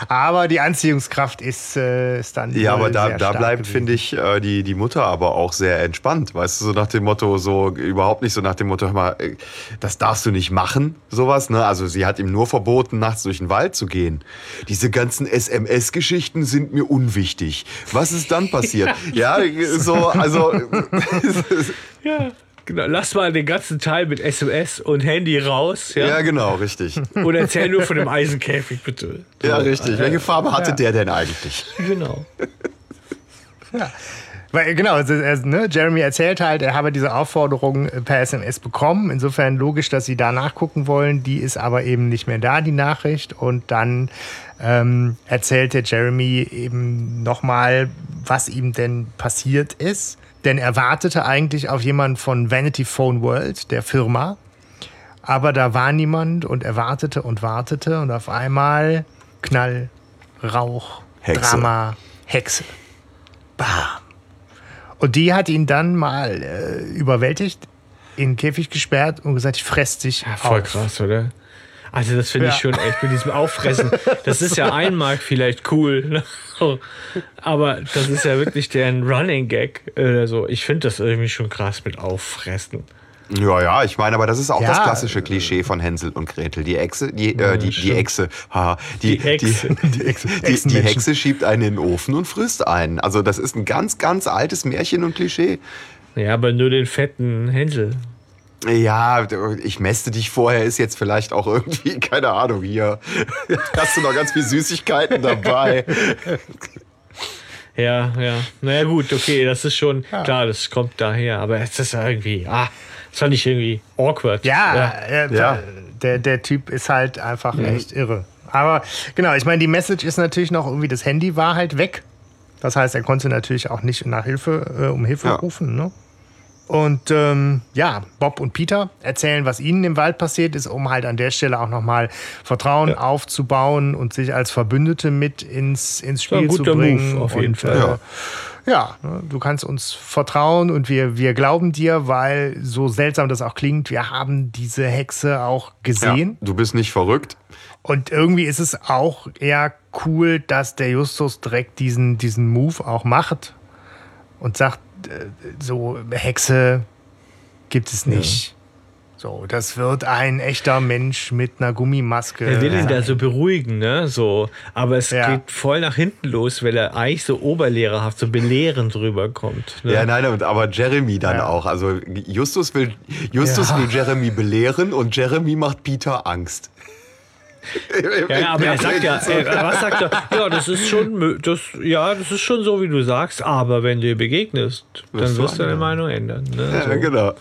Aber die Anziehungskraft ist, äh, ist dann. ja, aber da, da bleibt, finde ich, äh, die, die Mutter aber auch sehr entspannt. Weißt du, so nach dem Motto, so überhaupt nicht so nach dem Motto, hör mal, äh, das darfst du nicht machen, sowas. Ne? Also sie hat ihm nur verboten, nachts durch den Wald zu gehen. Diese ganzen SMS-Geschichten sind mir unwichtig. Was ist dann passiert? [laughs] ja, so, also. [laughs] [laughs] Ja. Genau, lass mal den ganzen Teil mit SMS und Handy raus, ja. ja, genau, richtig. [laughs] Und erzähl nur von dem Eisenkäfig, bitte. Ja, richtig. Welche Farbe hatte Ja. der denn eigentlich? Genau. Weil, genau, also, ne, Jeremy erzählt halt, er habe diese Aufforderung per SMS bekommen. Insofern logisch, dass sie da nachgucken wollen. Die ist aber eben nicht mehr da, die Nachricht. Und dann ähm, erzählt der Jeremy eben nochmal, was ihm denn passiert ist. Denn er wartete eigentlich auf jemanden von Vanity Phone World, der Firma. Aber da war niemand und er wartete und wartete und auf einmal Knall, Rauch, Hexe. Drama, Hexe. Bam. Und die hat ihn dann mal äh, überwältigt, in den Käfig gesperrt und gesagt, ich fress dich Voll auf. krass, oder? Also das finde ich Ja. schon echt mit diesem Auffressen. [laughs] Das ist ja einmal vielleicht cool, ne? aber das ist ja wirklich deren Running Gag oder so. Ich finde das irgendwie schon krass mit Auffressen. Ja, ja, ich meine, aber das ist auch Ja, das klassische Klischee von Hänsel und Gretel. Die Echse, die, äh, die, die. Echse, haha, die, Die Hexe. Die, [laughs] die, Echse- die, die. Hexe schiebt einen in den Ofen und frisst einen. Also das ist ein ganz, ganz altes Märchen und Klischee. Ja, aber nur den fetten Hänsel. Ja, ich mäste dich vorher, ist jetzt vielleicht auch irgendwie, [laughs] keine Ahnung, hier [laughs] hast du noch ganz viel Süßigkeiten dabei. Ja, ja. Naja, gut, okay, das ist schon klar, das kommt daher. Aber es ist ja irgendwie, ah, das fand ich irgendwie awkward. Ja, äh, Ja. Der, der Typ ist halt einfach echt irre. Aber genau, ich meine, die Message ist natürlich noch irgendwie, das Handy war halt weg. Das heißt, er konnte natürlich auch nicht nach Hilfe, äh, um Hilfe Ja. rufen. Ne? Und ähm, ja, Bob und Peter erzählen, was ihnen im Wald passiert ist, um halt an der Stelle auch nochmal Vertrauen aufzubauen und sich als Verbündete mit ins, ins Spiel zu guter bringen. Move, auf jeden und, Fall. Äh, Ja. ja, ne, du kannst uns vertrauen und wir, wir glauben dir, weil so seltsam das auch klingt, wir haben diese Hexe auch Ja, gesehen. du bist nicht verrückt. Und irgendwie ist es auch eher cool, dass der Justus direkt diesen, diesen Move auch macht und sagt, so Hexe gibt es nicht. So, das wird ein echter Mensch mit einer Gummimaske. Er will ihn sein. da so beruhigen, ne? So. Aber es Ja. geht voll nach hinten los, weil er eigentlich so oberlehrerhaft, so belehrend rüberkommt. Ne? Ja, nein, aber Jeremy dann Ja. auch. Also Justus will, Justus Ja. will Jeremy belehren und Jeremy macht Peter Angst. Ja, ja, aber er sagt ja, er, was sagt er? Ja, das ist schon, das, ja, das ist schon so, wie du sagst, aber wenn du ihr begegnest, dann Wirst du deine. Meinung ändern. Ne? Ja, so. genau.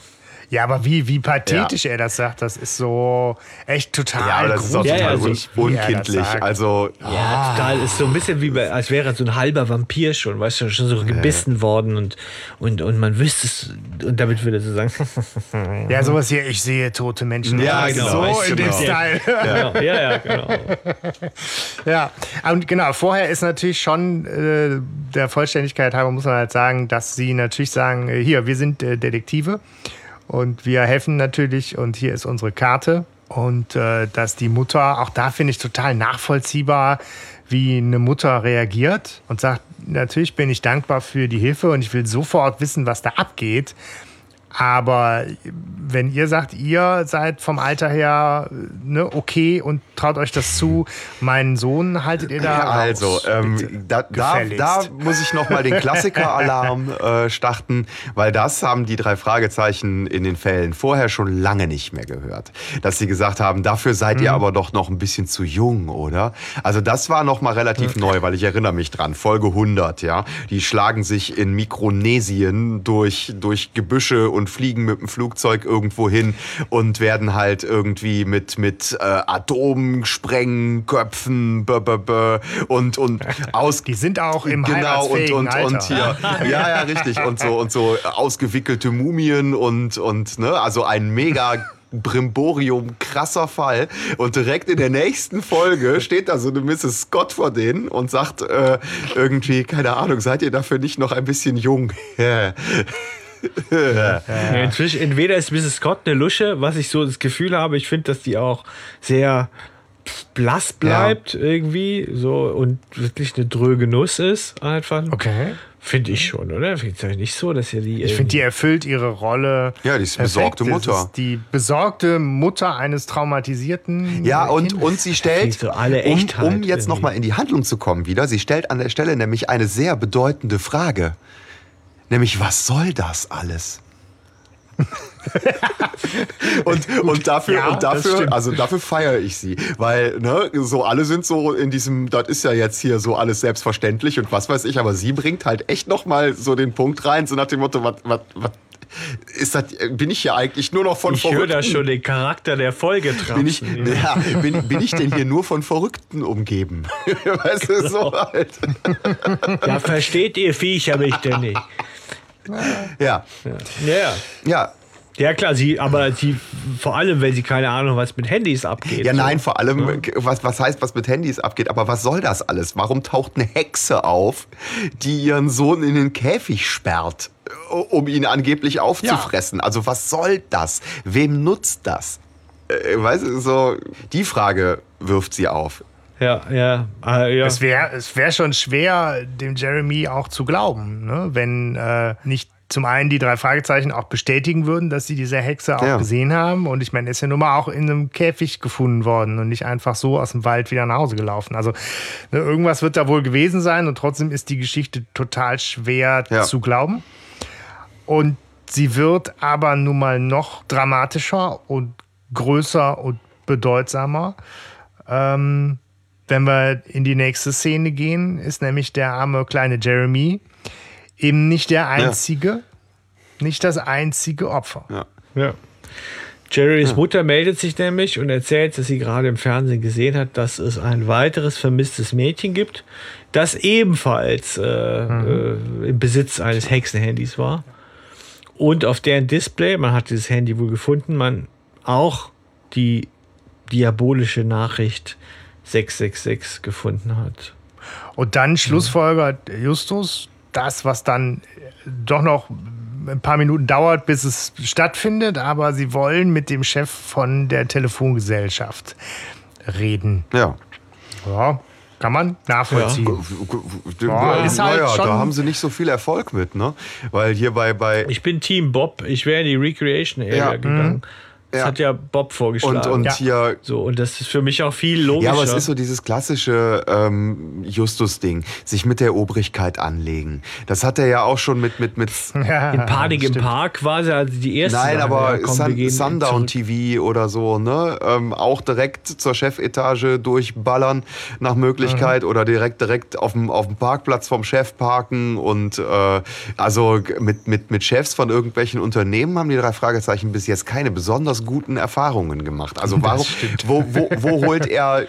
Ja, aber wie, wie pathetisch er das sagt, das ist so echt total Ja, aber das ist auch Ja, ja, total so- un wie er das unkindlich. Also, Ja, total. Ist so ein bisschen wie bei, als wäre er so ein halber Vampir schon, weißt du, schon so gebissen worden und, und, und man wüsste es, und damit würde er so sagen, [laughs] Ja, sowas hier, ich sehe tote Menschen. Ja, ist genau, So weißt in du dem genau. Style. ja, ja, ja, genau. [laughs] Ja, und genau, vorher ist natürlich schon äh, der Vollständigkeit halber muss man halt sagen, dass sie natürlich sagen, äh, hier, wir sind äh, Detektive und wir helfen natürlich und hier ist unsere Karte und äh, dass die Mutter, auch da finde ich total nachvollziehbar, wie eine Mutter reagiert und sagt, natürlich bin ich dankbar für die Hilfe und ich will sofort wissen, was da abgeht. Aber wenn ihr sagt, ihr seid vom Alter her ne, okay und traut euch das zu, meinen Sohn haltet ihr da also, raus, ähm, da, da, da muss ich noch mal den Klassiker-Alarm [laughs] äh, starten, weil das haben die drei Fragezeichen in den Fällen vorher schon lange nicht mehr gehört. Dass sie gesagt haben, dafür seid Mhm. ihr aber doch noch ein bisschen zu jung, oder? Also das war noch mal relativ neu, weil ich erinnere mich dran, Folge 100, ja. Die schlagen sich in Mikronesien durch, durch Gebüsche und und fliegen mit dem Flugzeug irgendwo hin und werden halt irgendwie mit, mit äh, Atomsprengköpfen b -b -b und, und [laughs] aus. Die sind auch im Genau, und, und, Alter. und hier. Ja, ja, richtig. Und so, und so ausgewickelte Mumien und, und ne, also ein mega Brimborium, krasser Fall. Und direkt in der nächsten Folge steht da so eine Mrs. Scott vor denen und sagt äh, irgendwie, keine Ahnung, seid ihr dafür nicht noch ein bisschen jung? [laughs] Ja, inzwischen, entweder ist Mrs. Scott eine Lusche, was ich so das Gefühl habe, ich finde, dass die auch sehr blass bleibt irgendwie so und wirklich eine dröge Nuss ist einfach. Okay. Finde ich schon, oder? Finde ich ja nicht so, dass ihr die. Ich finde, die erfüllt ihre Rolle. Ja, die ist perfekt. besorgte Das Mutter. Ist die besorgte Mutter eines traumatisierten. Ja, und, und sie stellt, so alle um, Echtheit um jetzt nochmal in die Handlung zu kommen wieder, sie stellt an der Stelle nämlich eine sehr bedeutende Frage. Nämlich, was soll das alles? [laughs] und, und dafür, Ja, und dafür, also dafür feiere ich sie. Weil, ne, so alle sind so in diesem, das ist ja jetzt hier so alles selbstverständlich und was weiß ich, aber sie bringt halt echt nochmal so den Punkt rein, so nach dem Motto, was, was, was ist das, bin ich hier eigentlich nur noch von ich höre da Verrückten? schon den Charakter der Folge dran. Bin ich, ja, bin, bin ich denn hier nur von Verrückten umgeben? [laughs] weißt du, so halt. Da versteht ihr Viecher mich denn nicht. Ja, Ja. ja. Ja klar, sie, aber sie, vor allem, wenn sie keine Ahnung, was mit Handys abgeht. Ja, so. nein, vor allem, was, was heißt, was mit Handys abgeht, aber was soll das alles? Warum taucht eine Hexe auf, die ihren Sohn in den Käfig sperrt, um ihn angeblich aufzufressen? Also was soll das? Wem nutzt das? Äh, weißt du, so, die Frage wirft sie auf. Ja, ja, äh, ja. Es wäre es wär schon schwer, dem Jeremy auch zu glauben, ne? wenn äh, nicht zum einen die drei Fragezeichen auch bestätigen würden, dass sie diese Hexe auch Ja. gesehen haben. Und ich meine, er ist ja nun mal auch in einem Käfig gefunden worden und nicht einfach so aus dem Wald wieder nach Hause gelaufen. Also ne, irgendwas wird da wohl gewesen sein und trotzdem ist die Geschichte total schwer Ja. zu glauben. Und sie wird aber nun mal noch dramatischer und größer und bedeutsamer. Ähm, wenn wir in die nächste Szene gehen, ist nämlich der arme kleine Jeremy eben nicht der einzige, nicht das einzige Opfer. Ja. Ja. Jerrys Mutter meldet sich nämlich und erzählt, dass sie gerade im Fernsehen gesehen hat, dass es ein weiteres vermisstes Mädchen gibt, das ebenfalls äh, äh, im Besitz eines Hexenhandys war. Und auf deren Display, man hat dieses Handy wohl gefunden, man auch die diabolische Nachricht 666 gefunden hat. Und dann schlussfolgert Justus das, was dann doch noch ein paar Minuten dauert, bis es stattfindet, aber sie wollen mit dem Chef von der Telefongesellschaft reden. Ja. Ja, kann man nachvollziehen. Ja, ist halt naja, schon- da haben sie nicht so viel Erfolg mit, ne? Weil hier bei, bei Ich bin Team Bob, ich wäre in die Recreation Area Ja. gegangen. Das Ja. hat ja Bob vorgeschlagen. und, und Ja. hier So, und das ist für mich auch viel logischer. Ja, aber es ist so dieses klassische ähm, Justus-Ding, sich mit der Obrigkeit anlegen. Das hat er ja auch schon mit mit mit. [laughs] Ja, in Panik im. Park quasi, also die erste. Nein, aber ja, Sun, Sundown zurück. TV oder so, ne? Ähm, auch direkt zur Chefetage durchballern nach Möglichkeit oder direkt direkt auf dem, auf dem Parkplatz vom Chef parken und äh, also mit, mit, mit Chefs von irgendwelchen Unternehmen haben die drei Fragezeichen bis jetzt keine besonders guten Erfahrungen gemacht. Also warum, wo, wo, wo holt er äh,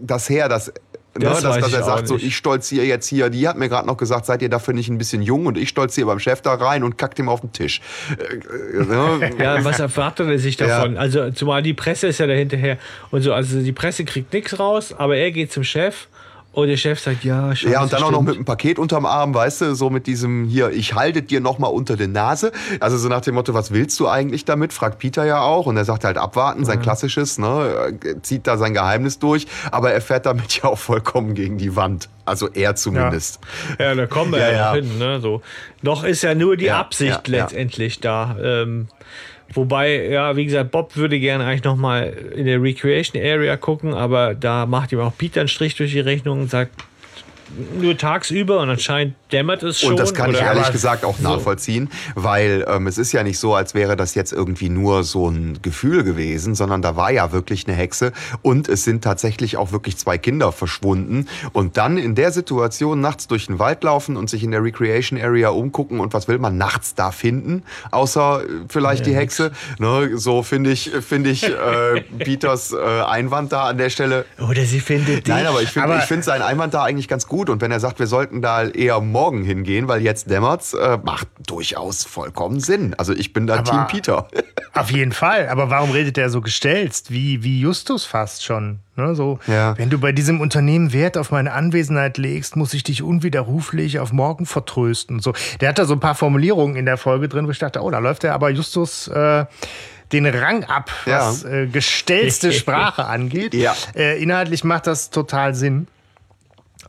das her, dass Ne, Das dass, weiß dass ich er sagt, so ich stolziere jetzt hier, die hat mir gerade noch gesagt, seid ihr dafür nicht ein bisschen jung und ich stolziere beim Chef da rein und kackt ihm auf den Tisch. Äh, äh, ne? [laughs] Ja, was erwartet er sich davon? Also, zumal die Presse ist ja dahinterher und so. Also, die Presse kriegt nichts raus, aber er geht zum Chef und der Chef sagt, ja, scheiße, Ja, und dann auch noch mit einem Paket unterm Arm, weißt du, so mit diesem hier, ich halte dir noch mal unter die Nase. Also so nach dem Motto, was willst du eigentlich damit? Fragt Peter ja auch. Und er sagt halt abwarten, sein klassisches, ne, zieht da sein Geheimnis durch. Aber er fährt damit [laughs] ja auch vollkommen gegen die Wand. Also er zumindest. Ja, da kommen wir [laughs] Ja, ja, ja. hin. Ne? So. Noch ist ja nur die Ja, Absicht ja, ja. letztendlich da. Ähm, wobei, ja, wie gesagt, Bob würde gerne eigentlich noch mal in der Recreation Area gucken, aber da macht ihm auch Peter einen Strich durch die Rechnung und sagt, nur tagsüber und anscheinend dämmert es schon. Und das kann ich ehrlich gesagt auch nachvollziehen, weil ähm, es ist ja nicht so, als wäre das jetzt irgendwie nur so ein Gefühl gewesen, sondern da war ja wirklich eine Hexe und es sind tatsächlich auch wirklich zwei Kinder verschwunden. Und dann in der Situation nachts durch den Wald laufen und sich in der Recreation Area umgucken und was will man nachts da finden, außer äh, vielleicht die Hexe. Ne, so finde ich, finde ich äh, [laughs] Peters äh, Einwand da an der Stelle Oder sie findet dich. Nein, aber ich finde Aber- ich finde seinen Einwand da eigentlich ganz gut. Und wenn er sagt, wir sollten da eher morgen hingehen, weil jetzt dämmert's, äh, macht durchaus vollkommen Sinn. Also ich bin da Aber- Team Peter. [laughs] Auf jeden Fall. Aber warum redet er so gestelzt? Wie, wie Justus fast schon. Ne, so, Ja. wenn du bei diesem Unternehmen Wert auf meine Anwesenheit legst, muss ich dich unwiderruflich auf morgen vertrösten. So, der hat da so ein paar Formulierungen in der Folge drin, wo ich dachte, oh, da läuft er aber Justus äh, den Rang ab, was Ja. äh, gestellte [laughs] Sprache angeht. Ja. Äh, inhaltlich macht das total Sinn.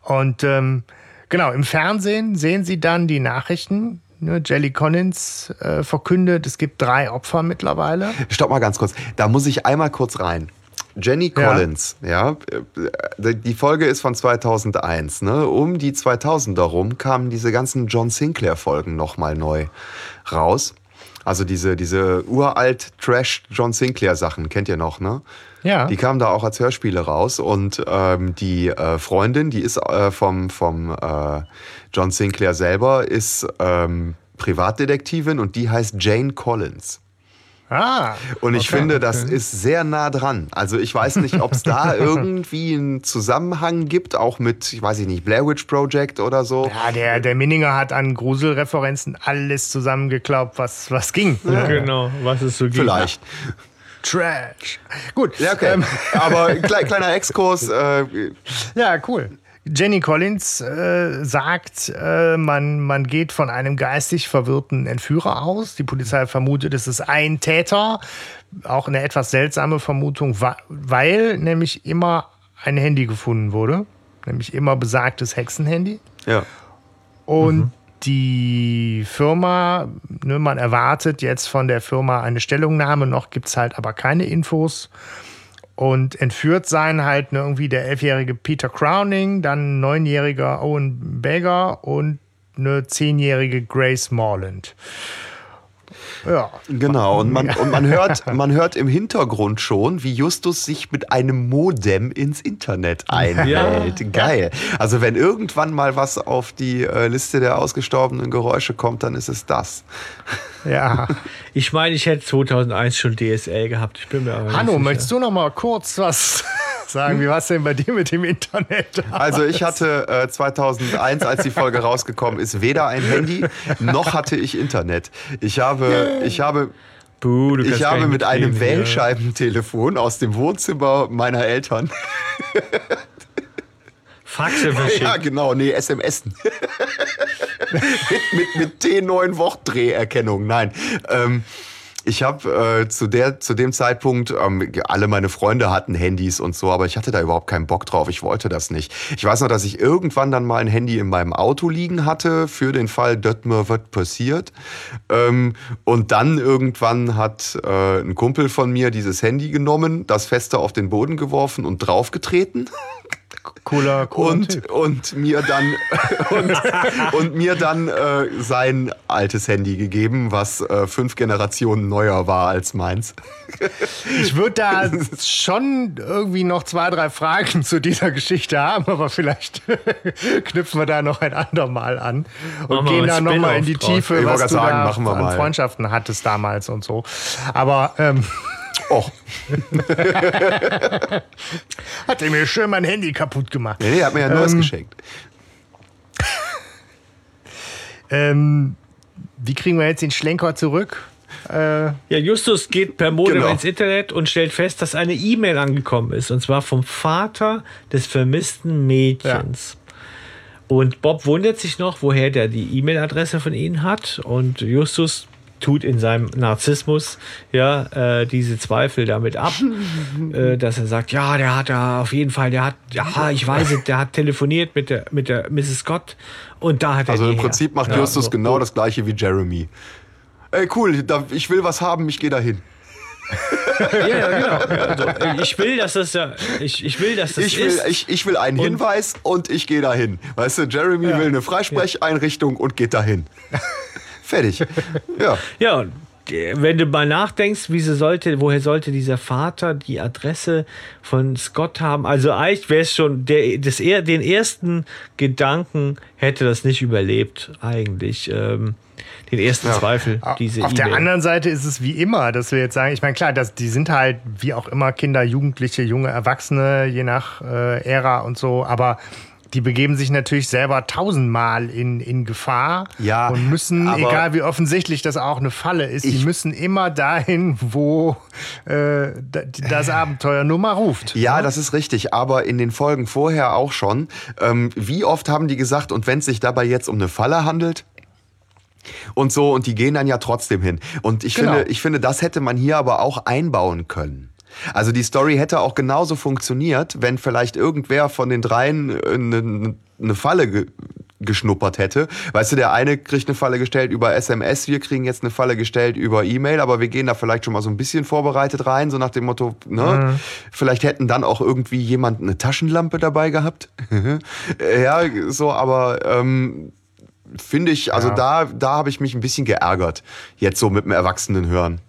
Und ähm, genau, im Fernsehen sehen Sie dann die Nachrichten. Ne, Jelly Collins äh, verkündet, es gibt drei Opfer mittlerweile. Stopp mal ganz kurz. Da muss ich einmal kurz rein. Jenny Ja. Collins, ja, äh, die Folge ist von 2001. Ne? Um die 2000er rum kamen diese ganzen John Sinclair Folgen noch mal neu raus. Also diese diese uralt Trash John Sinclair Sachen kennt ihr noch, ne? Ja. Die kamen da auch als Hörspiele raus und ähm, die äh, Freundin, die ist äh, vom, vom äh, John Sinclair selber, ist ähm, Privatdetektivin und die heißt Jane Collins. Ah. Und ich okay. finde, das ist sehr nah dran. Also ich weiß nicht, ob es da [laughs] irgendwie einen Zusammenhang gibt, auch mit, ich weiß nicht, Blair Witch Project oder so. Ja, der, der Minninger hat an Gruselreferenzen alles zusammengeklaubt, was, was ging. Ne? Genau, was es so gibt. Vielleicht. Trash. Gut. Ja, okay. Ähm, [laughs] Aber klei- kleiner Exkurs. Äh, ja, cool. Jenny Collins äh, sagt, äh, man, man geht von einem geistig verwirrten Entführer aus. Die Polizei vermutet, es ist ein Täter. Auch eine etwas seltsame Vermutung, weil nämlich immer ein Handy gefunden wurde. Nämlich immer besagtes Hexenhandy. ja. Und die Firma, ne, man erwartet jetzt von der Firma eine Stellungnahme, noch gibt es halt aber keine Infos. Und entführt seien halt ne, irgendwie der elfjährige Peter Crowning, dann neunjähriger Owen Bager und eine zehnjährige Grace Morland. Ja, Genau, und man, und man, hört, [laughs] man hört im Hintergrund schon, wie Justus sich mit einem Modem ins Internet einwählt. Geil. Also wenn irgendwann mal was auf die äh, Liste der ausgestorbenen Geräusche kommt, dann ist es das. ja. [laughs] Ich meine, ich hätte 2001 schon DSL gehabt. Ich bin mir aber nicht Hanno, sicher. möchtest du noch mal kurz was sagen? Wie war es denn bei dir mit dem Internet? Also ich hatte äh, 2001, als die Folge rausgekommen ist, weder ein Handy, noch hatte ich Internet. Ich habe, ich habe Buh, Ich habe mit einem ja. Wählscheibentelefon aus dem Wohnzimmer meiner Eltern. [laughs] Faxe verschickt. Ja, genau, nee, SMS. [laughs] mit, mit, mit T9 Wortdreherkennung, nein. Ähm, ich habe äh, zu, der, zu dem Zeitpunkt, ähm, alle meine Freunde hatten Handys und so, aber ich hatte da überhaupt keinen Bock drauf. Ich wollte das nicht. Ich weiß noch, dass ich irgendwann dann mal ein Handy in meinem Auto liegen hatte, für den Fall, dass mir was passiert. Ähm, und dann irgendwann hat äh, ein Kumpel von mir dieses Handy genommen, das fester auf den Boden geworfen und draufgetreten [laughs] Cooler, cooler und, Typ. und mir dann [laughs] und, und mir dann äh, sein altes Handy gegeben, was äh, fünf Generationen neuer war als meins. Ich würde da [laughs] schon irgendwie noch zwei, drei Fragen zu dieser Geschichte haben, aber vielleicht [laughs] knüpfen wir da noch ein andermal an und Machen gehen da nochmal in die. Tiefe, Ich was du sagen, da machen wir an mal. Freundschaften hattest damals und so. Aber ähm, Och, [laughs] hat er mir schön mein Handy kaputt gemacht. nee, nee, hat mir ja neues Ähm, geschenkt. Ähm, wie kriegen wir jetzt den Schlenker zurück? Äh, Ja, Justus geht per Modem Genau. ins Internet und stellt fest, dass eine E-Mail angekommen ist. Und zwar vom Vater des vermissten Mädchens. Und Bob wundert sich noch, woher der die E-Mail-Adresse von ihnen hat. Und Justus tut in seinem Narzissmus ja äh, diese Zweifel damit ab, [laughs] äh, dass er sagt, ja, der hat da auf jeden Fall, der hat, ja, ich weiß es, der hat telefoniert mit der mit der Mrs. Scott und da hat er Also im her. Prinzip macht Ja, Justus so. genau das gleiche wie Jeremy. Ey, cool, da, ich will was haben, ich gehe dahin. [laughs] Ja, ja, genau. Ja, also, ich will, dass das ja, ich, ich will, dass das Ich will, ist. ich, ich will einen Und- Hinweis und ich gehe dahin. Weißt du, Jeremy will eine Freisprecheinrichtung und geht dahin. [laughs] Fertig. Ja. [laughs] Ja, und äh, wenn du mal nachdenkst, wie sie sollte, woher sollte dieser Vater die Adresse von Scott haben? Also eigentlich wäre es schon, der, das, eher- den ersten Gedanken hätte das nicht überlebt, eigentlich. Ähm, den ersten Zweifel, diese Auf der E-Mail. anderen Seite ist es wie immer, dass wir jetzt sagen, ich meine, klar, dass die sind halt wie auch immer Kinder, Jugendliche, junge Erwachsene, je nach äh, Ära und so, aber die begeben sich natürlich selber tausendmal in, in Gefahr Ja, und müssen, egal wie offensichtlich das auch eine Falle ist, die müssen immer dahin, wo äh, da- das Abenteuer nur mal ruft. Ja, das ist richtig, aber in den Folgen vorher auch schon. Ähm, wie oft haben die gesagt, und wenn es sich dabei jetzt um eine Falle handelt? Und so, und die gehen dann ja trotzdem hin. Und ich, Genau. finde, ich finde, das hätte man hier aber auch einbauen können. Also die Story hätte auch genauso funktioniert, wenn vielleicht irgendwer von den dreien äh, eine, eine Falle ge geschnuppert hätte. Weißt du, der eine kriegt eine Falle gestellt über SMS, wir kriegen jetzt eine Falle gestellt über E-Mail, aber wir gehen da vielleicht schon mal so ein bisschen vorbereitet rein, so nach dem Motto, ne? Vielleicht hätten dann auch irgendwie jemand eine Taschenlampe dabei gehabt. [laughs] ja, so, aber ähm, finde ich, also Ja. da, da habe ich mich ein bisschen geärgert, jetzt so mit dem Erwachsenen hören.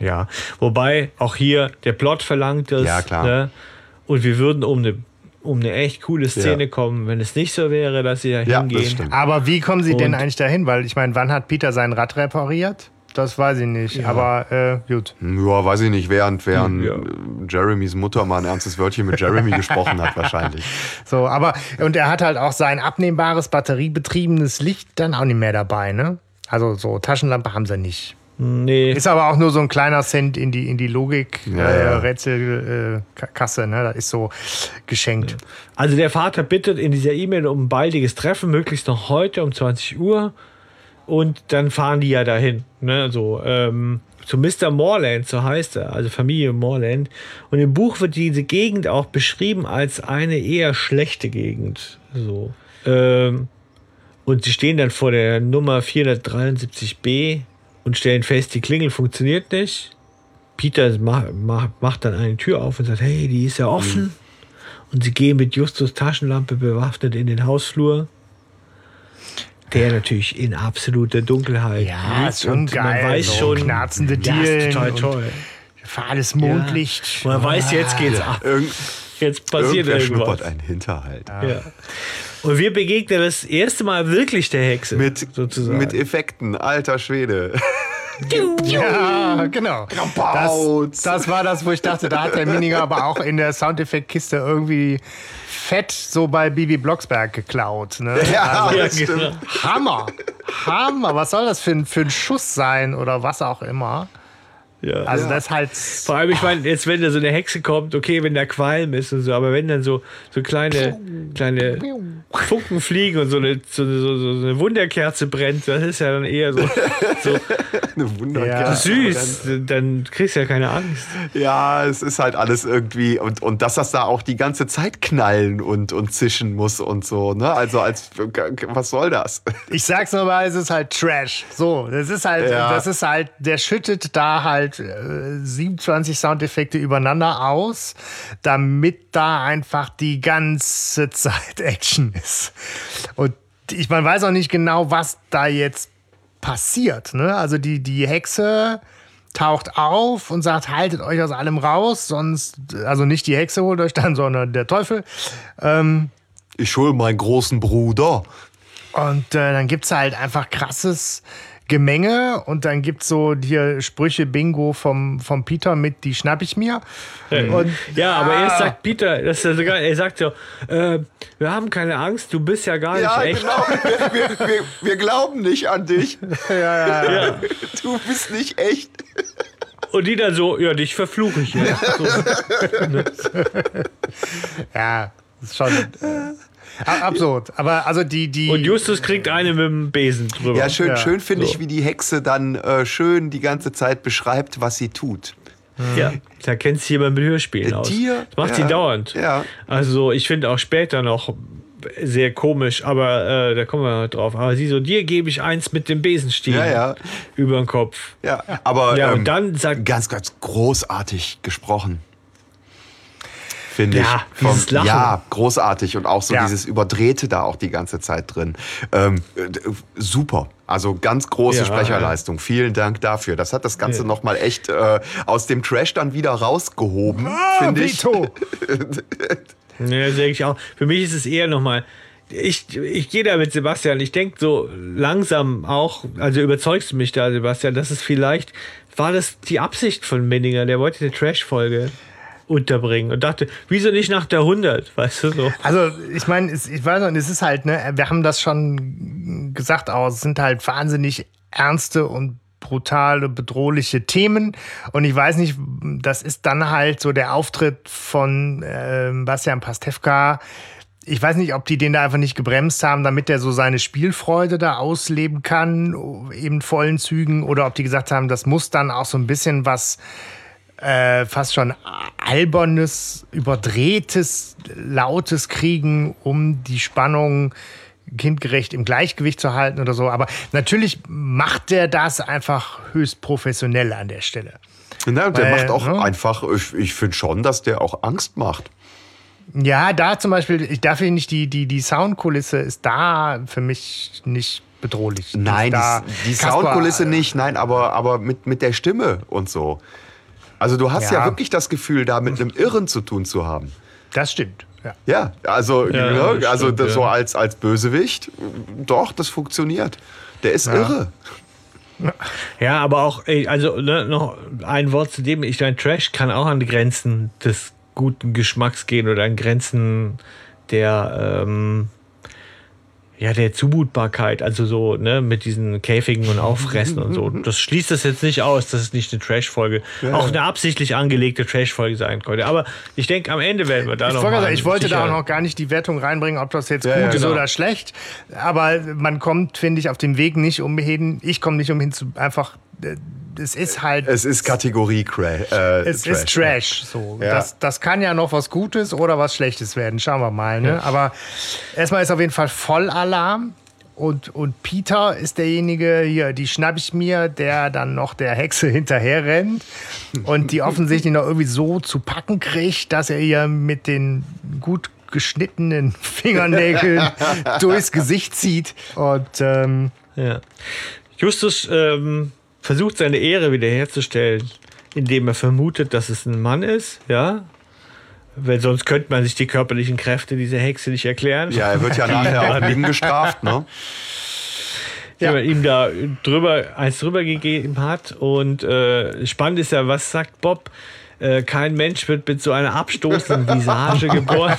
Ja, wobei auch hier der Plot verlangt es. Ja, klar. Ne? Und wir würden um eine, um eine echt coole Szene Ja. kommen, wenn es nicht so wäre, dass sie da Ja, hingehen. das stimmt. Aber wie kommen sie denn Und- eigentlich dahin? Weil ich meine, wann hat Peter sein Rad repariert? Das weiß ich nicht. Aber äh, gut. Ja, weiß ich nicht, während, während Ja. Jeremys Mutter mal ein ernstes Wörtchen mit Jeremy gesprochen hat, wahrscheinlich. [laughs] So, aber und er hat halt auch sein abnehmbares batteriebetriebenes Licht dann auch nicht mehr dabei, ne? Also so Taschenlampe haben sie nicht. Nee. Ist aber auch nur so ein kleiner Cent in die in die Logik Ja, äh, ja. Rätselkasse, äh, ne? Das ist so geschenkt. Also der Vater bittet in dieser E-Mail um ein baldiges Treffen, möglichst noch heute um 20 Uhr. Und dann fahren die ja dahin. Ne? So, ähm, zu Mr. Morland, so heißt er, also Familie Morland. Und im Buch wird diese Gegend auch beschrieben als eine eher schlechte Gegend. So. Ähm, und sie stehen dann vor der Nummer 473b und stellen fest, die Klingel funktioniert nicht. Peter macht, macht, macht dann eine Tür auf und sagt, hey, die ist ja offen. Und sie gehen mit Justus Taschenlampe bewaffnet in den Hausflur. Der natürlich in absoluter Dunkelheit Ja, ist schon und geil, Man weiß so schon, knarzende ja, ist Dielen total toll. Fahles Mondlicht. Ja. Man weiß, jetzt geht's ab. Irgend, Jetzt passiert irgendwas. einen Hinterhalt. Ja. Und wir begegnen das erste Mal wirklich der Hexe. Mit, sozusagen. mit Effekten, alter Schwede. [laughs] Ja, genau. Das, Bautz. das war das, wo ich dachte, da hat der Mininger aber auch in der Soundeffektkiste irgendwie fett so bei Bibi Blocksberg geklaut. Ne? Ja, ja, das genau. stimmt. Hammer. Hammer. Was soll das für ein, für ein Schuss sein oder was auch immer? Ja. Also Ja. das ist halt. Vor allem, ich meine, jetzt wenn da so eine Hexe kommt, okay, wenn da Qualm ist und so, aber wenn dann so, so kleine, kleine Funken fliegen und so eine, so, eine- so, so eine Wunderkerze brennt, das ist ja dann eher so, so [laughs] Eine Wunderkerze. Ja. süß, dann kriegst du ja keine Angst. Ja, es ist halt alles irgendwie und, und dass das da auch die ganze Zeit knallen und, und zischen muss und so, ne? Also als was soll das? Ich sag's nur mal, es ist halt Trash. So, das ist halt, Ja. das ist halt, der schüttet da halt äh, 27 Soundeffekte übereinander aus, damit da einfach die ganze [laughs] Zeit Action ist. Und ich, man weiß auch nicht genau, was da jetzt passiert. Ne? Also die, die Hexe taucht auf und sagt, haltet euch aus allem raus, sonst, also nicht die Hexe holt euch dann, sondern der Teufel. Ähm, Ich hol meinen großen Bruder. und äh, dann gibt's halt einfach krasses Gemenge und dann gibt's so hier Sprüche Bingo vom, vom Peter mit, die schnapp ich mir. Und, Ja, aber erst Ah. sagt Peter, das ist ja sogar, er sagt so, äh, wir haben keine Angst, du bist ja gar Ja, nicht echt. genau. Wir, wir, wir, wir glauben nicht an dich. [laughs] Ja. Du bist nicht echt. Und die dann so, ja, dich verfluche ich jetzt. [laughs] So. Ja, ist schon äh, absurd. Aber also die, die. Und Justus kriegt eine mit dem Besen drüber. Ja, schön, Ja, schön finde so. ich, wie die Hexe dann äh, schön die ganze Zeit beschreibt, was sie tut. Ja, da kennt sich jemand mit Hörspielen Äh, aus. Tier, das macht ja, sie dauernd. ja. Also ich finde auch später noch, sehr komisch, aber äh, da kommen wir drauf. Aber sie so, dir gebe ich eins mit dem Besenstiel Ja, ja. über den Kopf. Ja, aber Ja, und ähm, dann sagt- ganz, ganz großartig gesprochen. Finde Ja, ich. Vom- dieses Lachen. Ja, großartig. Und auch so Ja. dieses Überdrehte da auch die ganze Zeit drin. Ähm, äh, super. Also ganz große Ja, Sprecherleistung. Vielen Dank dafür. Das hat das Ganze Ja. nochmal echt äh, aus dem Trash dann wieder rausgehoben, Ah, finde ich. Vito. [laughs] Ja, denke ich auch. Für mich ist es eher nochmal. Ich, ich gehe da mit Sebastian. Ich denke so langsam auch, also überzeugst du mich da, Sebastian, dass es vielleicht, war das die Absicht von Menninger, der wollte eine Trash-Folge unterbringen und dachte, wieso nicht nach der 100, weißt du so? Also, ich meine, ich weiß nicht, es ist halt, ne, wir haben das schon gesagt auch, es sind halt wahnsinnig ernste und brutale, bedrohliche Themen. Und ich weiß nicht, das ist dann halt so der Auftritt von ähm, Bastian Pastewka. Ich weiß nicht, ob die den da einfach nicht gebremst haben, damit er so seine Spielfreude da ausleben kann, eben vollen Zügen, oder ob die gesagt haben, das muss dann auch so ein bisschen was äh, fast schon albernes, überdrehtes, lautes kriegen, um die Spannung kindgerecht im Gleichgewicht zu halten oder so. Aber natürlich macht der das einfach höchst professionell an der Stelle. Ja, und der Weil, macht auch ne? einfach, ich, ich finde schon, dass der auch Angst macht. Ja, da zum Beispiel, ich darf ich nicht, die, die, die Soundkulisse ist da für mich nicht bedrohlich. Nein, die, die Soundkulisse nicht, nein, aber, aber mit, mit der Stimme und so. Also du hast ja, Ja. wirklich das Gefühl, da mit einem Irren zu tun zu haben. Das stimmt. Ja. Ja, also, Ja, ne, das also stimmt, das ja. so als, als Bösewicht, doch, das funktioniert. Der ist irre. Ja, aber auch, also ne, noch ein Wort zu dem, ich meine, Trash kann auch an die Grenzen des guten Geschmacks gehen oder an Grenzen der, ähm, ja, der Zumutbarkeit, also so, ne, mit diesen Käfigen und Auffressen und so. [laughs] Das schließt das jetzt nicht aus, dass es nicht eine Trash-Folge, auch eine absichtlich angelegte Trash-Folge sein könnte. Aber ich denke, am Ende werden wir da Ich, noch wollte, mal ich wollte da sicher- auch noch gar nicht die Wertung reinbringen, ob das jetzt Ja, gut ja, ist genau. oder schlecht. Aber man kommt, finde ich, auf dem Weg nicht umhin. Ich komme nicht umhin zu einfach. Es ist halt. Es ist Kategorie Cra äh, es Trash. ist Trash. So. Ja. Das, das kann ja noch was Gutes oder was Schlechtes werden. Schauen wir mal. Ne? Aber erstmal ist auf jeden Fall Vollalarm. Und, und Peter ist derjenige, hier, die schnapp ich mir, der dann noch der Hexe hinterher rennt und die [laughs] offensichtlich noch irgendwie so zu packen kriegt, dass er ihr mit den gut geschnittenen [laughs] Fingernägeln durchs Gesicht zieht. Und ähm, Ja. Justus ähm, versucht seine Ehre wiederherzustellen, indem er vermutet, dass es ein Mann ist, ja. Weil sonst könnte man sich die körperlichen Kräfte dieser Hexe nicht erklären. Ja, er wird ja [laughs] nachher auch Lügen gestraft, ne? die man ihm da drüber, eins drüber gegeben hat. Und äh, spannend ist ja, was sagt Bob? Äh, kein Mensch wird mit so einer abstoßenden Visage [laughs] geboren. [laughs]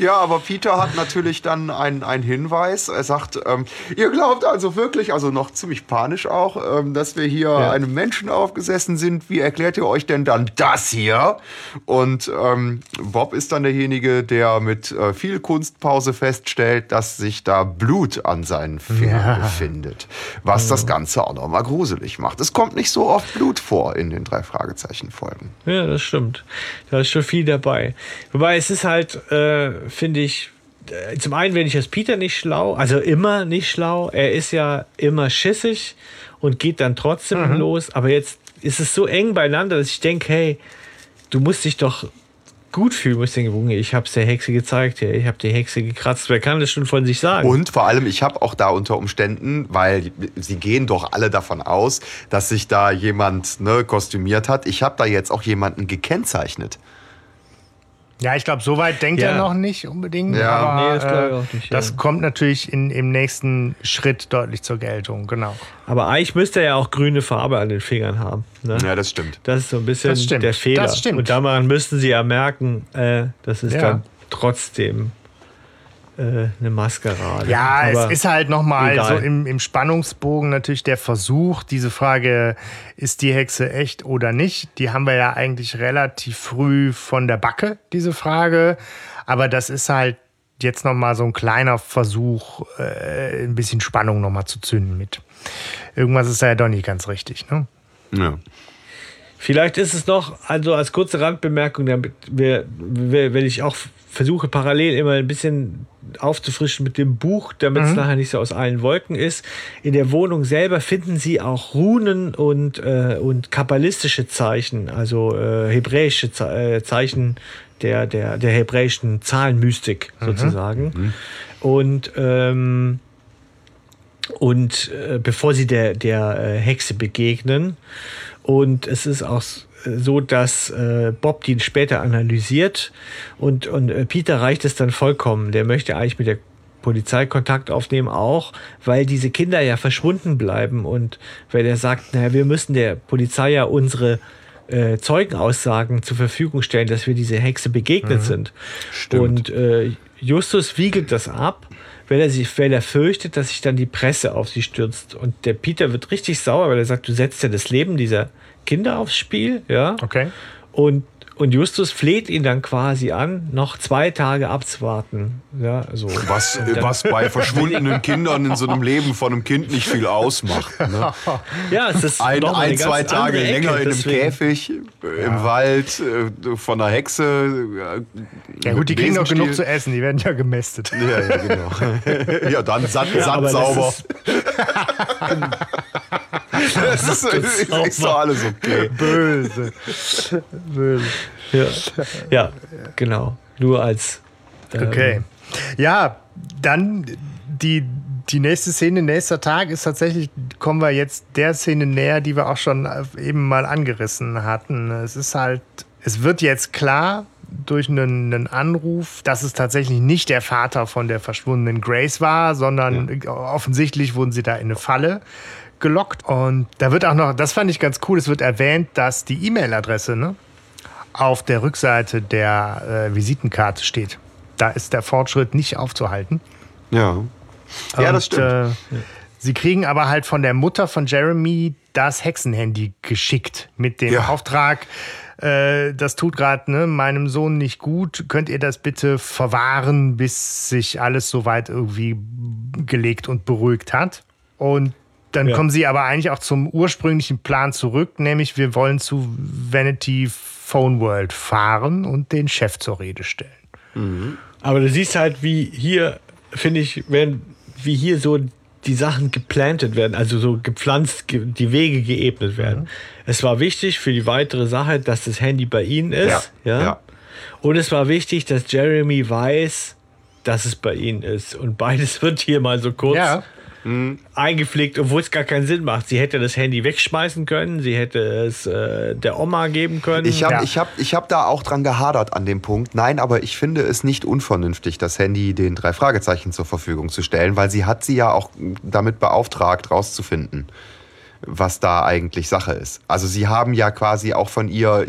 Ja, aber Peter hat natürlich dann einen, einen Hinweis. Er sagt, ähm, ihr glaubt also wirklich, also noch ziemlich panisch auch, ähm, dass wir hier einem Menschen aufgesessen sind. Wie erklärt ihr euch denn dann das hier? Und ähm, Bob ist dann derjenige, der mit äh, viel Kunstpause feststellt, dass sich da Blut an seinen Fingern befindet. Was das Ganze auch nochmal gruselig macht. Es kommt nicht so oft Blut vor in den drei Fragezeichen-Folgen. Ja, das stimmt. Da ist schon viel dabei. Wobei es ist halt, äh, finde ich, äh, zum einen werde ich als Peter nicht schlau, also immer nicht schlau. Er ist ja immer schissig und geht dann trotzdem los. Aber jetzt ist es so eng beieinander, dass ich denke, hey, du musst dich doch gut fühlen. Denken, Junge, ich habe es der Hexe gezeigt, ja, ich habe die Hexe gekratzt. Wer kann das schon von sich sagen? Und vor allem, ich habe auch da unter Umständen, weil sie gehen doch alle davon aus, dass sich da jemand ne, kostümiert hat. Ich habe da jetzt auch jemanden gekennzeichnet. Ja, ich glaube, so weit denkt Ja. er noch nicht unbedingt. Ja. aber, Nee, das glaub ich äh, auch nicht, Das ja. kommt natürlich in, im nächsten Schritt deutlich zur Geltung, genau. Aber eigentlich müsste er ja auch grüne Farbe an den Fingern haben. Ne? Ja, das stimmt. Das ist so ein bisschen Das stimmt. der Fehler. Das stimmt. Und daran müssten sie ja merken, äh, das ist Ja. dann trotzdem eine Maskerade. Ja, Aber es ist halt nochmal so im, im Spannungsbogen natürlich der Versuch, diese Frage, ist die Hexe echt oder nicht? Die haben wir ja eigentlich relativ früh von der Backe, diese Frage. Aber das ist halt jetzt nochmal so ein kleiner Versuch, äh, ein bisschen Spannung nochmal zu zünden mit. Irgendwas ist da ja doch nicht ganz richtig, ne? Ja. Vielleicht ist es noch, also als kurze Randbemerkung, damit wir, wir, wenn ich auch versuche parallel immer ein bisschen aufzufrischen mit dem Buch, damit es nachher nicht so aus allen Wolken ist. In der Wohnung selber finden Sie auch Runen und, äh, und kabbalistische Zeichen, also äh, hebräische Ze äh, Zeichen der, der, der hebräischen Zahlenmystik sozusagen. Und ähm, und äh, bevor sie der, der äh, Hexe begegnen. Und es ist auch so, dass äh, Bob die später analysiert und, und äh, Peter reicht es dann vollkommen. Der möchte eigentlich mit der Polizei Kontakt aufnehmen, auch weil diese Kinder ja verschwunden bleiben und weil er sagt, naja, wir müssen der Polizei ja unsere äh, Zeugenaussagen zur Verfügung stellen, dass wir diese Hexe begegnet sind. Stimmt. Und äh, Justus wiegelt das ab, weil er, sich, weil er fürchtet, dass sich dann die Presse auf sie stürzt. Und der Peter wird richtig sauer, weil er sagt, du setzt ja das Leben dieser Kinder aufs Spiel. Ja? Okay. Und, und Justus fleht ihn dann quasi an, noch zwei Tage abzuwarten. Ja, so. Was, was bei [laughs] verschwundenen Kindern in so einem Leben von einem Kind nicht viel ausmacht. Ne? Ja, es ist Ein, noch ein zwei Tage Ecke, länger in einem Käfig, äh, im Wald, äh, von einer Hexe. äh, Ja gut, die kriegen doch Besenstiel. genug zu essen, die werden ja gemästet. Ja, ja, genau. [laughs] ja, dann Sand, Ja, aber [laughs] [laughs] das ist- Das [laughs] ist, ist, doch alles okay. Böse. Böse. Ja, ja, genau. Nur als. ähm, Okay. Ja, dann die, die nächste Szene, nächster Tag ist tatsächlich, kommen wir jetzt der Szene näher, die wir auch schon eben mal angerissen hatten. Es ist halt, es wird jetzt klar durch einen, einen Anruf, dass es tatsächlich nicht der Vater von der verschwundenen Grace war, sondern offensichtlich wurden sie da in eine Falle gelockt. Und da wird auch noch, das fand ich ganz cool, es wird erwähnt, dass die E-Mail-Adresse, ne? auf der Rückseite der äh, Visitenkarte steht. Da ist der Fortschritt nicht aufzuhalten. Ja. Ja, das Und, stimmt. Äh, sie kriegen aber halt von der Mutter von Jeremy das Hexenhandy geschickt mit dem Ja. Auftrag, äh, das tut gerade ne, meinem Sohn nicht gut. Könnt ihr das bitte verwahren, bis sich alles soweit irgendwie gelegt und beruhigt hat? Und dann Ja. kommen sie aber eigentlich auch zum ursprünglichen Plan zurück, nämlich wir wollen zu Vanity Phone World fahren und den Chef zur Rede stellen. Aber du siehst halt, wie hier, finde ich, wenn, wie hier so die Sachen geplantet werden, also so gepflanzt, ge- die Wege geebnet werden. Es war wichtig für die weitere Sache, dass das Handy bei ihnen ist. Ja. ja. Und es war wichtig, dass Jeremy weiß, dass es bei ihnen ist. Und beides [laughs] wird hier mal so kurz Ja. Eingepflegt, obwohl es gar keinen Sinn macht. Sie hätte das Handy wegschmeißen können, sie hätte es äh, der Oma geben können. Ich habe Ja. ich hab, ich hab da auch dran gehadert an dem Punkt. Nein, aber ich finde es nicht unvernünftig, das Handy den drei Fragezeichen zur Verfügung zu stellen, weil sie hat sie ja auch damit beauftragt, rauszufinden, was da eigentlich Sache ist. Also sie haben ja quasi auch von ihr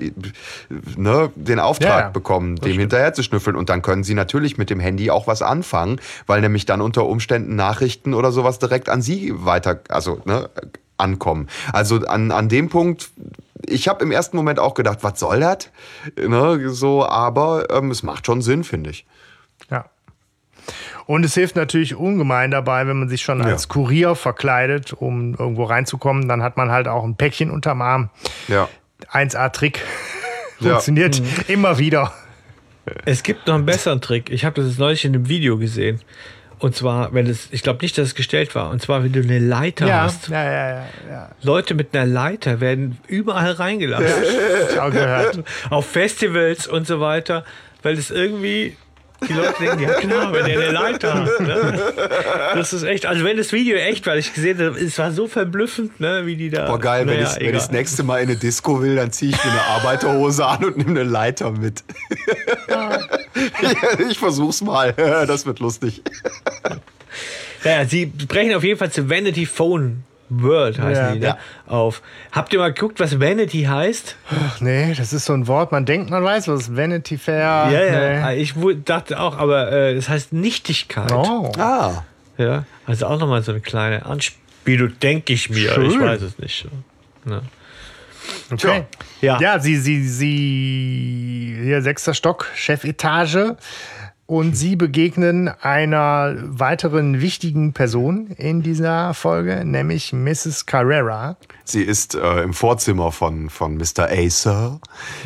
ne, den Auftrag Ja, bekommen, dem hinterher zu schnüffeln. Und dann können sie natürlich mit dem Handy auch was anfangen, weil nämlich dann unter Umständen Nachrichten oder sowas direkt an sie weiter, also ne, ankommen. Also an, an dem Punkt, ich habe im ersten Moment auch gedacht, was soll das? Ne, so, aber ähm, es macht schon Sinn, finde ich. Ja. Und es hilft natürlich ungemein dabei, wenn man sich schon als Kurier verkleidet, um irgendwo reinzukommen. Dann hat man halt auch ein Päckchen unterm Arm. Ja. 1A-Trick. [laughs] Ja. Funktioniert immer wieder. Es gibt noch einen besseren Trick. Ich habe das jetzt neulich in einem Video gesehen. Und zwar, wenn es, ich glaube nicht, dass es gestellt war. Und zwar, wenn du eine Leiter Ja, hast. ja, ja, ja, ja. Leute mit einer Leiter werden überall reingelassen. [laughs] Ich auch gehört. [laughs] Auf Festivals und so weiter. Weil es irgendwie. Die Leute denken, ja klar, wenn er eine Leiter hat. Ne? Das ist echt, also wenn das Video echt war, ich gesehen habe, es war so verblüffend, ne, wie die da. Boah, geil, wenn, Naja, ich, wenn ich das nächste Mal in eine Disco will, dann ziehe ich mir eine Arbeiterhose an und nehme eine Leiter mit. ja, [laughs] ich versuch's mal. [laughs] Das wird lustig. Ja, sie brechen auf jeden Fall zu Vanity Phone World, heißen Ja. die, ne? Ja. auf. Habt ihr mal geguckt, was Vanity heißt? Ach, nee, das ist so ein Wort, man denkt, man weiß was. Vanity Fair. ja, ja. Nee. Ich wu- dachte auch, aber äh, das heißt Nichtigkeit. Oh. Ah. Ja, also auch nochmal so eine kleine Anspielung, denke ich mir. Schön. Ich weiß es nicht. Ne? Okay. Ja. Ja, sie, sie, sie, hier sechster Stock, Chefetage. Und sie begegnen einer weiteren wichtigen Person in dieser Folge, nämlich Mrs. Carrera. Sie ist äh, im Vorzimmer von, von Mr. Acer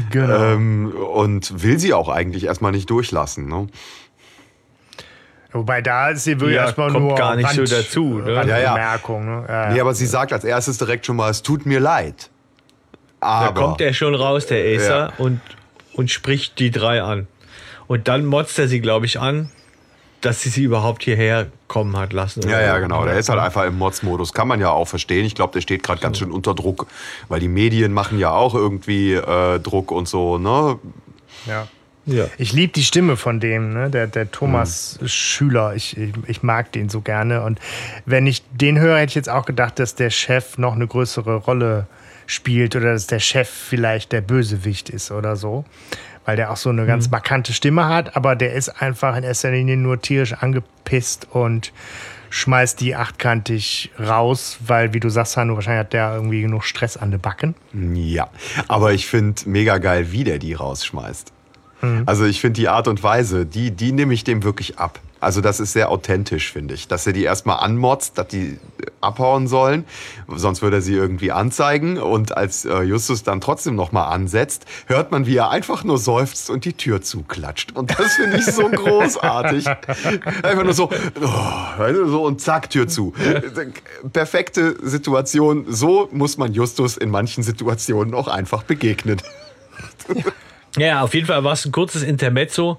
Genau. ähm, und will sie auch eigentlich erstmal nicht durchlassen. Ne? Wobei da ist sie wirklich Ja, erstmal kommt nur gar nicht so dazu, ne? Ja, ja. Randbemerkung, ne? Ja, Nee, ja. aber sie sagt als erstes direkt schon mal, es tut mir leid. Da Aber kommt er schon raus, der Acer, Ja. und, und spricht die drei an. Und dann motzt er sie, glaube ich, an, dass sie sie überhaupt hierher kommen hat lassen. Ja, oder ja, genau. Der ist halt einfach im Mods-Modus. Kann man ja auch verstehen. Ich glaube, der steht gerade ganz schön unter Druck, weil die Medien machen ja auch irgendwie äh, Druck und so. Ne? ja. Ja. Ich liebe die Stimme von dem, ne? der, der Thomas Mhm. Schüler. Ich, ich, ich mag den so gerne. Und wenn ich den höre, hätte ich jetzt auch gedacht, dass der Chef noch eine größere Rolle spielt oder dass der Chef vielleicht der Bösewicht ist oder so. Weil der auch so eine Mhm. ganz markante Stimme hat, aber der ist einfach in erster Linie nur tierisch angepisst und schmeißt die achtkantig raus, weil, wie du sagst, Hanno, wahrscheinlich hat der irgendwie genug Stress an den Backen. Ja, aber ich finde mega geil, wie der die rausschmeißt. Also ich finde die Art und Weise, die, die nehme ich dem wirklich ab. Also das ist sehr authentisch, finde ich. Dass er die erstmal anmotzt, dass die abhauen sollen, sonst würde er sie irgendwie anzeigen. Und als äh, Justus dann trotzdem nochmal ansetzt, hört man, wie er einfach nur seufzt und die Tür zuklatscht. Und das finde ich so [laughs] großartig. Einfach nur so, oh, so und zack, Tür zu. Perfekte Situation. So muss man Justus in manchen Situationen auch einfach begegnen. Ja, auf jeden Fall war es ein kurzes Intermezzo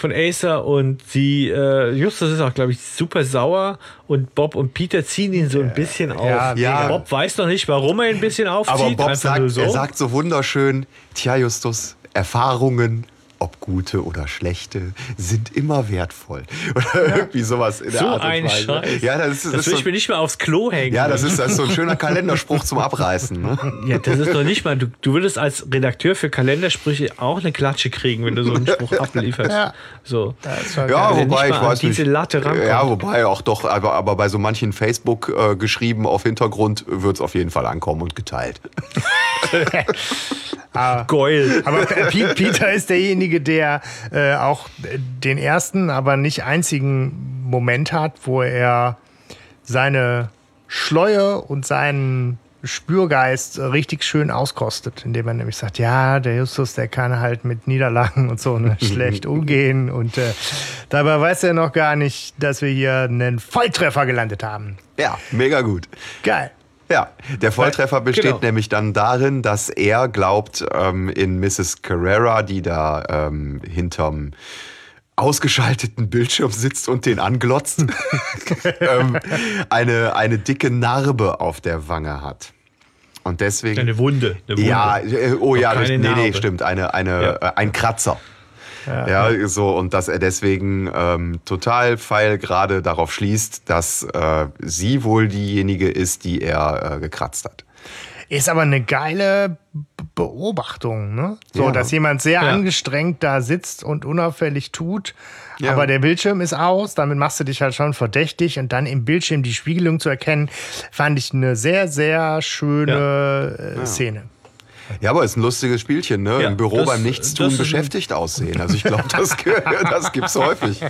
von Acer und sie, äh, Justus ist auch, glaube ich, super sauer und Bob und Peter ziehen ihn so ein bisschen auf. ja, mega. Bob weiß noch nicht, warum er ihn ein bisschen aufzieht. Aber Bob sagt, so. er sagt so wunderschön, tja Justus, Erfahrungen, ob gute oder schlechte, sind immer wertvoll. [laughs] Oder irgendwie sowas in der so Art und ein Weise. Scheiß. Ja, das ist, das das will ist ich so, mir nicht mehr aufs Klo hängen. ja, das ist, das ist so ein schöner Kalenderspruch zum Abreißen. Ne? [laughs] Ja, das ist doch nicht mal. Du, du würdest als Redakteur für Kalendersprüche auch eine Klatsche kriegen, wenn du so einen Spruch [laughs] ablieferst. Ja. So. Ja, geil. der wobei nicht ich mal weiß diese nicht. Latte rankommt. Ja, wobei auch doch, aber, aber bei so manchen Facebook äh, geschrieben auf Hintergrund wird es auf jeden Fall ankommen und geteilt. Geul. Aber Pe- Peter ist derjenige, der äh, auch den ersten, aber nicht einzigen Moment hat, wo er seine Schleue und seinen Spürgeist richtig schön auskostet, indem er nämlich sagt, ja, der Justus, der kann halt mit Niederlagen und so ne, [laughs] schlecht umgehen und äh, dabei weiß er noch gar nicht, dass wir hier einen Volltreffer gelandet haben. Ja, mega gut. Geil. Ja, der Volltreffer besteht Genau. nämlich dann darin, dass er glaubt, ähm, in Mrs. Carrera, die da ähm, hinterm ausgeschalteten Bildschirm sitzt und den anglotzt, [laughs] ähm, eine, eine dicke Narbe auf der Wange hat. Und deswegen. Eine Wunde. Eine Wunde. Ja, äh, oh ja, keine nee, nee, Narbe. stimmt. Eine, eine, Ja. äh, ein Kratzer. Ja, so, und dass er deswegen ähm, total feil gerade darauf schließt, dass äh, sie wohl diejenige ist, die er äh, gekratzt hat. Ist aber eine geile Beobachtung, ne? So, Ja. dass jemand sehr Ja. angestrengt da sitzt und unauffällig tut, Ja. aber der Bildschirm ist aus, damit machst du dich halt schon verdächtig und dann im Bildschirm die Spiegelung zu erkennen, fand ich eine sehr, sehr schöne äh, Szene. Ja, aber ist ein lustiges Spielchen, ne? Ja, Im Büro das- beim Nichtstun beschäftigt aussehen. Also ich glaube, das, [laughs] das gibt's häufig.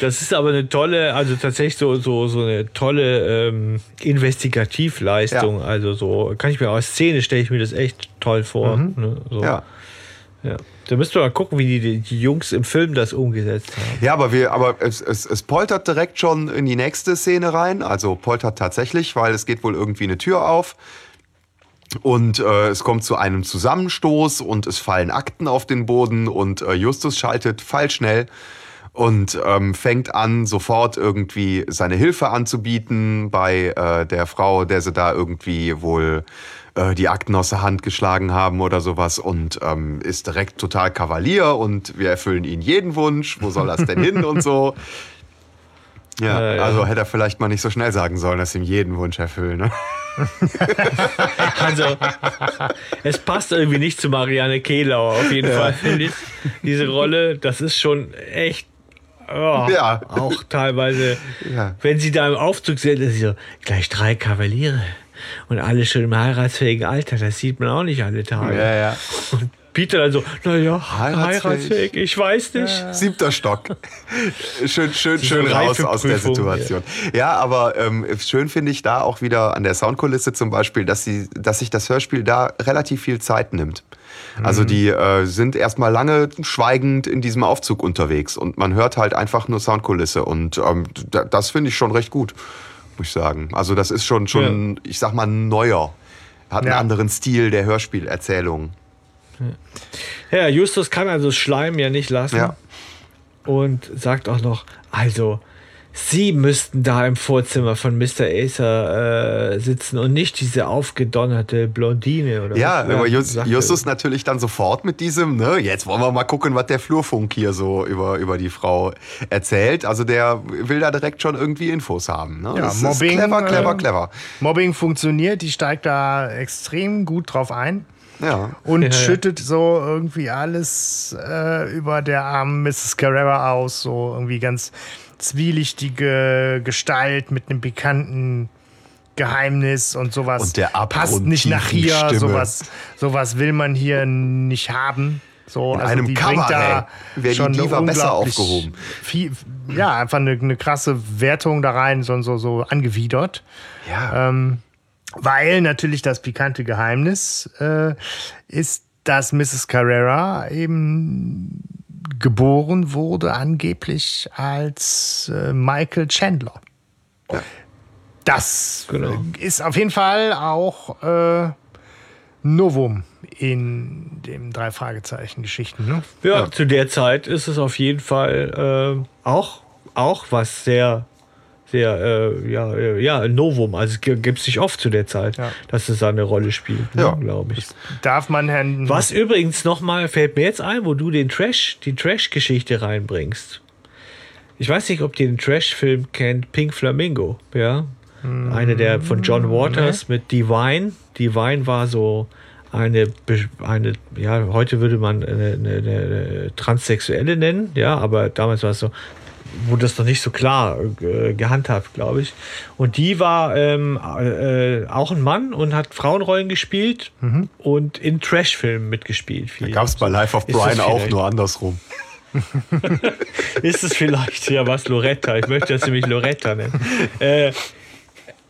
Das ist aber eine tolle, also tatsächlich so, so, so eine tolle ähm, Investigativleistung. Ja. Also so, kann ich mir aus Szene stelle ich mir das echt toll vor. Ne? So, Mhm. Ja. ja. Da müsst ihr mal gucken, wie die, die Jungs im Film das umgesetzt haben. Ja, aber wir, aber es, es, es poltert direkt schon in die nächste Szene rein. Also poltert tatsächlich, weil es geht wohl irgendwie eine Tür auf. Und äh, es kommt zu einem Zusammenstoß und es fallen Akten auf den Boden und äh, Justus schaltet fallschnell und ähm, fängt an, sofort irgendwie seine Hilfe anzubieten bei äh, der Frau, der sie da irgendwie wohl äh, die Akten aus der Hand geschlagen haben oder sowas und ähm, ist direkt total Kavalier und wir erfüllen ihn jeden Wunsch. Wo soll das denn hin und so? [laughs] Ja, Ja, ja. also hätte er vielleicht mal nicht so schnell sagen sollen, dass ihm jeden Wunsch erfüllen. Ne? [laughs] Also, es passt irgendwie nicht zu Marianne Kehlauer, auf jeden Fall, finde ich. Diese Rolle, das ist schon echt. Oh, Ja. Auch teilweise, Ja. wenn sie da im Aufzug sind, ist sie so, gleich drei Kavaliere und alle schon im heiratsfähigen Alter, das sieht man auch nicht alle Tage. ja. Und Peter dann so, naja, Heiratsfähig. heiratsfähig, ich weiß nicht. Siebter Stock. schön, schön, schön raus aus der Situation. Ja, aber ähm, schön finde ich da auch wieder an der Soundkulisse zum Beispiel, dass, sie, dass sich das Hörspiel da relativ viel Zeit nimmt. Also die äh, sind erstmal lange schweigend in diesem Aufzug unterwegs und man hört halt einfach nur Soundkulisse und ähm, da- das finde ich schon recht gut, muss ich sagen. Also das ist schon, schon ich sag mal, neuer. Hat einen Ja. anderen Stil der Hörspielerzählung. Ja, Justus kann also Schleim ja nicht lassen. Ja. Und sagt auch noch, also, Sie müssten da im Vorzimmer von Mr. Acer äh, sitzen und nicht diese aufgedonnerte Blondine oder Ja, was? aber Just. Justus natürlich dann sofort mit diesem, ne, jetzt wollen wir mal gucken, was der Flurfunk hier so über, über die Frau erzählt. Also der will da direkt schon irgendwie Infos haben. Ne? Ja, das Mobbing, ist clever, clever, äh, clever. Mobbing funktioniert, die steigt da extrem gut drauf ein. Ja. und Ja, ja. schüttet so irgendwie alles äh, über der armen Mrs. Carrera aus. So irgendwie ganz zwielichtige Gestalt mit einem bekannten Geheimnis und sowas. Und der passt nicht nach hier. Stimme. Sowas, sowas will man hier nicht haben. So, In also einem die bringt Kabarett wäre die Diva besser unglaublich aufgehoben. Viel, ja, einfach eine, eine krasse Wertung da rein, so, so, so angewidert. Ja. Ähm, weil natürlich das pikante Geheimnis äh, ist, dass Mrs. Carrera eben geboren wurde, angeblich als äh, Michael Chandler. Das Genau. ist auf jeden Fall auch äh, Novum in dem drei Fragezeichen Geschichten. Ne? Ja, zu der Zeit ist es auf jeden Fall äh, auch, auch was sehr, sehr, äh, ja, äh, ja, ein Novum. Also es gibt es nicht oft zu der Zeit, Ja. dass es da eine Rolle spielt, ne, Ja. glaube ich. Darf man Herrn Was übrigens nochmal fällt mir jetzt ein, wo du den Trash, die Trash-Geschichte reinbringst. Ich weiß nicht, ob ihr den Trash-Film kennt, Pink Flamingo, ja. Eine der von John Waters mit Divine. Divine war so eine, eine, ja, heute würde man eine, eine, eine Transsexuelle nennen, ja, aber damals war es so, wurde das noch nicht so klar äh, gehandhabt, glaube ich. Und die war ähm, äh, auch ein Mann und hat Frauenrollen gespielt und in Trash-Filmen mitgespielt. Viel. Gab es bei Life of Brian auch nur andersrum. [laughs] Ist es vielleicht ja was Loretta? Ich möchte das nämlich Loretta nennen. Äh,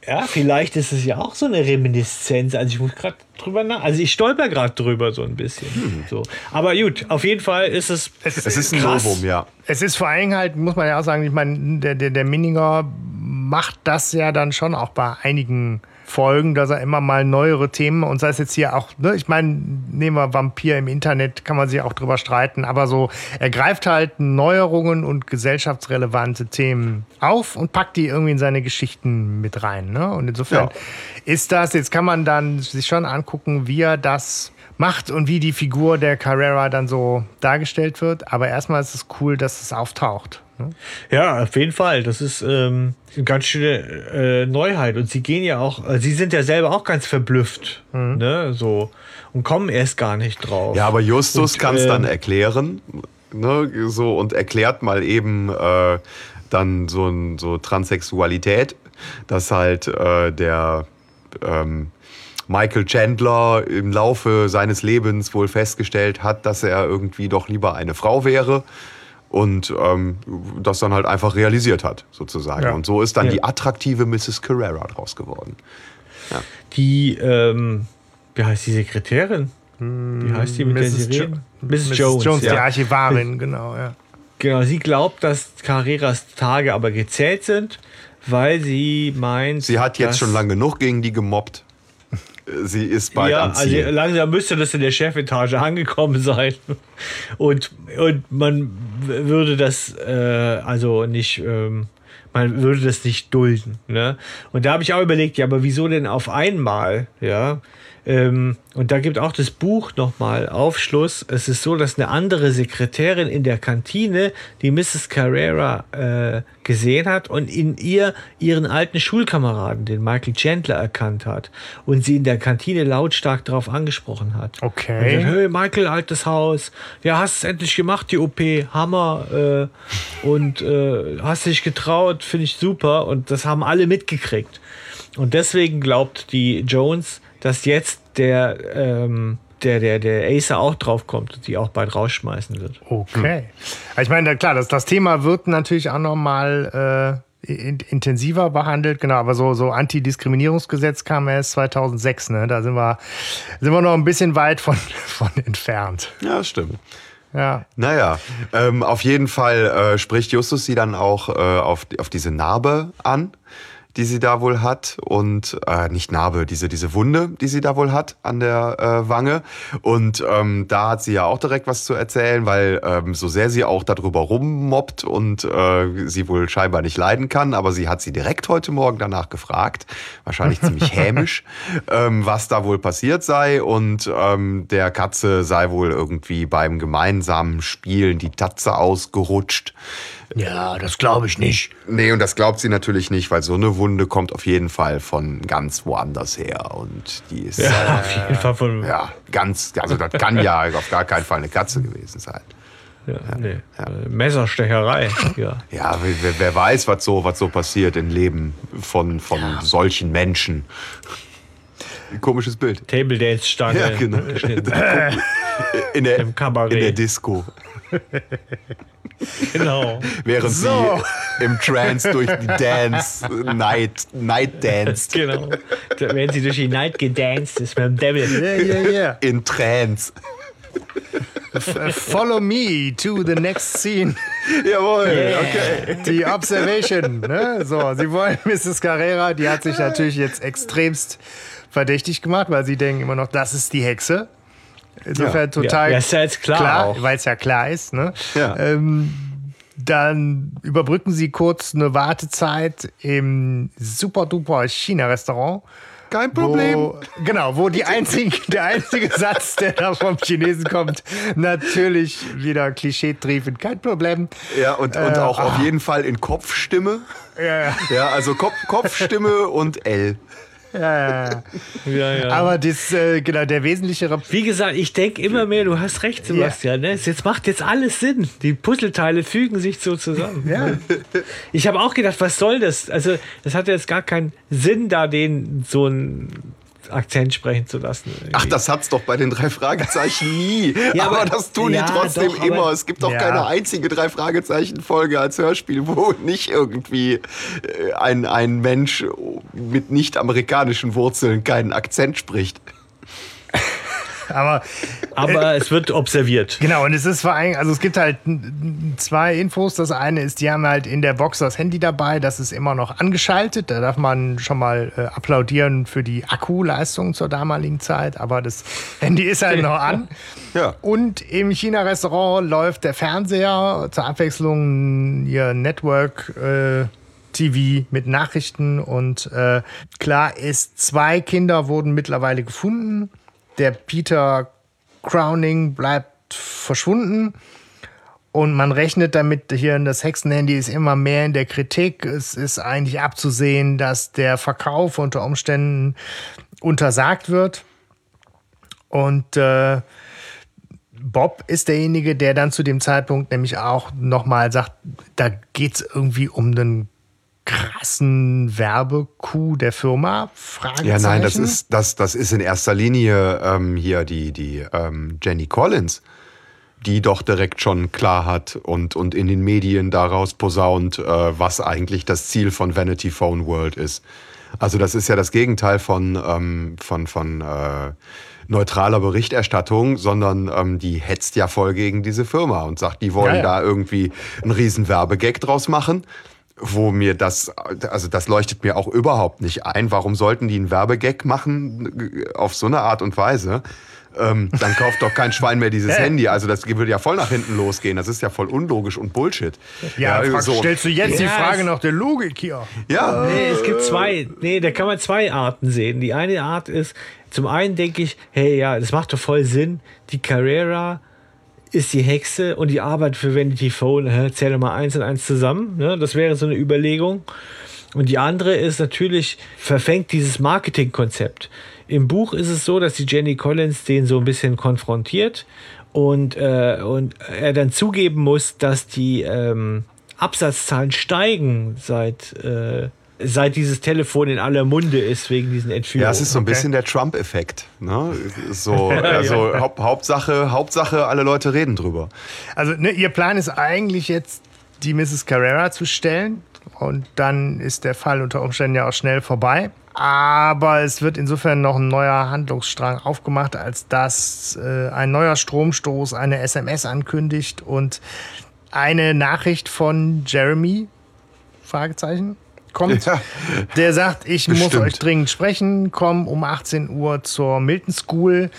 ja, vielleicht ist es ja auch so eine Reminiszenz. Also ich muss gerade drüber nach. Also ich stolper gerade drüber so ein bisschen. So. Aber gut, auf jeden Fall ist es. Es Es ist ein Krass. Novum, ja. Es ist vor allem halt, muss man ja auch sagen, ich meine, der, der, der Minninger macht das ja dann schon auch bei einigen Folgen, dass er immer mal neuere Themen und sei es jetzt hier auch, ne, ich meine, nehmen wir Vampir im Internet, kann man sich auch drüber streiten, aber so, er greift halt Neuerungen und gesellschaftsrelevante Themen auf und packt die irgendwie in seine Geschichten mit rein. Ne? Und insofern Ja. ist das, jetzt kann man dann sich schon angucken, wie er das macht und wie die Figur der Carrera dann so dargestellt wird. Aber erstmal ist es cool, dass es auftaucht. Ne? Ja, auf jeden Fall. Das ist ähm, eine ganz schöne äh, Neuheit. Und sie gehen ja auch, äh, sie sind ja selber auch ganz verblüfft. Ne? So. Und kommen erst gar nicht drauf. Ja, aber Justus kann es ähm, dann erklären, ne, so und erklärt mal eben äh, dann so, ein, so Transsexualität, dass halt äh, der ähm, Michael Chandler im Laufe seines Lebens wohl festgestellt hat, dass er irgendwie doch lieber eine Frau wäre und ähm, das dann halt einfach realisiert hat, sozusagen. Ja. Und so ist dann Ja. die attraktive Mrs. Carrera draus geworden. Die, ähm, wie heißt die Sekretärin? Wie heißt die mit der sie Jo- reden? Mrs. Jones. Jones, die ja. Archivarin, genau, ja. Genau, sie glaubt, dass Carreras Tage aber gezählt sind, weil sie meint. Sie hat jetzt schon lange genug gegen die gemobbt. Sie ist bald ja, am also Ziel. langsam müsste das in der Chefetage [laughs] angekommen sein. Und, und man würde das äh, also nicht, ähm, man würde das nicht dulden. Ne? Und da habe ich auch überlegt, ja, aber wieso denn auf einmal? Ja. Ähm, und da gibt auch das Buch nochmal Aufschluss. Es ist so, dass eine andere Sekretärin in der Kantine die Mrs. Carrera äh, gesehen hat und in ihr ihren alten Schulkameraden, den Michael Chandler, erkannt hat und sie in der Kantine lautstark darauf angesprochen hat. Okay. Und gesagt, hey Michael, altes Haus, ja, hast es endlich gemacht, die OP, Hammer äh, und äh, hast dich getraut, finde ich super und das haben alle mitgekriegt. Und deswegen glaubt die Jones, dass jetzt der ähm, der, der, der Acer auch draufkommt und die auch bald rausschmeißen wird. Okay. Hm. Ich meine, klar, das, das Thema wird natürlich auch nochmal äh, intensiver behandelt, genau, aber so, so Antidiskriminierungsgesetz kam erst 2006, ne? Da sind wir, sind wir noch ein bisschen weit von, [laughs] von entfernt. Ja, stimmt. Ja. Naja, ähm, auf jeden Fall äh, spricht Justus sie dann auch äh, auf, auf diese Narbe an die sie da wohl hat und äh, nicht Narbe, diese diese Wunde, die sie da wohl hat an der äh, Wange und ähm, da hat sie ja auch direkt was zu erzählen, weil ähm, so sehr sie auch darüber rummobbt und äh, sie wohl scheinbar nicht leiden kann, aber sie hat sie direkt heute Morgen danach gefragt, wahrscheinlich ziemlich [laughs] hämisch, ähm, was da wohl passiert sei und ähm, der Katze sei wohl irgendwie beim gemeinsamen Spielen die Tatze ausgerutscht. Ja, das glaube ich nicht. Nee, und das glaubt sie natürlich nicht, weil so eine Wunde kommt auf jeden Fall von ganz woanders her. Und die ist. Ja, äh, auf jeden Fall von. Ja, ganz. Also, das kann ja [laughs] auf gar keinen Fall eine Katze gewesen sein. Ja, nee. Ja. Messerstecherei. Ja, ja wer, wer, weiß, was so, was so passiert im Leben von, von ja. solchen Menschen. Komisches Bild. Table Dance Stange. Ja, genau. In [laughs] der, Im Kabarett. In der Disco. [laughs] Genau. Während so. sie im Trance durch die Dance, Night, Night Dance. Genau. Wenn sie durch die Night gedanced ist mit dem Devil. Yeah, yeah, yeah. In Trance. Follow me to the next scene. Jawohl, yeah. okay. Die Observation. Ne? So, sie wollen [laughs] Mrs. Carrera, die hat sich natürlich jetzt extremst verdächtig gemacht, weil sie denken immer noch, das ist die Hexe. Insofern ja. total ja, ist ja jetzt klar, klar weil es ja klar ist. Ne? Ja. Ähm, dann überbrücken sie kurz eine Wartezeit im super-duper China-Restaurant. Kein Problem. Wo, genau, wo die einzige, der einzige Satz, der da vom Chinesen kommt, natürlich wieder klischee-triefend. Kein Problem. Ja, und, und äh, auch ah. auf jeden Fall in Kopfstimme. Ja, ja. ja also Kopf, Kopfstimme und L. Ja, ja. [laughs] ja, ja. Aber das, äh, genau, der wesentliche. Wie gesagt, ich denke immer mehr, du hast recht, Sebastian. Ja. Ne? Jetzt macht jetzt alles Sinn. Die Puzzleteile fügen sich so zusammen. Ja. Ich habe auch gedacht, was soll das? Also, das hat jetzt gar keinen Sinn, da den so ein Akzent sprechen zu lassen. Irgendwie. Ach, das hat's doch bei den drei Fragezeichen nie. [laughs] ja, aber, aber, das tun ja, die trotzdem doch, immer. Es gibt doch ja. keine einzige drei Fragezeichen Folge als Hörspiel, wo [laughs] nicht irgendwie äh, ein, ein Mensch mit nicht amerikanischen Wurzeln keinen Akzent spricht. Aber, aber äh, es wird observiert. Genau, und es ist vor allem, also es gibt halt zwei Infos. Das eine ist, die haben halt in der Box das Handy dabei, das ist immer noch angeschaltet. Da darf man schon mal äh, applaudieren für die Akkuleistung zur damaligen Zeit, aber das Handy ist halt noch an. Ja. Und im China-Restaurant läuft der Fernseher zur Abwechslung ihr Network. Äh, TV mit Nachrichten und äh, klar ist, zwei Kinder wurden mittlerweile gefunden der Peter Crowning bleibt verschwunden. Und man rechnet damit, hier das Hexenhandy ist immer mehr in der Kritik. Es ist eigentlich abzusehen, dass der Verkauf unter Umständen untersagt wird. Und äh, Bob ist derjenige, der dann zu dem Zeitpunkt nämlich auch nochmal sagt, da geht es irgendwie um einen krassen Werbecoup der Firma? Ja, nein, das ist, das, das ist in erster Linie ähm, hier die, die ähm, Jenny Collins, die doch direkt schon klar hat und, und in den Medien daraus posaunt, äh, was eigentlich das Ziel von Vanity Phone World ist. Also das ist ja das Gegenteil von, ähm, von, von äh, neutraler Berichterstattung, sondern ähm, die hetzt ja voll gegen diese Firma und sagt, die wollen ja, ja. da irgendwie einen riesen Werbegag draus machen wo mir das, also das leuchtet mir auch überhaupt nicht ein. Warum sollten die einen Werbegag machen auf so eine Art und Weise? Ähm, dann kauft doch kein Schwein mehr dieses [laughs] Handy. Also das würde ja voll nach hinten losgehen. Das ist ja voll unlogisch und Bullshit. Ja, ja so. stellst du jetzt ja, die Frage nach der Logik hier. Ja. Nee, es gibt zwei, nee, da kann man zwei Arten sehen. Die eine Art ist, zum einen denke ich, hey, ja, das macht doch voll Sinn, die Carrera ist die Hexe und die Arbeit für Vanity Phone, hä, zähle mal eins und eins zusammen. Ne? Das wäre so eine Überlegung. Und die andere ist natürlich, verfängt dieses Marketingkonzept. Im Buch ist es so, dass die Jenny Collins den so ein bisschen konfrontiert und, äh, und er dann zugeben muss, dass die ähm, Absatzzahlen steigen seit äh, seit dieses Telefon in aller Munde ist wegen diesen Entführungen. Ja, es ist so ein Okay. bisschen der Trump-Effekt. Ne? So, [laughs] also Haupt, Hauptsache, Hauptsache, alle Leute reden drüber. Also ne, ihr Plan ist eigentlich jetzt, die Mrs. Carrera zu stellen. Und dann ist der Fall unter Umständen ja auch schnell vorbei. Aber es wird insofern noch ein neuer Handlungsstrang aufgemacht, als dass äh, ein neuer Stromstoß eine SMS ankündigt und eine Nachricht von Jeremy, Fragezeichen, kommt, Ja. der sagt, ich muss Bestimmt. euch dringend sprechen, komm um 18 Uhr zur Milton School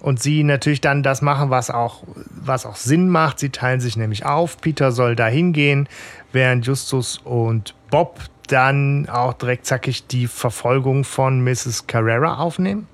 und sie natürlich dann das machen, was auch, was auch Sinn macht. Sie teilen sich nämlich auf. Peter soll da hingehen, während Justus und Bob dann auch direkt zackig die Verfolgung von Mrs. Carrera aufnehmen.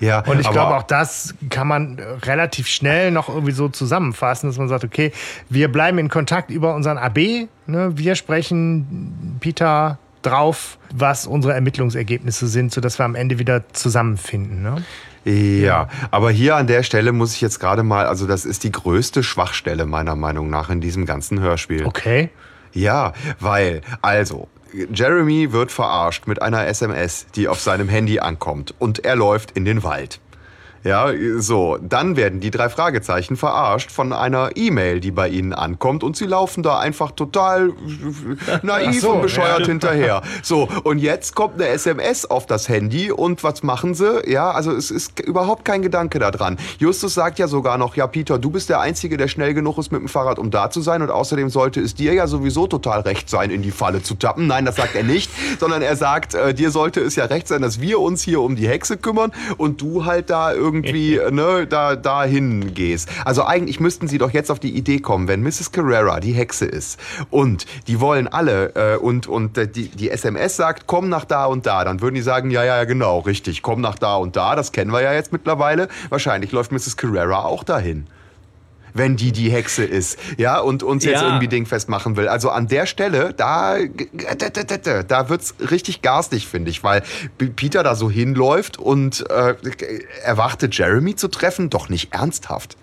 Ja, Und ich glaube, auch das kann man äh, relativ schnell noch irgendwie so zusammenfassen, dass man sagt, okay, wir bleiben in Kontakt über unseren AB. Ne? Wir sprechen Peter drauf, was unsere Ermittlungsergebnisse sind, sodass wir am Ende wieder zusammenfinden. Ne? Ja, aber hier an der Stelle muss ich jetzt gerade mal, also das ist die größte Schwachstelle meiner Meinung nach in diesem ganzen Hörspiel. Okay. Ja, weil, also, Jeremy wird verarscht mit einer SMS, die auf seinem Handy ankommt und er läuft in den Wald. Ja, so, dann werden die drei Fragezeichen verarscht von einer E-Mail, die bei ihnen ankommt und sie laufen da einfach total naiv so, und bescheuert ja. hinterher. [laughs] So, und jetzt kommt eine SMS auf das Handy und was machen sie? Ja, also es ist überhaupt kein Gedanke daran. Justus sagt ja sogar noch, ja Peter, du bist der Einzige, der schnell genug ist mit dem Fahrrad, um da zu sein und außerdem sollte es dir ja sowieso total recht sein, in die Falle zu tappen. Nein, das sagt er nicht, sondern er sagt, äh, dir sollte es ja recht sein, dass wir uns hier um die Hexe kümmern und du halt da irgendwie [laughs] ne, da dahin gehst. Also eigentlich müssten sie doch jetzt auf die Idee kommen, wenn Mrs. Carrera die Hexe ist und die wollen alle äh, und und äh, die die SMS sagt, komm nach da und da, dann würden die sagen, ja ja ja genau, richtig, komm nach da und da, das kennen wir ja jetzt mittlerweile. Wahrscheinlich läuft Mrs. Carrera auch dahin. Wenn die die Hexe ist, ja, und uns jetzt Ja. irgendwie dingfest machen will. Also an der Stelle, da, da wird's richtig garstig, finde ich, weil Peter da so hinläuft und äh, erwartet Jeremy zu treffen, doch nicht ernsthaft.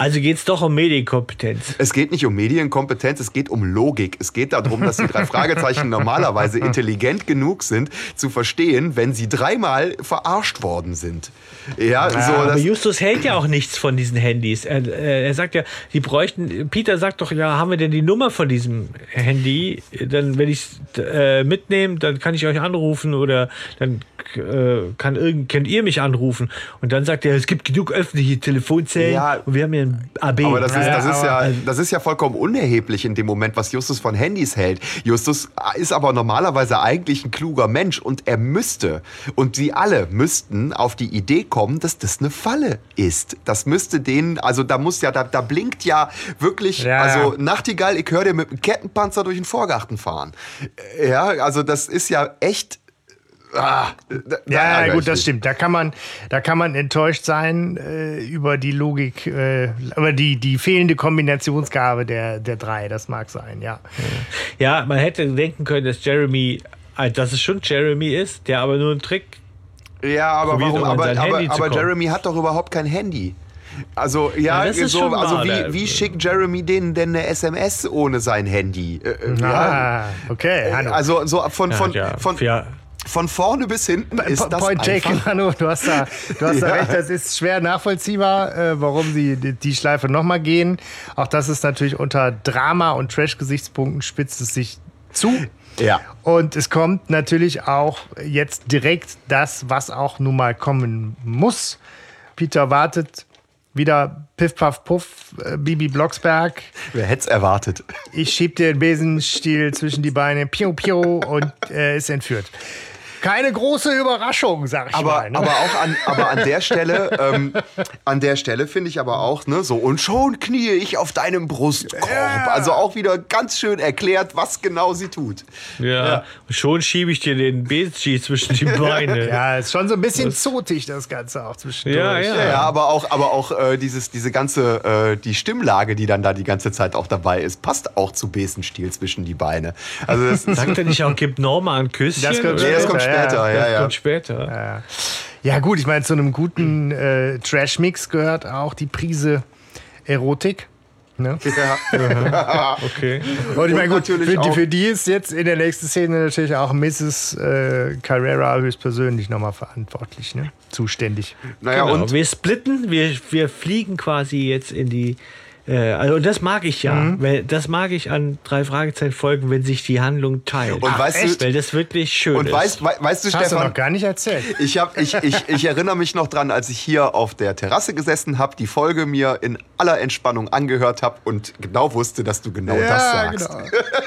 Also geht es doch um Medienkompetenz. Es geht nicht um Medienkompetenz, es geht um Logik. Es geht darum, dass die drei Fragezeichen [laughs] normalerweise intelligent genug sind, zu verstehen, wenn sie dreimal verarscht worden sind. Ja, so, Aber Justus hält ja auch nichts von diesen Handys. Er, äh, er sagt ja, die bräuchten. Peter sagt doch, ja, haben wir denn die Nummer von diesem Handy? Dann, wenn ich es äh, mitnehme, dann kann ich euch anrufen oder dann äh, kann irgend, könnt ihr mich anrufen. Und dann sagt er, es gibt genug öffentliche Telefonzellen Ja. und wir haben hier ein AB. Aber das ist, das, ist ja, das ist ja vollkommen unerheblich in dem Moment, was Justus von Handys hält. Justus ist aber normalerweise eigentlich ein kluger Mensch und er müsste, und sie alle müssten auf die Idee kommen, dass das eine Falle ist. Das müsste denen, also da muss ja, da, da blinkt ja wirklich, Ja, also ja. Nachtigall, ich höre dir mit dem Kettenpanzer durch den Vorgarten fahren. Ja, also das ist ja echt. Ah, da- da Ja, ja, ich gut, das mich. stimmt. Da kann man, da kann man enttäuscht sein äh, über die Logik, äh, über die, die fehlende Kombinationsgabe der, der drei. Das mag sein, ja. Ja, man hätte denken können, dass Jeremy, äh, dass es schon Jeremy ist, der aber nur einen Trick. Ja, aber Probiert, warum? um Aber, aber, aber. Jeremy hat doch überhaupt kein Handy. Also ja, Ja, das ist so, schon also wahr, wie, da- wie schickt Jeremy denen denn eine SMS ohne sein Handy? Äh, äh, ja. Ah, okay. Hanno. Also so von, von, ja, von, ja. von vorne bis hinten ist das Point einfach. Hanno. Du hast da, du hast da [laughs] Ja. recht. Das ist schwer nachvollziehbar, äh, warum sie die, die Schleife nochmal gehen. Auch das ist natürlich unter Drama- und Trash-Gesichtspunkten spitzt es sich zu. Ja. Und es kommt natürlich auch jetzt direkt das, was auch nun mal kommen muss. Peter wartet wieder Piff, Puff, Puff, äh, Bibi Blocksberg. Wer hätte es erwartet? Ich schieb dir den Besenstiel zwischen die Beine, piu, piu, und er ist entführt. Keine große Überraschung, sag ich Aber, mal. Ne? aber auch an, aber an der Stelle, ähm, an der Stelle finde ich aber auch, ne, so, und schon knie ich auf deinem Brustkorb. Also auch wieder ganz schön erklärt, was genau sie tut. Ja. Und schon schiebe ich dir den Besenstiel zwischen die Beine. [laughs] ja, ist schon so ein bisschen zotig, das Ganze auch zwischendurch. Ja, ja. Ja, ja, aber auch, aber auch äh, dieses, diese ganze, äh, die Stimmlage, die dann da die ganze Zeit auch dabei ist, passt auch zu Besenstiel zwischen die Beine. Also das [laughs] Sagt er nicht auch, gib Norma ein Küsschen? Das kommt nee, das kommt Ja, später, ja, ja. kommt später. Ja, gut, ich meine, zu einem guten äh, Trash-Mix gehört auch die Prise Erotik. Ne? Ja. [laughs] Okay. Und ich meine, gut, für, natürlich die, auch- für die ist jetzt in der nächsten Szene natürlich auch Mrs. Äh, Carrera höchstpersönlich nochmal verantwortlich, ne? zuständig. Naja, genau. und wir splitten, wir, wir fliegen quasi jetzt in die. Äh, also und das mag ich ja, Mhm. weil das mag ich an drei Fragezeichen Folgen, wenn sich die Handlung teilt. Und weißt du- weil das wirklich schön und ist. weißt, wei- weißt du, Das hast du Stefan, noch gar nicht erzählt. Ich, hab, ich, ich, ich erinnere mich noch dran, als ich hier auf der Terrasse gesessen habe, die Folge mir in aller Entspannung angehört habe und genau wusste, dass du genau das sagst.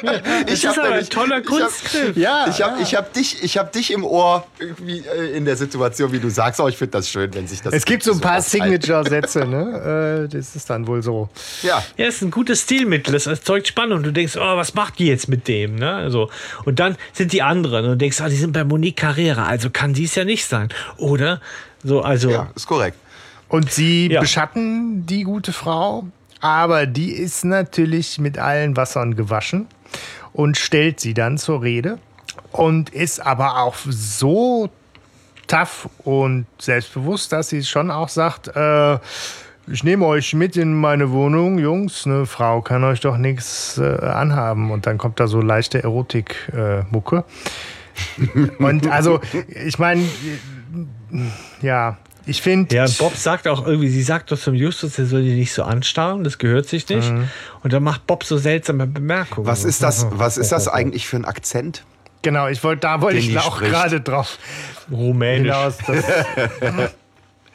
genau. [laughs] das ist hab aber ein toller ich hab- Kunstgriff. Ja, Ich habe ja. ich hab dich, ich hab dich im Ohr irgendwie äh, in der Situation, wie du sagst. Oh, ich finde das schön, wenn sich das. Es gibt so ein paar. Signature-Sätze, ne? Äh, das ist dann wohl so. Ja, Ja, es ist ein gutes Stilmittel, es erzeugt Spannung. Du denkst, oh, was macht die jetzt mit dem? Ne? Also, und dann sind die anderen und du denkst, ah, die sind bei Monique Carrera, also kann die es ja nicht sein. Oder? So, also, ja, ist korrekt. Und sie Ja. beschatten die gute Frau, aber die ist natürlich mit allen Wassern gewaschen und stellt sie dann zur Rede und ist aber auch so tough und selbstbewusst, dass sie schon auch sagt, äh, ich nehme euch mit in meine Wohnung, Jungs, eine Frau kann euch doch nichts äh, anhaben. Und dann kommt da so leichte Erotik-Mucke. [laughs] und also, ich meine, ja, ich finde. Ja, und Bob sagt auch irgendwie, sie sagt doch zum Justus, er soll die nicht so anstarren, das gehört sich nicht. Und dann macht Bob so seltsame Bemerkungen. Was ist das, was ist das eigentlich für ein Akzent? Genau, ich wollte, da wollte ich auch gerade drauf Rumänisch. hinaus. [laughs]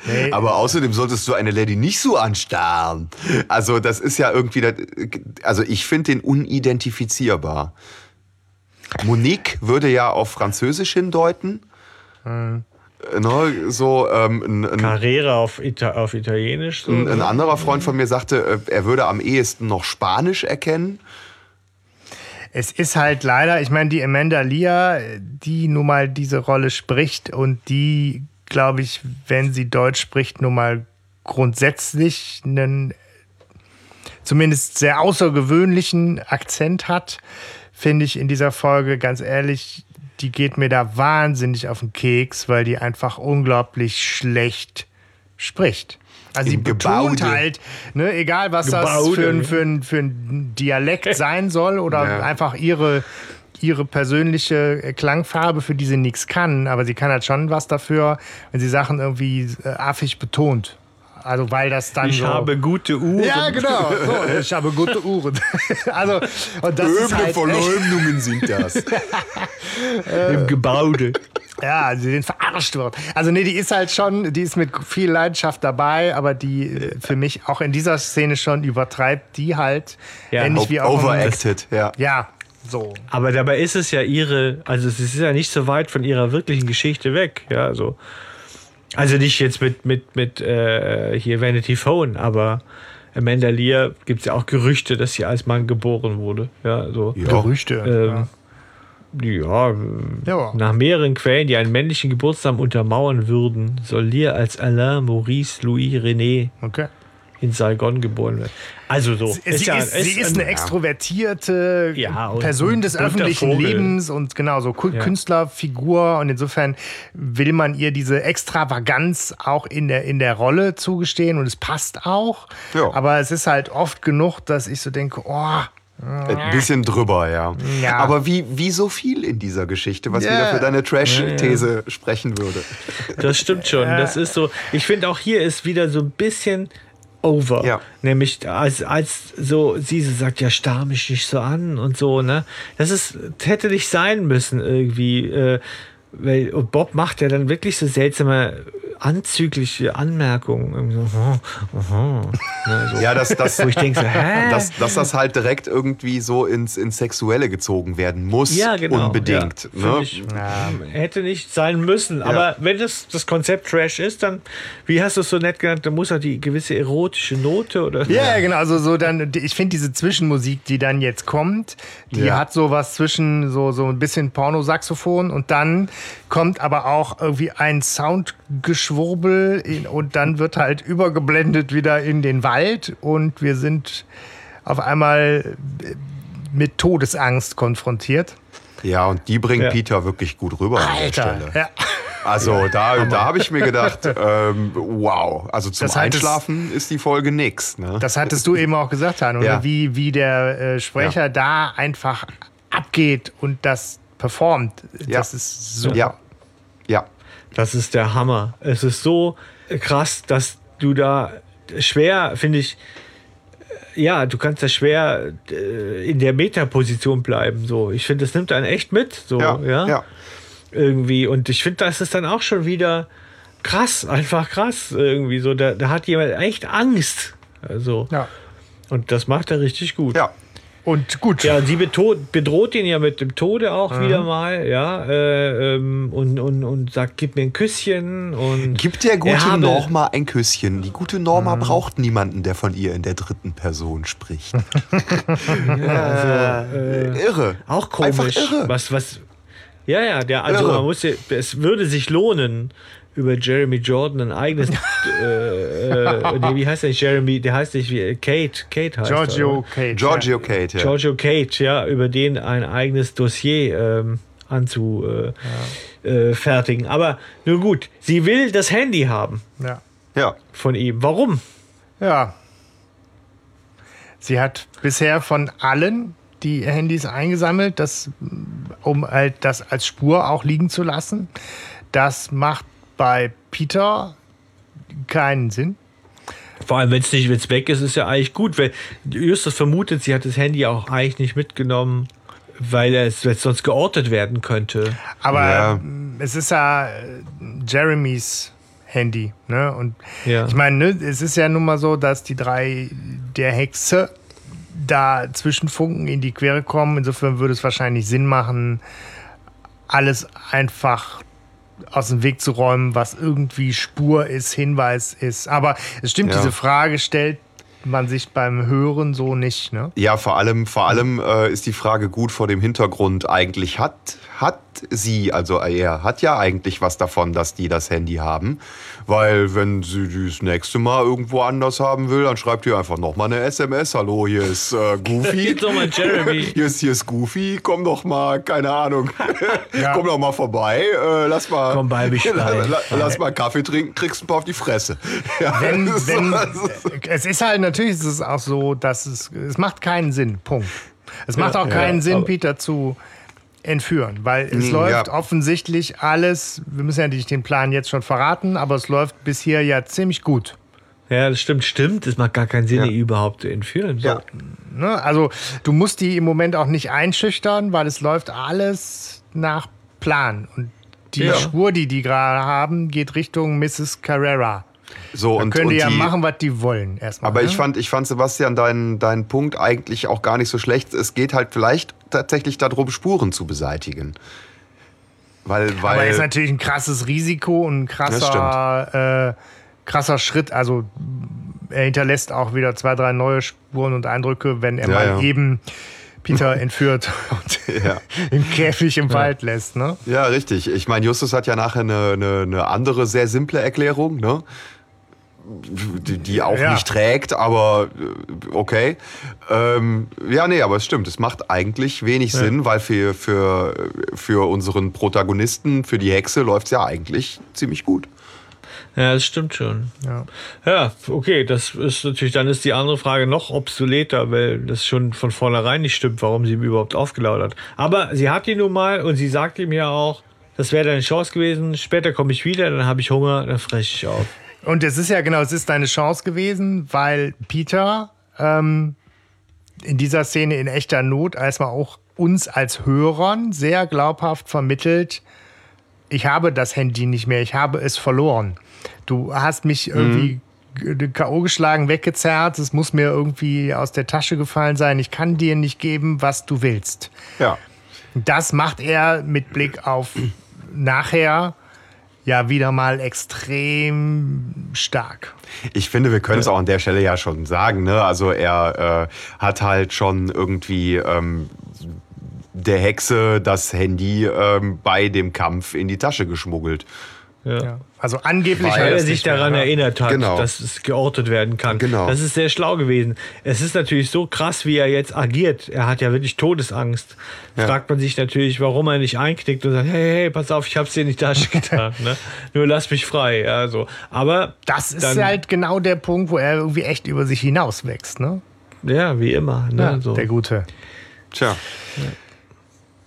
Nee, Aber außerdem solltest du eine Lady nicht so anstarren. Also, das ist ja irgendwie, das- also ich finde den unidentifizierbar. Monique würde ja auf Französisch hindeuten. Hm. Ne, so ähm, ein, ein, Carrera auf, Ita auf Italienisch. So. ein, ein anderer Freund von mir sagte, äh, er würde am ehesten noch Spanisch erkennen. es ist halt leider, ich meine, die Amanda Lear, die nun mal diese Rolle spricht und die, glaube ich, wenn sie Deutsch spricht, nun mal grundsätzlich einen zumindest sehr außergewöhnlichen Akzent hat, finde ich in dieser Folge ganz ehrlich, die geht mir da wahnsinnig auf den Keks, weil die einfach unglaublich schlecht spricht. Also sie Im betont Gebaude. halt, ne, egal was das Gebaude, für, ein- ne? für, ein- für ein Dialekt [laughs] sein soll oder Ja. einfach ihre, ihre persönliche Klangfarbe, für die sie nichts kann, aber sie kann halt schon was dafür, wenn sie Sachen irgendwie äh, affig betont. Also weil das dann ich so habe gute Uhren. ja, genau. So, ich habe gute Uhren. [laughs] also, und das ist Üble halt Verleumdungen sind das. [laughs] im Gebäude. Ja, sie sind verarscht worden. Also nee, die ist halt schon, die ist mit viel Leidenschaft dabei, aber die äh, für mich auch in dieser Szene schon übertreibt die halt Ja, ähnlich wie auch Overacted, ja. Ja, so. Aber dabei ist es ja ihre, also es ist ja nicht so weit von ihrer wirklichen Geschichte weg. Ja, also, also nicht jetzt mit, mit, mit äh, hier Vanity Phone, aber Amanda Lear gibt es ja auch Gerüchte, dass sie als Mann geboren wurde. Ja, so. Ja. Gerüchte. Ähm, ja, Ja. nach mehreren Quellen, die einen männlichen Geburtsnamen untermauern würden, soll Lear als Alain Maurice Louis René Okay. In Saigon geboren werden. Also so. Sie ist, ja- sie ist ein- eine extrovertierte Ja, Person des öffentlichen Vogel. Lebens und genau so. Künstlerfigur und insofern will man ihr diese Extravaganz auch in der, in der Rolle zugestehen und es passt auch. Ja. Aber es ist halt oft genug, dass ich so denke, oh, Ein bisschen drüber, ja. Ja. Aber wie, wie so viel in dieser Geschichte, was Ja. wieder für deine Trash-These sprechen würde. Das stimmt schon. Das ist so. Ich finde auch hier ist wieder so ein bisschen over. Ja. Nämlich als, als so sie sagt, ja, starr mich nicht so an und so, ne? Das ist, hätte nicht sein müssen irgendwie. Äh, weil, Bob macht ja dann wirklich so seltsame anzügliche Anmerkungen. So, aha, aha, ne, so. Ja, dass, Wo ich denke so, hä? dass, dass das halt direkt irgendwie so ins, ins Sexuelle gezogen werden muss. ja, genau. Unbedingt. Ja, ne? ich, Hätte nicht sein müssen. Aber wenn das das Konzept Trash ist, dann, wie hast du es so nett genannt, dann muss er die gewisse erotische Note oder. Ja, ja, genau. Also so dann, ich finde diese Zwischenmusik, die dann jetzt kommt, die Ja. hat so was zwischen so, so ein bisschen Pornosaxophon und dann kommt aber auch irgendwie ein Soundgeschwurbel in, und dann wird halt übergeblendet wieder in den Wald und wir sind auf einmal äh, mit Todesangst konfrontiert. Ja, und die bringt Ja. Peter wirklich gut rüber an der Stelle. Ja. Also da, da habe ich mir gedacht, ähm, wow. Also zum Das Einschlafen ist die Folge nix. Ne? Das hattest du eben auch gesagt, Han, oder? Ja. Wie, wie der äh, Sprecher Ja. da einfach abgeht und das performt. Ja. Das ist super. ja. Das ist der Hammer. Es ist so krass, dass du da schwer, finde ich, äh, ja, du kannst da schwer äh, in der Metaposition bleiben. So, ich finde, das nimmt einen echt mit. So, Ja. ja, ja. irgendwie. Und ich finde, das ist dann auch schon wieder krass, einfach krass irgendwie. So, da, da hat jemand echt Angst. Also, Ja. und das macht er richtig gut. ja. Und gut. Ja, sie bedroht, bedroht ihn ja mit dem Tode auch wieder mal, ja, äh, ähm, und, und, und sagt, gib mir ein Küsschen und Gibt der Er gute Norma ein Küsschen. Die gute Norma braucht niemanden, der von ihr in der dritten Person spricht. [laughs] Äh, irre. auch komisch. Einfach irre. Was, was, ja, ja, der, also Irre. man muss ja, es würde sich lohnen, über Jeremy Jordan ein eigenes, [laughs] äh, äh, nee, wie heißt der nicht? Jeremy, der heißt nicht wie, Kate, Kate heißt er, Giorgio oder? Cage. Giorgio Kate, ja. Giorgio Kate, ja, über den ein eigenes Dossier ähm, anzufertigen. Äh, fertigen. Aber nun gut, sie will das Handy haben Ja. Ja. von ihm. Warum? ja. Sie hat bisher von allen die Handys eingesammelt, das, um halt das als Spur auch liegen zu lassen. Das macht bei Peter keinen Sinn. Vor allem, wenn es nicht wenn's weg ist, ist ja eigentlich gut. Weil Justus vermutet, sie hat das Handy auch eigentlich nicht mitgenommen, weil es weil es sonst geortet werden könnte. Aber Ja. ähm, es ist ja äh, Jeremys Handy. Ne? Und Ja. ich meine, ne, es ist ja nun mal so, dass die drei der Hexe da zwischen Funken in die Quere kommen. Insofern würde es wahrscheinlich Sinn machen, alles einfach aus dem Weg zu räumen, was irgendwie Spur ist, Hinweis ist. Aber es stimmt, Ja. diese Frage stellt man sich beim Hören so nicht. Ne? Ja, vor allem, vor allem äh, ist die Frage gut vor dem Hintergrund eigentlich hat hat sie, also er hat ja eigentlich was davon, dass die das Handy haben, weil wenn sie das nächste Mal irgendwo anders haben will, dann schreibt ihr einfach noch mal eine SMS. Hallo, hier ist äh, Goofy. [laughs] Mal Jeremy. [laughs] Hier ist, hier ist Goofy, komm doch mal, keine Ahnung, [laughs] komm doch mal vorbei, äh, lass mal, Komm bei mich la, la, lass mal Kaffee trinken, kriegst ein paar auf die Fresse. Ja, wenn, wenn, es ist halt natürlich ist es auch so, dass es, es macht keinen Sinn. Punkt. Es macht auch ja, keinen Sinn, aber- Peter zu entführen, weil es Mm, läuft ja. offensichtlich alles, wir müssen ja nicht den Plan jetzt schon verraten, aber es läuft bis hier ja ziemlich gut. Ja, das stimmt, stimmt. Es macht gar keinen Sinn, Ja. die überhaupt zu entführen. So. Ja. Ne? Also du musst die im Moment auch nicht einschüchtern, weil es läuft alles nach Plan. Und die Ja. Spur, die die gerade haben, geht Richtung Mrs. Carrera. So Da und, können und die ja die, machen, was die wollen erstmal. Aber ne? ich fand, ich fand Sebastian, deinen deinen Punkt eigentlich auch gar nicht so schlecht. Es geht halt vielleicht tatsächlich darum, Spuren zu beseitigen. Weil, Aber ist weil natürlich ein krasses Risiko und ein krasser, äh, krasser Schritt. Also er hinterlässt auch wieder zwei, drei neue Spuren und Eindrücke, wenn er Ja, mal ja. eben Peter [laughs] entführt und Ja. im Käfig im Wald lässt. Ne? ja, richtig. Ich meine, Justus hat ja nachher eine, eine, eine andere, sehr simple Erklärung, ne? Die, die auch Ja. nicht trägt, aber äh, okay. Ähm, ja, nee, aber es stimmt. Es macht eigentlich wenig Sinn, weil für, für, für unseren Protagonisten, für die Hexe, läuft es ja eigentlich ziemlich gut. Ja, das stimmt schon. Ja. Ja, okay, das ist natürlich, dann ist die andere Frage noch obsoleter, weil das schon von vornherein nicht stimmt, warum sie ihm überhaupt aufgelaudert. Aber sie hat ihn nun mal und sie sagt ihm ja auch, das wäre deine Chance gewesen, später komme ich wieder, dann habe ich Hunger, dann fresse ich auf. Und es ist ja genau, es ist deine Chance gewesen, weil Peter ähm, in dieser Szene in echter Not erstmal auch uns als Hörern sehr glaubhaft vermittelt, ich habe das Handy nicht mehr, ich habe es verloren. Du hast mich irgendwie g- K.O. geschlagen, weggezerrt, es muss mir irgendwie aus der Tasche gefallen sein, ich kann dir nicht geben, was du willst. Ja. Das macht er mit Blick auf nachher ja wieder mal extrem stark. Ich finde, wir können es auch an der Stelle ja schon sagen. Ne? Also er äh, hat halt schon irgendwie ähm, der Hexe das Handy ähm, bei dem Kampf in die Tasche geschmuggelt. Ja. Ja. Also angeblich Weil er sich nicht mehr, daran ne? erinnert hat, Genau. dass es geortet werden kann. Genau. Das ist sehr schlau gewesen. Es ist natürlich so krass, wie er jetzt agiert. Er hat ja wirklich Todesangst. Ja. Fragt man sich natürlich, warum er nicht einknickt und sagt, hey, hey, pass auf, ich hab's dir in die Tasche getan. ne? Nur lass mich frei. Ja, so. Aber Das ist dann, halt genau der Punkt, wo er irgendwie echt über sich hinauswächst, ne? ja, wie immer. Ne? Ja, so. Der Gute. Tja.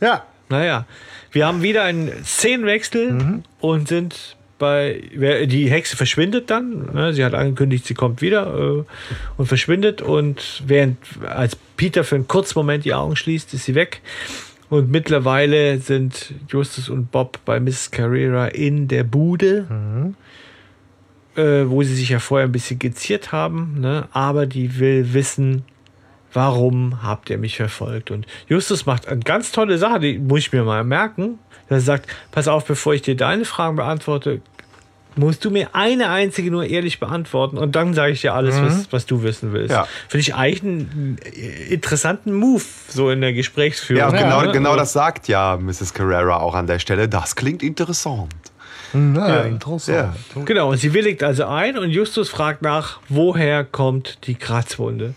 Ja. Naja, wir haben wieder einen Szenenwechsel Mhm. Und sind bei. Die Hexe verschwindet dann. Ne? Sie hat angekündigt, sie kommt wieder äh, und verschwindet. Und während als Peter für einen kurzen Moment die Augen schließt, ist sie weg. Und mittlerweile sind Justus und Bob bei Mrs. Carrera in der Bude, äh, wo sie sich ja vorher ein bisschen geziert haben. Ne? Aber die will wissen, warum habt ihr mich verfolgt? Und Justus macht eine ganz tolle Sache, die muss ich mir mal merken. Er sagt, pass auf, bevor ich dir deine Fragen beantworte, musst du mir eine einzige nur ehrlich beantworten und dann sage ich dir alles, was, was du wissen willst. Ja. Finde ich eigentlich einen äh, interessanten Move so in der Gesprächsführung. Ja, und Ja, genau, ne? genau Also, das sagt ja Mrs. Carrera auch an der Stelle. Das klingt interessant. Na, interessant. Genau, und sie willigt also ein und Justus fragt nach, woher kommt die Kratzwunde?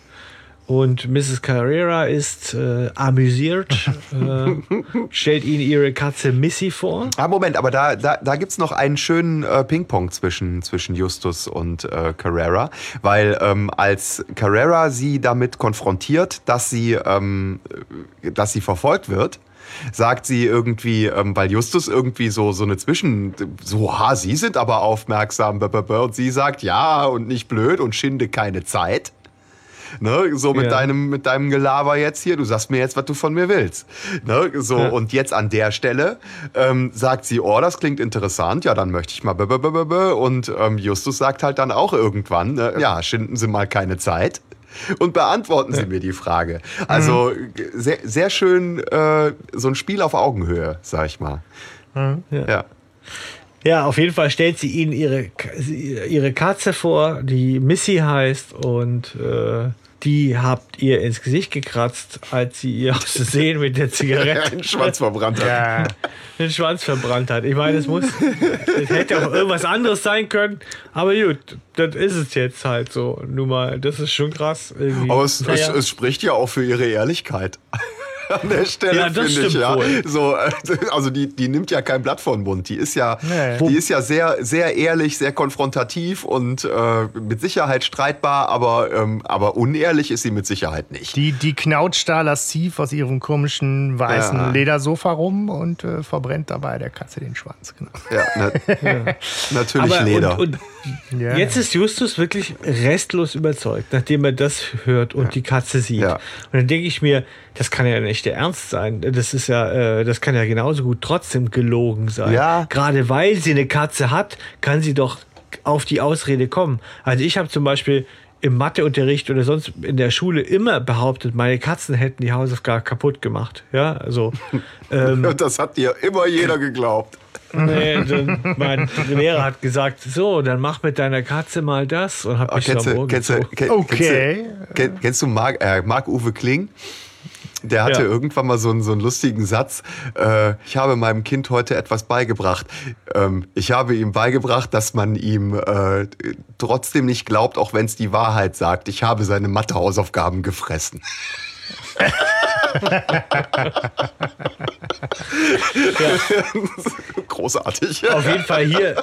Und Mrs. Carrera ist äh, amüsiert, [laughs] äh, stellt ihnen ihre Katze Missy vor. Ah, Moment, aber da, da, da gibt es noch einen schönen äh, Ping-Pong zwischen, zwischen Justus und äh, Carrera, weil ähm, als Carrera sie damit konfrontiert, dass sie, ähm, äh, dass sie verfolgt wird, sagt sie irgendwie, ähm, weil Justus irgendwie so, so eine Zwischen, so, ha, sie sind aber aufmerksam, und sie sagt, ja, und nicht blöd und schinde keine Zeit. Ne, so mit, Ja. deinem, mit deinem Gelaber jetzt hier, du sagst mir jetzt, was du von mir willst. Ne, so, Ja. und jetzt an der Stelle ähm, sagt sie, oh, das klingt interessant, ja, dann möchte ich mal. Und ähm, Justus sagt halt dann auch irgendwann, ne, ja, schinden Sie mal keine Zeit. Und beantworten Sie mir die Frage. Also sehr, sehr schön äh, so ein Spiel auf Augenhöhe, sag ich mal. Ja. Ja, auf jeden Fall stellt sie ihnen ihre, ihre Katze vor, die Missy heißt und äh, die habt ihr ins Gesicht gekratzt, als sie ihr aus [laughs] Versehen mit der Zigarette Den Schwanz verbrannt hat. Ja. den Schwanz verbrannt hat. Ich meine, es muss, es hätte auch irgendwas anderes sein können, aber gut, das ist es jetzt halt so. Nun mal, das ist schon krass. Irgendwie. Aber es, Naja. es, es spricht ja auch für ihre Ehrlichkeit. [laughs] An der Stelle Ja, das finde ich stimmt ja. wohl. So, äh, also die, die nimmt ja kein Blatt vor den Mund. Die ist ja, Nee. die ist ja sehr, sehr ehrlich, sehr konfrontativ und äh, mit Sicherheit streitbar, aber, ähm, aber unehrlich ist sie mit Sicherheit nicht. Die, die knautscht da lasziv aus ihrem komischen weißen Ja. Ledersofa rum und äh, verbrennt dabei der Katze den Schwanz. Genau. Ja, na, [laughs] natürlich Aber Leder. Und, und Ja. Jetzt ist Justus wirklich restlos überzeugt, nachdem er das hört und die Katze sieht. Ja. Und dann denke ich mir, das kann ja nicht der Ernst sein. Das ist ja, äh, das kann ja genauso gut trotzdem gelogen sein. Ja. Gerade weil sie eine Katze hat, kann sie doch auf die Ausrede kommen. Also ich habe zum Beispiel im Matheunterricht oder sonst in der Schule immer behauptet, meine Katzen hätten die Hausaufgaben kaputt gemacht. Ja, also [laughs] ähm, Und das hat dir immer jeder geglaubt. Nee, dann, mein Lehrer hat gesagt, so, dann mach mit deiner Katze mal das und hab Ah, mich so kennst, du, kennst, du, gezogen. kenn, Okay. Kennst du, kenn, kennst du Marc, äh, Marc-Uwe Kling? Der hatte Ja. irgendwann mal so einen, so einen lustigen Satz. Äh, ich habe meinem Kind heute etwas beigebracht. Ähm, ich habe ihm beigebracht, dass man ihm äh, trotzdem nicht glaubt, auch wenn es die Wahrheit sagt. Ich habe seine Mathe-Hausaufgaben gefressen. [laughs] Großartig. Auf jeden Fall hier,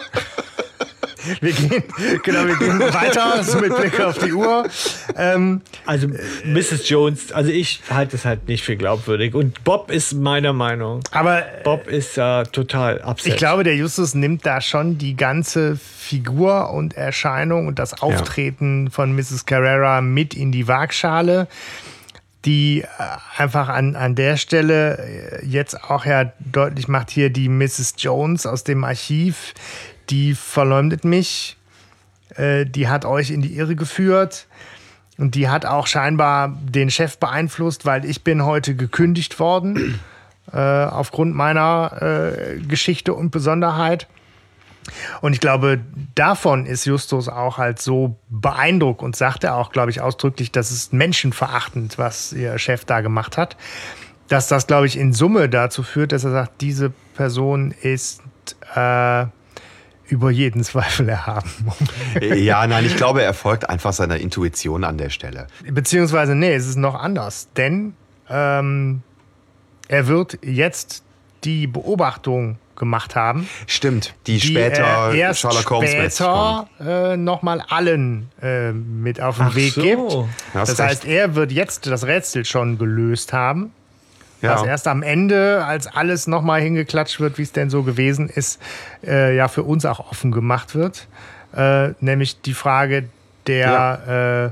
Wir gehen, genau, wir gehen weiter, so mit Blick auf die Uhr. Ähm, also Mrs. Jones, also ich halte es halt nicht für glaubwürdig. Und Bob ist meiner Meinung. aber Bob ist ja total absurd. ich glaube, der Justus nimmt da schon die ganze Figur und Erscheinung und das Auftreten von Mrs. Carrera mit in die Waagschale, die äh, einfach an, an der Stelle äh, jetzt auch ja deutlich macht, hier die Mrs. Jones aus dem Archiv, die verleumdet mich, äh, die hat euch in die Irre geführt. Und die hat auch scheinbar den Chef beeinflusst, weil ich bin heute gekündigt worden aufgrund meiner Geschichte und Besonderheit. Und ich glaube, davon ist Justus auch halt so beeindruckt und sagt er auch, glaube ich, ausdrücklich, das ist menschenverachtend, was ihr Chef da gemacht hat. Dass das, glaube ich, in Summe dazu führt, dass er sagt, diese Person ist äh, über jeden Zweifel erhaben. [laughs] ja, nein, ich glaube, er folgt einfach seiner Intuition an der Stelle. Beziehungsweise, nee, es ist noch anders. Denn ähm, er wird jetzt die Beobachtung gemacht haben. Stimmt, die, die später erst Sherlock Holmes später äh, nochmal allen äh, mit auf den Ach Weg so. gibt. Das heißt, er wird jetzt das Rätsel schon gelöst haben. Ja. Was erst am Ende, als alles nochmal hingeklatscht wird, wie es denn so gewesen ist, äh, ja für uns auch offen gemacht wird. Äh, nämlich die Frage der ja. Äh,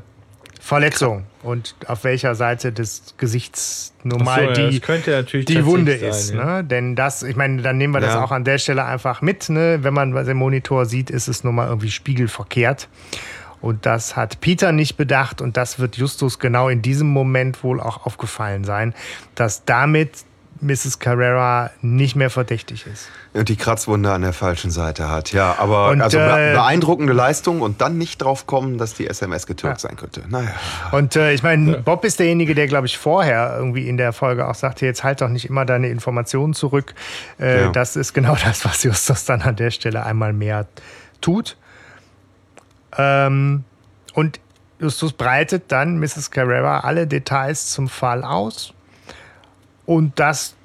Verletzung und auf welcher Seite des Gesichts normal so, ja, die, die Wunde sein, ist. Ja. Ne? Denn das, ich meine, dann nehmen wir das auch an der Stelle einfach mit. Ne? Wenn man im Monitor sieht, ist es nun mal irgendwie spiegelverkehrt. Und das hat Peter nicht bedacht und das wird Justus genau in diesem Moment wohl auch aufgefallen sein, dass damit Mrs. Carrera nicht mehr verdächtig ist. Und die Kratzwunde an der falschen Seite hat, ja. Aber und, also äh, beeindruckende Leistung und dann nicht drauf kommen, dass die SMS getürkt ja. sein könnte. Naja. Und äh, ich meine, ja. Bob ist derjenige, der, glaube ich, vorher irgendwie in der Folge auch sagte, jetzt halt doch nicht immer deine Informationen zurück. Äh, ja. Das ist genau [laughs] das, was Justus dann an der Stelle einmal mehr tut. Ähm, und Justus breitet dann Mrs. Carrera alle Details zum Fall aus. Und das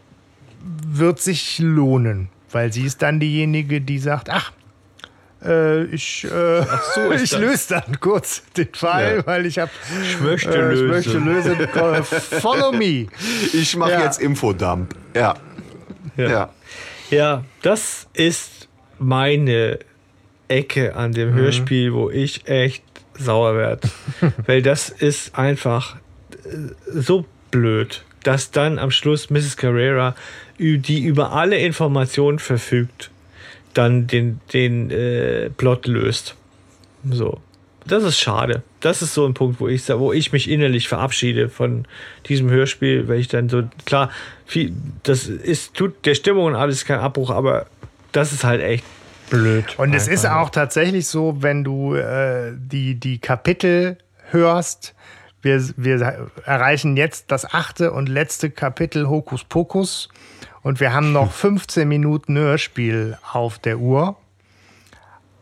wird sich lohnen, weil sie ist dann diejenige, die sagt, ach, äh, ich, äh, so, [laughs] ich löse dann kurz den Fall, ja. weil ich habe ich möchte äh, lösen. Ich möchte lösen. Follow me. [laughs] Ich mache ja. jetzt Infodump. Ja. ja. Ja. Ja, das ist meine Ecke an dem mhm. Hörspiel, wo ich echt sauer werde. [laughs] Weil das ist einfach äh, so blöd, dass dann am Schluss Mrs. Carrera, die über alle Informationen verfügt, dann den, den äh, Plot löst. So. Das ist schade. Das ist so ein Punkt, wo ich, wo ich mich innerlich verabschiede von diesem Hörspiel, weil ich dann so, klar, viel, das ist, tut der Stimmung und alles kein Abbruch, aber das ist halt echt blöd. Und es ist auch tatsächlich so, wenn du äh, die, die Kapitel hörst, wir, wir erreichen jetzt das achte und letzte Kapitel Hokus Pokus und wir haben noch [laughs] 15 Minuten Hörspiel auf der Uhr.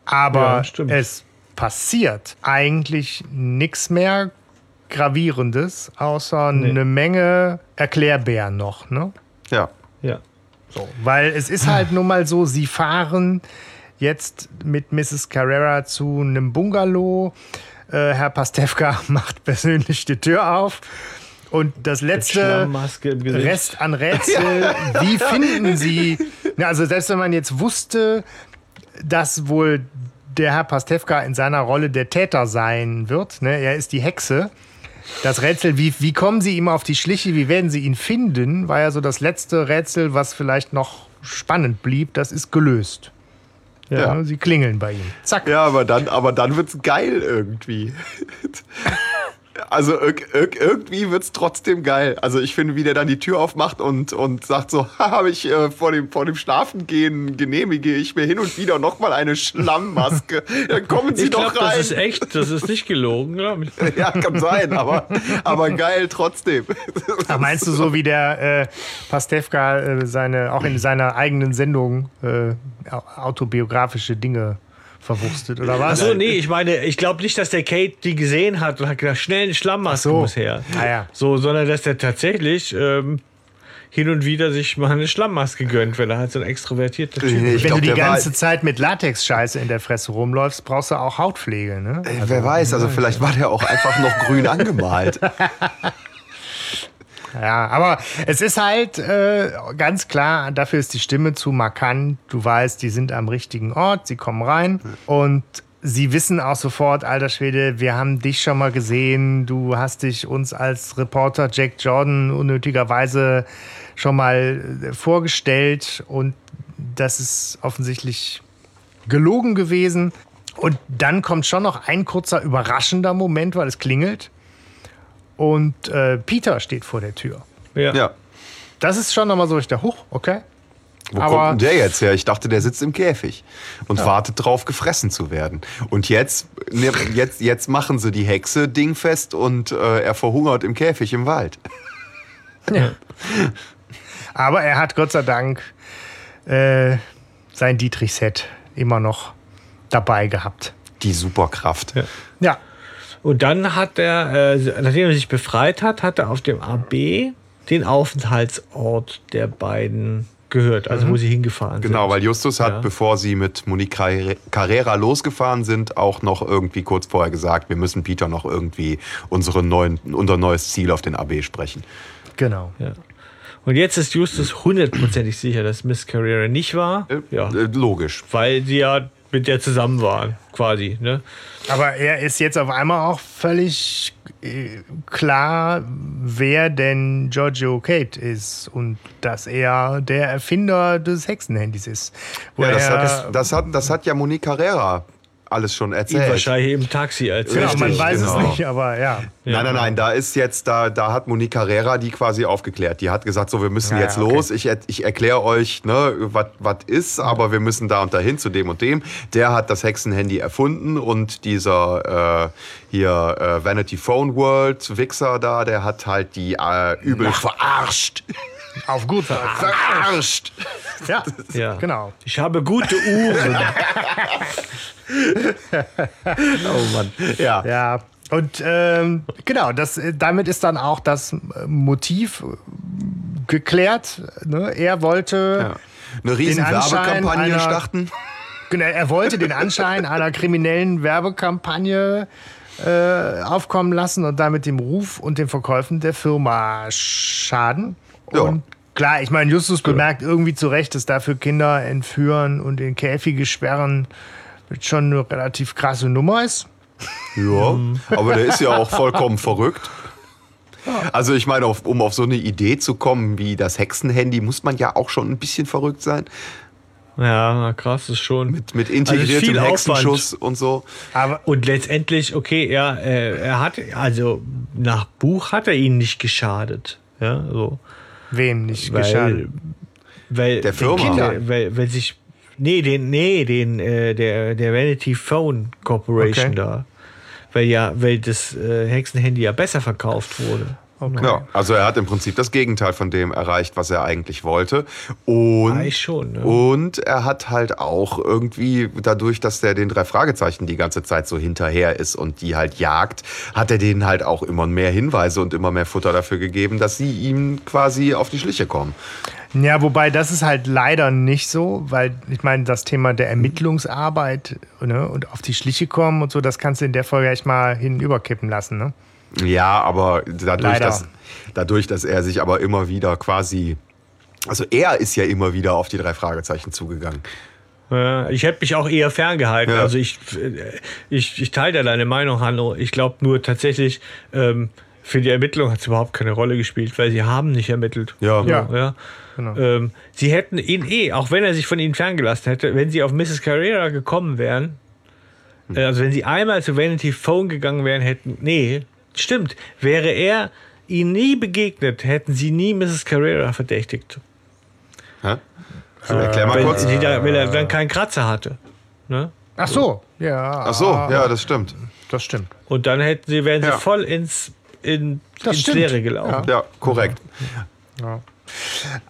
Aber ja, es passiert eigentlich nichts mehr Gravierendes, außer nee. eine Menge Erklärbären noch. Ne? Ja. Ja. So, weil es ist halt nun mal so, sie fahren jetzt mit Mrs. Carrera zu einem Bungalow. Äh, Herr Pastewka [laughs] macht persönlich die Tür auf. Und das letzte Rest an Rätsel, [laughs] wie finden Sie, also selbst wenn man jetzt wusste, dass wohl der Herr Pastewka in seiner Rolle der Täter sein wird, ne? er ist die Hexe, das Rätsel, wie, wie kommen Sie ihm auf die Schliche, wie werden Sie ihn finden, war ja so das letzte Rätsel, was vielleicht noch spannend blieb, das ist gelöst. Ja, ja. Sie klingeln bei ihm. Zack. Ja, aber dann, aber dann wird's geil irgendwie. [laughs] Also irgendwie wird es trotzdem geil. Also ich finde, wie der dann die Tür aufmacht und, und sagt so, [laughs] habe ich äh, vor, dem, vor dem Schlafengehen genehmige ich mir hin und wieder nochmal eine Schlammmaske. [laughs] Dann kommen Sie ich doch glaub, rein. Das ist echt, das ist nicht gelogen, glaube ich. [laughs] ja, kann sein, aber, aber geil trotzdem. Ach, meinst du so wie der äh, Pastewka äh, seine, auch in seiner eigenen Sendung äh, autobiografische Dinge verwurstet, oder was? Achso, nee, ich meine, ich glaube nicht, dass der Kate die gesehen hat und hat gedacht, schnell eine Schlammmaske so. muss her. Ah, ja. So, sondern dass der tatsächlich ähm, hin und wieder sich mal eine Schlammmaske gönnt, wenn er halt so ein extrovertierter Typ ist. Wenn glaub, du die ganze Zeit mit Latex-Scheiße in der Fresse rumläufst, brauchst du auch Hautpflege, ne? Also, wer weiß, also vielleicht war der auch einfach noch grün angemalt. [laughs] Ja, aber es ist halt äh, ganz klar, dafür ist die Stimme zu markant. Du weißt, die sind am richtigen Ort, sie kommen rein. Und sie wissen auch sofort, alter Schwede, wir haben dich schon mal gesehen, du hast dich uns als Reporter Jack Jordan unnötigerweise schon mal äh, vorgestellt. Und das ist offensichtlich gelogen gewesen. Und dann kommt schon noch ein kurzer überraschender Moment, weil es klingelt und äh, Peter steht vor der Tür. Ja. ja. Das ist schon nochmal so, ich dachte, hoch, okay. Wo Aber kommt denn der jetzt her? Ich dachte, der sitzt im Käfig und ja. wartet drauf, gefressen zu werden. Und jetzt, ne, jetzt, jetzt machen sie die Hexe dingfest und äh, er verhungert im Käfig im Wald. Ja. Aber er hat Gott sei Dank äh, sein Dietrich-Set immer noch dabei gehabt. Die Superkraft. Ja. Ja. Und dann hat er, äh, nachdem er sich befreit hat, hat er auf dem AB den Aufenthaltsort der beiden gehört, also wo sie hingefahren sind. Genau, weil Justus hat, Ja. bevor sie mit Monique Carre- Carrera losgefahren sind, auch noch irgendwie kurz vorher gesagt, wir müssen Peter noch irgendwie unsere neuen, unser neues Ziel auf den AB sprechen. Genau. Ja. Und jetzt ist Justus hundertprozentig sicher, dass Miss Carrera nicht war. Ja. Äh, logisch. Weil sie ja mit der zusammen waren, quasi. Ne? Aber er ist jetzt auf einmal auch völlig äh, klar, wer denn Giorgio Kate ist und dass er der Erfinder des Hexenhandys ist. Ja, das, er- hat, das, das, hat, das hat ja Monique Carrera alles schon Ihm erzählt. wahrscheinlich im Taxi erzählt. genau, man weiß genau. es nicht, aber ja. Nein, nein, nein, da ist jetzt, da, da hat Monique Carrera die quasi aufgeklärt. Die hat gesagt, so, wir müssen Ja, jetzt ja, okay. los. Ich, ich erkläre euch, ne, was ist, aber wir müssen da und dahin zu dem und dem. Der hat das Hexenhandy erfunden und dieser äh, hier äh, Vanity Phone World Wichser da, der hat halt die äh, übel verarscht. Auf gut. Verarscht! Ja, Ja. genau. Ich habe gute Uhren. [laughs] Oh Mann. Ja. Ja. Und ähm, genau, das, äh, damit ist dann auch das äh, Motiv äh, geklärt. Ne? Er wollte ja. Eine riesen Den Anschein Werbekampagne einer- starten. [laughs] Genau, er wollte den Anschein einer kriminellen Werbekampagne äh, aufkommen lassen und damit dem Ruf und den Verkäufen der Firma schaden. Ja. Und klar, ich meine, Justus bemerkt irgendwie zu Recht, dass dafür Kinder entführen und in Käfige sperren schon eine relativ krasse Nummer ist. Ja, aber der ist ja auch vollkommen verrückt. Also ich meine, auf, um auf so eine Idee zu kommen wie das Hexenhandy, muss man ja auch schon ein bisschen verrückt sein. Ja, krass, ist schon. Mit, mit Also integriertem viel Hexenschuss und so. Aber Und letztendlich, okay, er, äh, er hat, also nach Buch hat er ihnen nicht geschadet. Ja, so. Wem nicht Weil, geschadet? weil Der Firma. Kindern, weil, weil sich, nee, den, nee, den, äh, der, der Vanity Phone Corporation Okay. da. Weil ja, weil das äh, Hexenhandy ja besser verkauft wurde. Ja, also er hat im Prinzip das Gegenteil von dem erreicht, was er eigentlich wollte. Und, schon, ne? und er hat halt auch irgendwie, dadurch, dass er den drei Fragezeichen die ganze Zeit so hinterher ist und die halt jagt, hat er denen halt auch immer mehr Hinweise und immer mehr Futter dafür gegeben, dass sie ihm quasi auf die Schliche kommen. Ja, wobei das ist halt leider nicht so, weil ich meine, das Thema der Ermittlungsarbeit ne, und auf die Schliche kommen und so, das kannst du in der Folge echt mal hinüberkippen lassen. Ne? Ja, aber dadurch Leider. dass, dadurch, dass er sich aber immer wieder quasi. Also er ist ja immer wieder auf die drei Fragezeichen zugegangen. Ja, ich hätte mich auch eher ferngehalten. Ja. Also ich, äh, ich, ich teile da deine Meinung, Hanno. Ich glaube nur tatsächlich, ähm, für die Ermittlung hat es überhaupt keine Rolle gespielt, weil sie haben nicht ermittelt. Ja. Ja. ja. Genau. Ähm, sie hätten ihn eh, auch wenn er sich von ihnen ferngelassen hätte, wenn sie auf Mrs. Carrera gekommen wären, äh, also wenn sie einmal zu Vanity Phone gegangen wären, hätten, nee, stimmt, wäre er ihnen nie begegnet, hätten sie nie Mrs. Carrera verdächtigt. Hä? So, erklär mal Weil, kurz. sie da, weil er dann keinen Kratzer hatte. Ne? Ach so, ja. Ach so, ja, das stimmt. Das stimmt. Und dann hätten sie, wären sie Ja. voll ins, in, Das ins stimmt. Leere gelaufen. Ja, korrekt.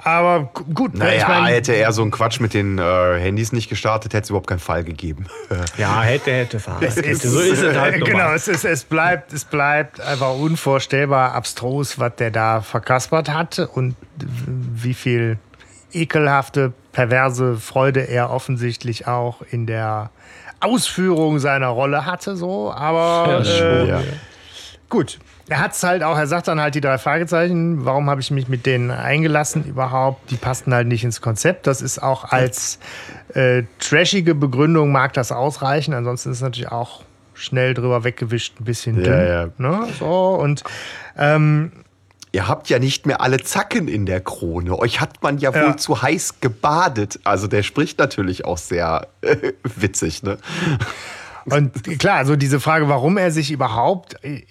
Aber gu- gut, ne, Naja, ich mein, hätte er so einen Quatsch mit den äh, Handys nicht gestartet, hätte es überhaupt keinen Fall gegeben. [laughs] Ja, hätte, hätte, fahren. es ist, so ist es halt Genau, normal. es, ist, es, bleibt, es bleibt einfach unvorstellbar abstrus, was der da verkaspert hat und wie viel ekelhafte, perverse Freude er offensichtlich auch in der Ausführung seiner Rolle hatte. So. Aber Ja, schon, äh, ja. Gut. Er hat es halt auch, er sagt dann halt die drei Fragezeichen, warum habe ich mich mit denen eingelassen überhaupt? Die passten halt nicht ins Konzept. Das ist auch als äh, trashige Begründung mag das ausreichen. Ansonsten ist es natürlich auch schnell drüber weggewischt, ein bisschen Ja, dünn. ja. Ne? So, und ähm, Ihr habt ja nicht mehr alle Zacken in der Krone. Euch hat man ja, Ja. wohl zu heiß gebadet. Also der spricht natürlich auch sehr äh, witzig, ne? Und klar, also diese Frage, warum er sich überhaupt äh,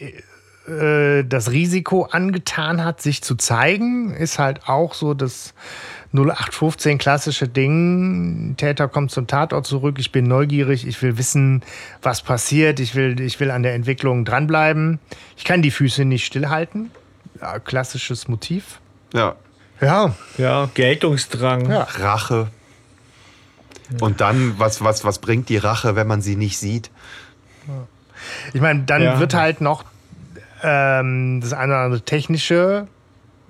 äh, das Risiko angetan hat, sich zu zeigen, ist halt auch so das 0815 klassische Ding. Täter kommt zum Tatort zurück, ich bin neugierig, ich will wissen, was passiert, ich will, ich will an der Entwicklung dranbleiben. Ich kann die Füße nicht stillhalten. Ja, klassisches Motiv. Ja. Ja, Ja, Geltungsdrang. Ja. Rache. Und dann, was, was, was bringt die Rache, wenn man sie nicht sieht? Ich meine, dann Ja. wird halt noch ähm, das eine oder andere technische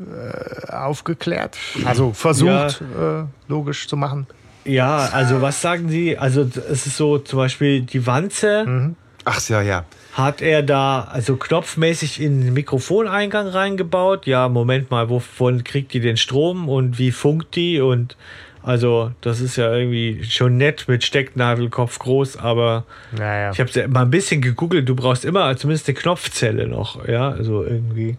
äh, aufgeklärt. Also versucht, äh, logisch zu machen. Ja, also was sagen Sie? Also es ist so zum Beispiel die Wanze Mhm. Ach ja, ja. hat er da also knopfmäßig in den Mikrofoneingang reingebaut. Ja, Moment mal, wovon kriegt die den Strom und wie funkt die? Und also das ist ja irgendwie schon nett mit Stecknadelkopf groß, aber Naja. ich habe mal ein bisschen gegoogelt. Du brauchst immer zumindest eine Knopfzelle noch, ja, also irgendwie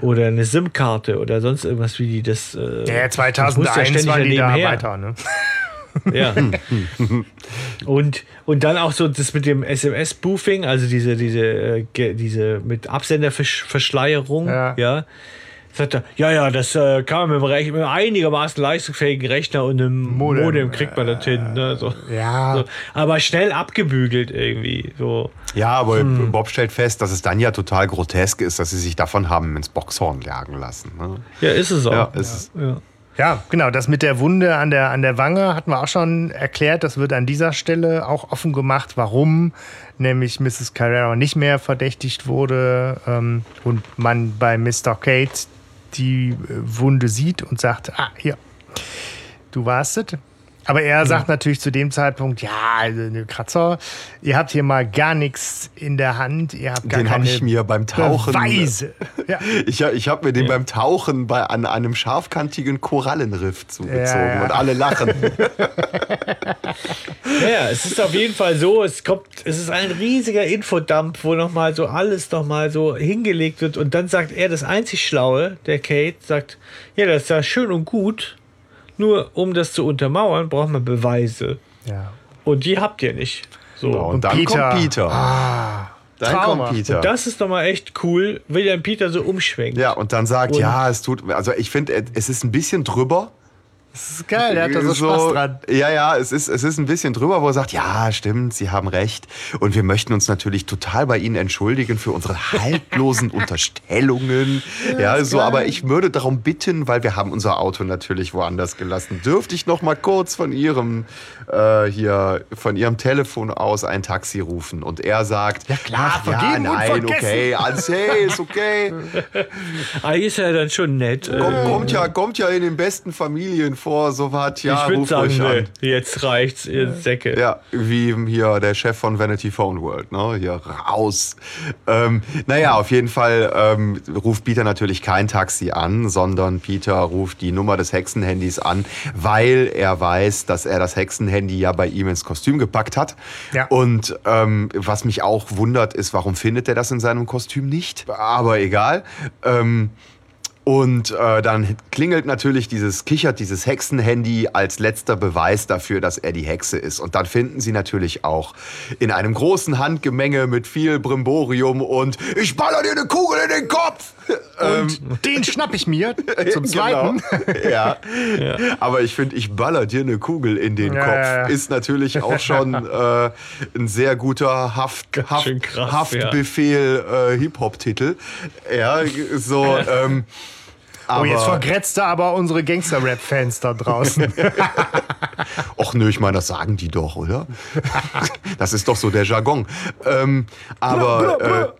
oder eine SIM-Karte oder sonst irgendwas wie die das. Äh, Ja, das muss ja 2001 ständig waren die da weiter. Ne? [laughs] Ja. und, und dann auch so das mit dem SMS-Spoofing, also diese, diese, äh, diese mit Absenderverschleierung, Ja. ja. Sagt er, ja, ja, das äh, kann man mit einem, mit einem einigermaßen leistungsfähigen Rechner und einem Modem. Modem, kriegt man das hin. Ne? So. Ja. So. Aber schnell abgebügelt irgendwie. So. Ja, aber Hm. Bob stellt fest, dass es dann ja total grotesk ist, dass sie sich davon haben ins Boxhorn jagen lassen. Ne? Ja, ist es auch. Ja, es ist- ja. Ja, genau. Das mit der Wunde an der, an der Wange hatten wir auch schon erklärt. Das wird an dieser Stelle auch offen gemacht, warum nämlich Mrs. Carrera nicht mehr verdächtigt wurde ähm, und man bei Mr. Kate die äh, Wunde sieht und sagt, ah, hier, du warst es. Aber er sagt natürlich zu dem Zeitpunkt, ja, also eine Kratzer, ihr habt hier mal gar nichts in der Hand, ihr habt gar Den habe ich mir beim Tauchen. Beweise. Ja. Ich, ich habe mir den beim Tauchen bei, an einem scharfkantigen Korallenriff zugezogen Ja, ja. und alle lachen. [laughs] Ja, es ist auf jeden Fall so, es kommt, es ist ein riesiger Infodump, wo nochmal so alles nochmal so hingelegt wird und dann sagt er, das einzig Schlaue, der Kate, sagt, ja, das ist ja schön und gut, nur um das zu untermauern, braucht man Beweise. ja. Und die habt ihr nicht. So. Genau, und, Und dann Peter. kommt Peter. dann Trauma. kommt Peter. Das ist nochmal echt cool, wie dann Peter so umschwenkt. ja, und dann sagt, Und- ja, es tut, also ich finde, es ist ein bisschen drüber. Das ist geil, der hat da so, Spaß dran. Ja, ja, es ist, es ist ein bisschen drüber, wo er sagt, ja, stimmt, Sie haben recht. Und wir möchten uns natürlich total bei Ihnen entschuldigen für unsere haltlosen [laughs] Unterstellungen. Ja, so, aber ich würde darum bitten, weil wir haben unser Auto natürlich woanders gelassen. Dürfte ich noch mal kurz von Ihrem, äh, hier, von Ihrem Telefon aus ein Taxi rufen? Und er sagt, ja klar, ja, vergeben und nein, vergessen. okay, alles hey, ist okay. [laughs] Ah, ist ja dann schon nett. Kommt, Äh, kommt, ja, kommt ja in den besten Familien vor, so was, ja, ich ruf sagen, ruhig an. nee, jetzt reicht's, ihr Säcke. Ja, wie hier der Chef von Vanity Phone World, ne? Hier raus. Ähm, naja, auf jeden Fall ähm, ruft Peter natürlich kein Taxi an, sondern Peter ruft die Nummer des Hexenhandys an, weil er weiß, dass er das Hexenhandy ja bei ihm ins Kostüm gepackt hat. Ja. Und ähm, was mich auch wundert, ist, warum findet er das in seinem Kostüm nicht? Aber egal. Ähm, und äh, dann klingelt natürlich dieses, kichert dieses Hexenhandy als letzter Beweis dafür, dass er die Hexe ist. Und dann finden sie natürlich auch in einem großen Handgemenge mit viel Brimborium und ich baller dir eine Kugel in den Kopf. Und den schnapp ich mir [laughs] zum Zweiten. [laughs] Genau. Ja. Aber ich finde, ich baller dir eine Kugel in den Ja, Kopf. ja, ja. Ist natürlich auch schon [laughs] äh, ein sehr guter Haft, Haft, krass, Haftbefehl äh, Hip-Hop-Titel. Ja, so. Ähm, Oh, jetzt aber- vergrätzt er aber unsere Gangster-Rap-Fans da draußen. Och nö, ich meine, das sagen die doch, oder? das ist doch so der Jargon. Ähm, aber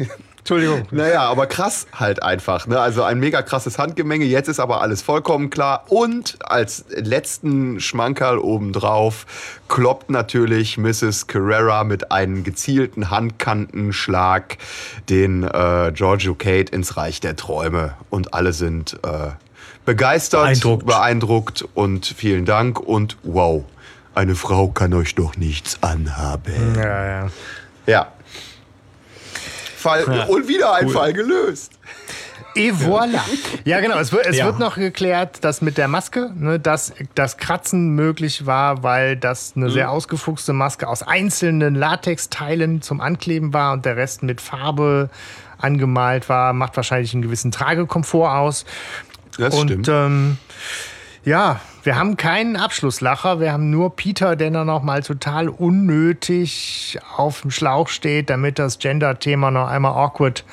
äh, Entschuldigung. [laughs] naja, aber krass halt einfach. Ne? Also ein mega krasses Handgemenge. Jetzt ist aber alles vollkommen klar. Und als letzten Schmankerl obendrauf kloppt natürlich Mrs. Carrera mit einem gezielten Handkantenschlag den äh, Giorgio Kate ins Reich der Träume. Und alle sind äh, begeistert, Beeindruckt. beeindruckt und vielen Dank und wow. Eine Frau kann euch doch nichts anhaben. Ja, ja. Ja. Fall, Ja, und wieder ein cool. Fall gelöst. Et voilà. Ja, genau. Es, wird, es Ja. wird noch geklärt, dass mit der Maske, ne, dass das Kratzen möglich war, weil das eine sehr ausgefuchste Maske aus einzelnen Latexteilen zum Ankleben war und der Rest mit Farbe angemalt war. Macht wahrscheinlich einen gewissen Tragekomfort aus. Das und stimmt. ähm, ja, wir haben keinen Abschlusslacher. Wir haben nur Peter, der dann noch mal total unnötig auf dem Schlauch steht, damit das Gender-Thema noch einmal awkward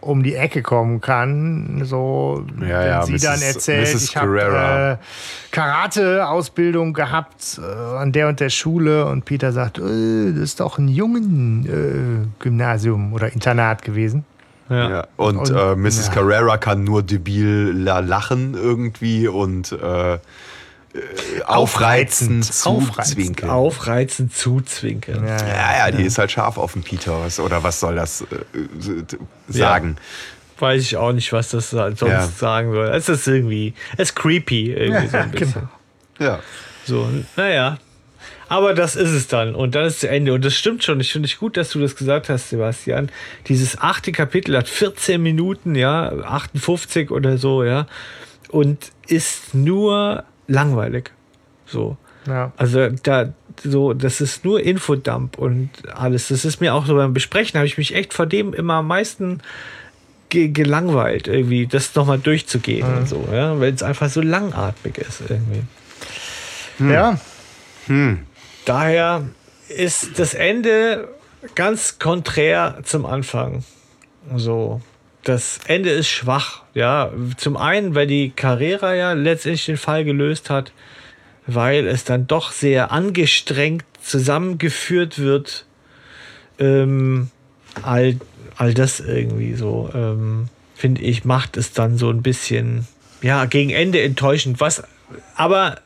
um die Ecke kommen kann. So, Ja, wenn ja, sie Mrs. dann erzählt, Mrs. ich habe äh, Karate-Ausbildung gehabt äh, an der und der Schule und Peter sagt, äh, das ist doch ein jungen äh, Gymnasium oder Internat gewesen. Ja. Ja. Und, Und- äh, Mrs. ja. Carrera kann nur debil la- lachen irgendwie und äh, äh, aufreizend Aufreizend. zuzwinkeln. Aufreizend zuzwinkern. Ja, Ja, ja, die ist halt scharf auf den Peter. Was, oder was soll das äh, äh, sagen? Weiß ich auch nicht, was das sonst Ja. sagen soll. Es ist irgendwie, es ist creepy irgendwie so ein bisschen. genau. Ja. So, naja. Aber das ist es dann. Und dann ist zu Ende. Und das stimmt schon. Ich finde es gut, dass du das gesagt hast, Sebastian. Dieses achte Kapitel hat 14 Minuten, ja, 58 oder so, ja. Und ist nur langweilig. So. Ja. Also da so, das ist nur Infodump und alles. Das ist mir auch so beim Besprechen, habe ich mich echt vor dem immer am meisten ge gelangweilt, irgendwie das nochmal durchzugehen und so, ja, weil es einfach so langatmig ist irgendwie. ja, Daher ist das Ende ganz konträr zum Anfang. So. Das Ende ist schwach, ja. Zum einen, weil die Carrera ja letztendlich den Fall gelöst hat, weil es dann doch sehr angestrengt zusammengeführt wird. Ähm, all, all das irgendwie so, ähm, finde ich, macht es dann so ein bisschen, ja, gegen Ende enttäuschend. Was, aber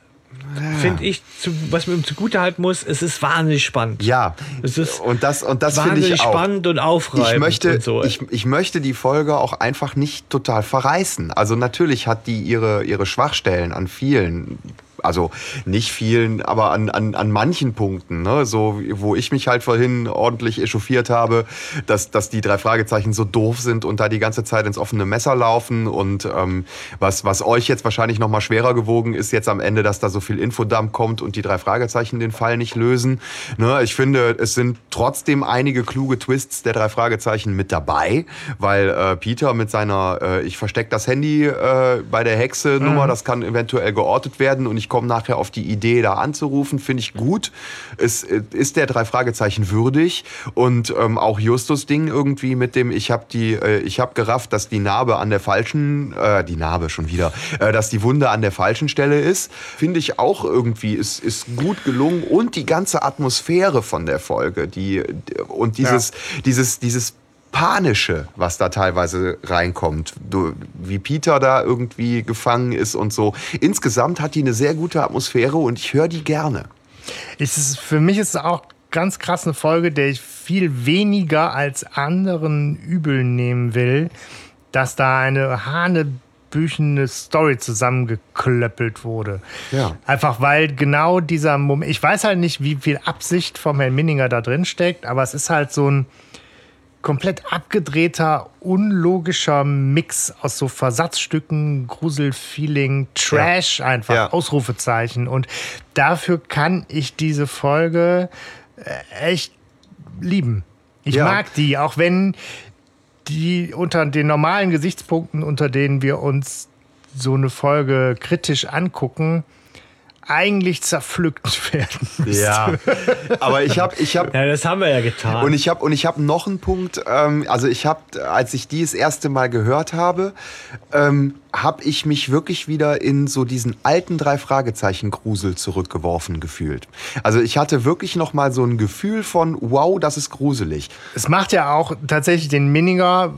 finde ich, zu, was man ihm zugute halten muss, es ist wahnsinnig spannend. Ja, Es ist und das, und das finde ich auch. spannend und aufreibend. Ich möchte, und so. ich, ich möchte die Folge auch einfach nicht total verreißen. Also natürlich hat die ihre, ihre Schwachstellen an vielen, also nicht vielen, aber an, an, an manchen Punkten, ne? so wo ich mich halt vorhin ordentlich echauffiert habe, dass, dass die drei Fragezeichen so doof sind und da die ganze Zeit ins offene Messer laufen und ähm, was, was euch jetzt wahrscheinlich noch mal schwerer gewogen ist jetzt am Ende, dass da so viel Infodump kommt und die drei Fragezeichen den Fall nicht lösen. Ne? Ich finde, es sind trotzdem einige kluge Twists der drei Fragezeichen mit dabei, weil äh, Peter mit seiner äh, ich versteck das Handy äh, bei der Hexe Nummer, das kann eventuell geortet werden und ich komme nachher auf die Idee, da anzurufen, finde ich gut. Es äh, ist der drei Fragezeichen würdig? Und ähm, auch Justus Ding irgendwie mit dem ich habe die äh, ich habe gerafft, dass die Narbe an der falschen äh, die Narbe schon wieder, äh, dass die Wunde an der falschen Stelle ist, finde ich auch irgendwie ist ist gut gelungen. Und die ganze Atmosphäre von der Folge, die und dieses dieses dieses Panische, was da teilweise reinkommt, wie Peter da irgendwie gefangen ist und so. Insgesamt hat die eine sehr gute Atmosphäre und ich höre die gerne. Ist, für mich ist es auch ganz krass eine Folge, der ich viel weniger als anderen übel nehmen will, dass da eine hanebüchene Story zusammengeklöppelt wurde. Ja. Einfach weil genau dieser Moment, ich weiß halt nicht, wie viel Absicht vom Herrn Minninger da drin steckt, aber es ist halt so ein komplett abgedrehter, unlogischer Mix aus so Versatzstücken, Gruselfeeling, Trash einfach, Ja. Ausrufezeichen. Und dafür kann ich diese Folge äh, echt lieben. Ich Ja. mag die, auch wenn die unter den normalen Gesichtspunkten, unter denen wir uns so eine Folge kritisch angucken, eigentlich zerpflückt [laughs] werden. müsste. Ja, aber ich habe ich hab ja, das haben wir ja getan. Und ich habe und ich habe noch einen Punkt. Ähm, also ich habe, als ich die das erste Mal gehört habe, ähm, habe ich mich wirklich wieder in so diesen alten drei Fragezeichen Grusel zurückgeworfen gefühlt. Also ich hatte wirklich noch mal so ein Gefühl von Wow, das ist gruselig. Es macht ja auch tatsächlich den Minninger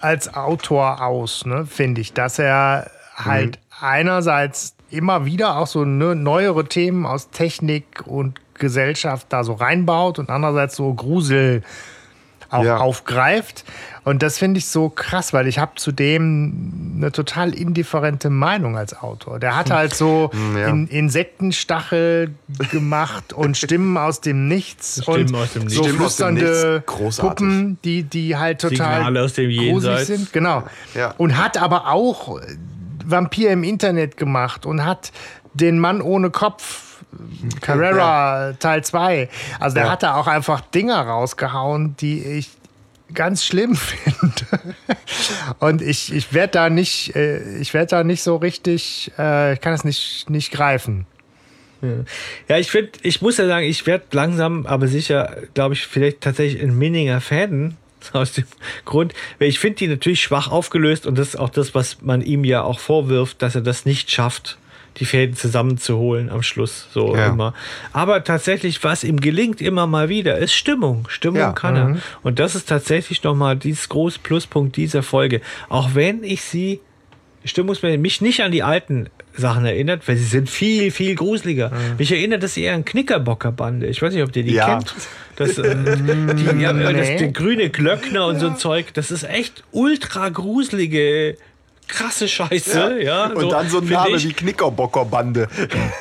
als Autor aus, ne, finde ich, dass er halt einerseits immer wieder auch so ne, neuere Themen aus Technik und Gesellschaft da so reinbaut und andererseits so Grusel auch Ja. aufgreift. Und das finde ich so krass, weil ich habe zudem eine total indifferente Meinung als Autor. Der hat halt so [laughs] ja. in, Insektenstachel gemacht und Stimmen aus dem Nichts Stimmen und aus dem Nichts. so Stimmen flüsternde. Puppen, die, die halt total Signale aus dem gruselig Jenseits. sind. Genau. Ja. Und hat aber auch Vampir im Internet gemacht und hat den Mann ohne Kopf, Carrera Teil 2. Also der Ja. hat da auch einfach Dinger rausgehauen, die ich ganz schlimm [laughs] finde. Und ich, ich werde da nicht, äh, ich werde da nicht so richtig, äh, ich kann es nicht, nicht greifen. Ja, ich finde, ich muss ja sagen, ich werde langsam, aber sicher, glaube ich, vielleicht tatsächlich ein Minninger Fan. [laughs] Aus dem Grund, weil ich finde die natürlich schwach aufgelöst und das ist auch das, was man ihm ja auch vorwirft, dass er das nicht schafft, die Fäden zusammenzuholen am Schluss. So Ja. immer. Aber tatsächlich, was ihm gelingt immer mal wieder, ist Stimmung. Stimmung Ja. kann er. Und das ist tatsächlich nochmal dieses große Pluspunkt dieser Folge. Auch wenn ich sie stimmungsmäßig mich nicht an die alten Sachen erinnert, weil sie sind viel, viel gruseliger. Mich erinnert das eher an Knickerbockerbande. Ich weiß nicht, ob ihr die Ja. kennt. Das, [laughs] äh, die, ja, das, Nee. der grüne Glöckner und so ein Zeug, das ist echt ultra gruselige, krasse Scheiße. Ja, Und dann so ein Name ich. wie Knickerbockerbande.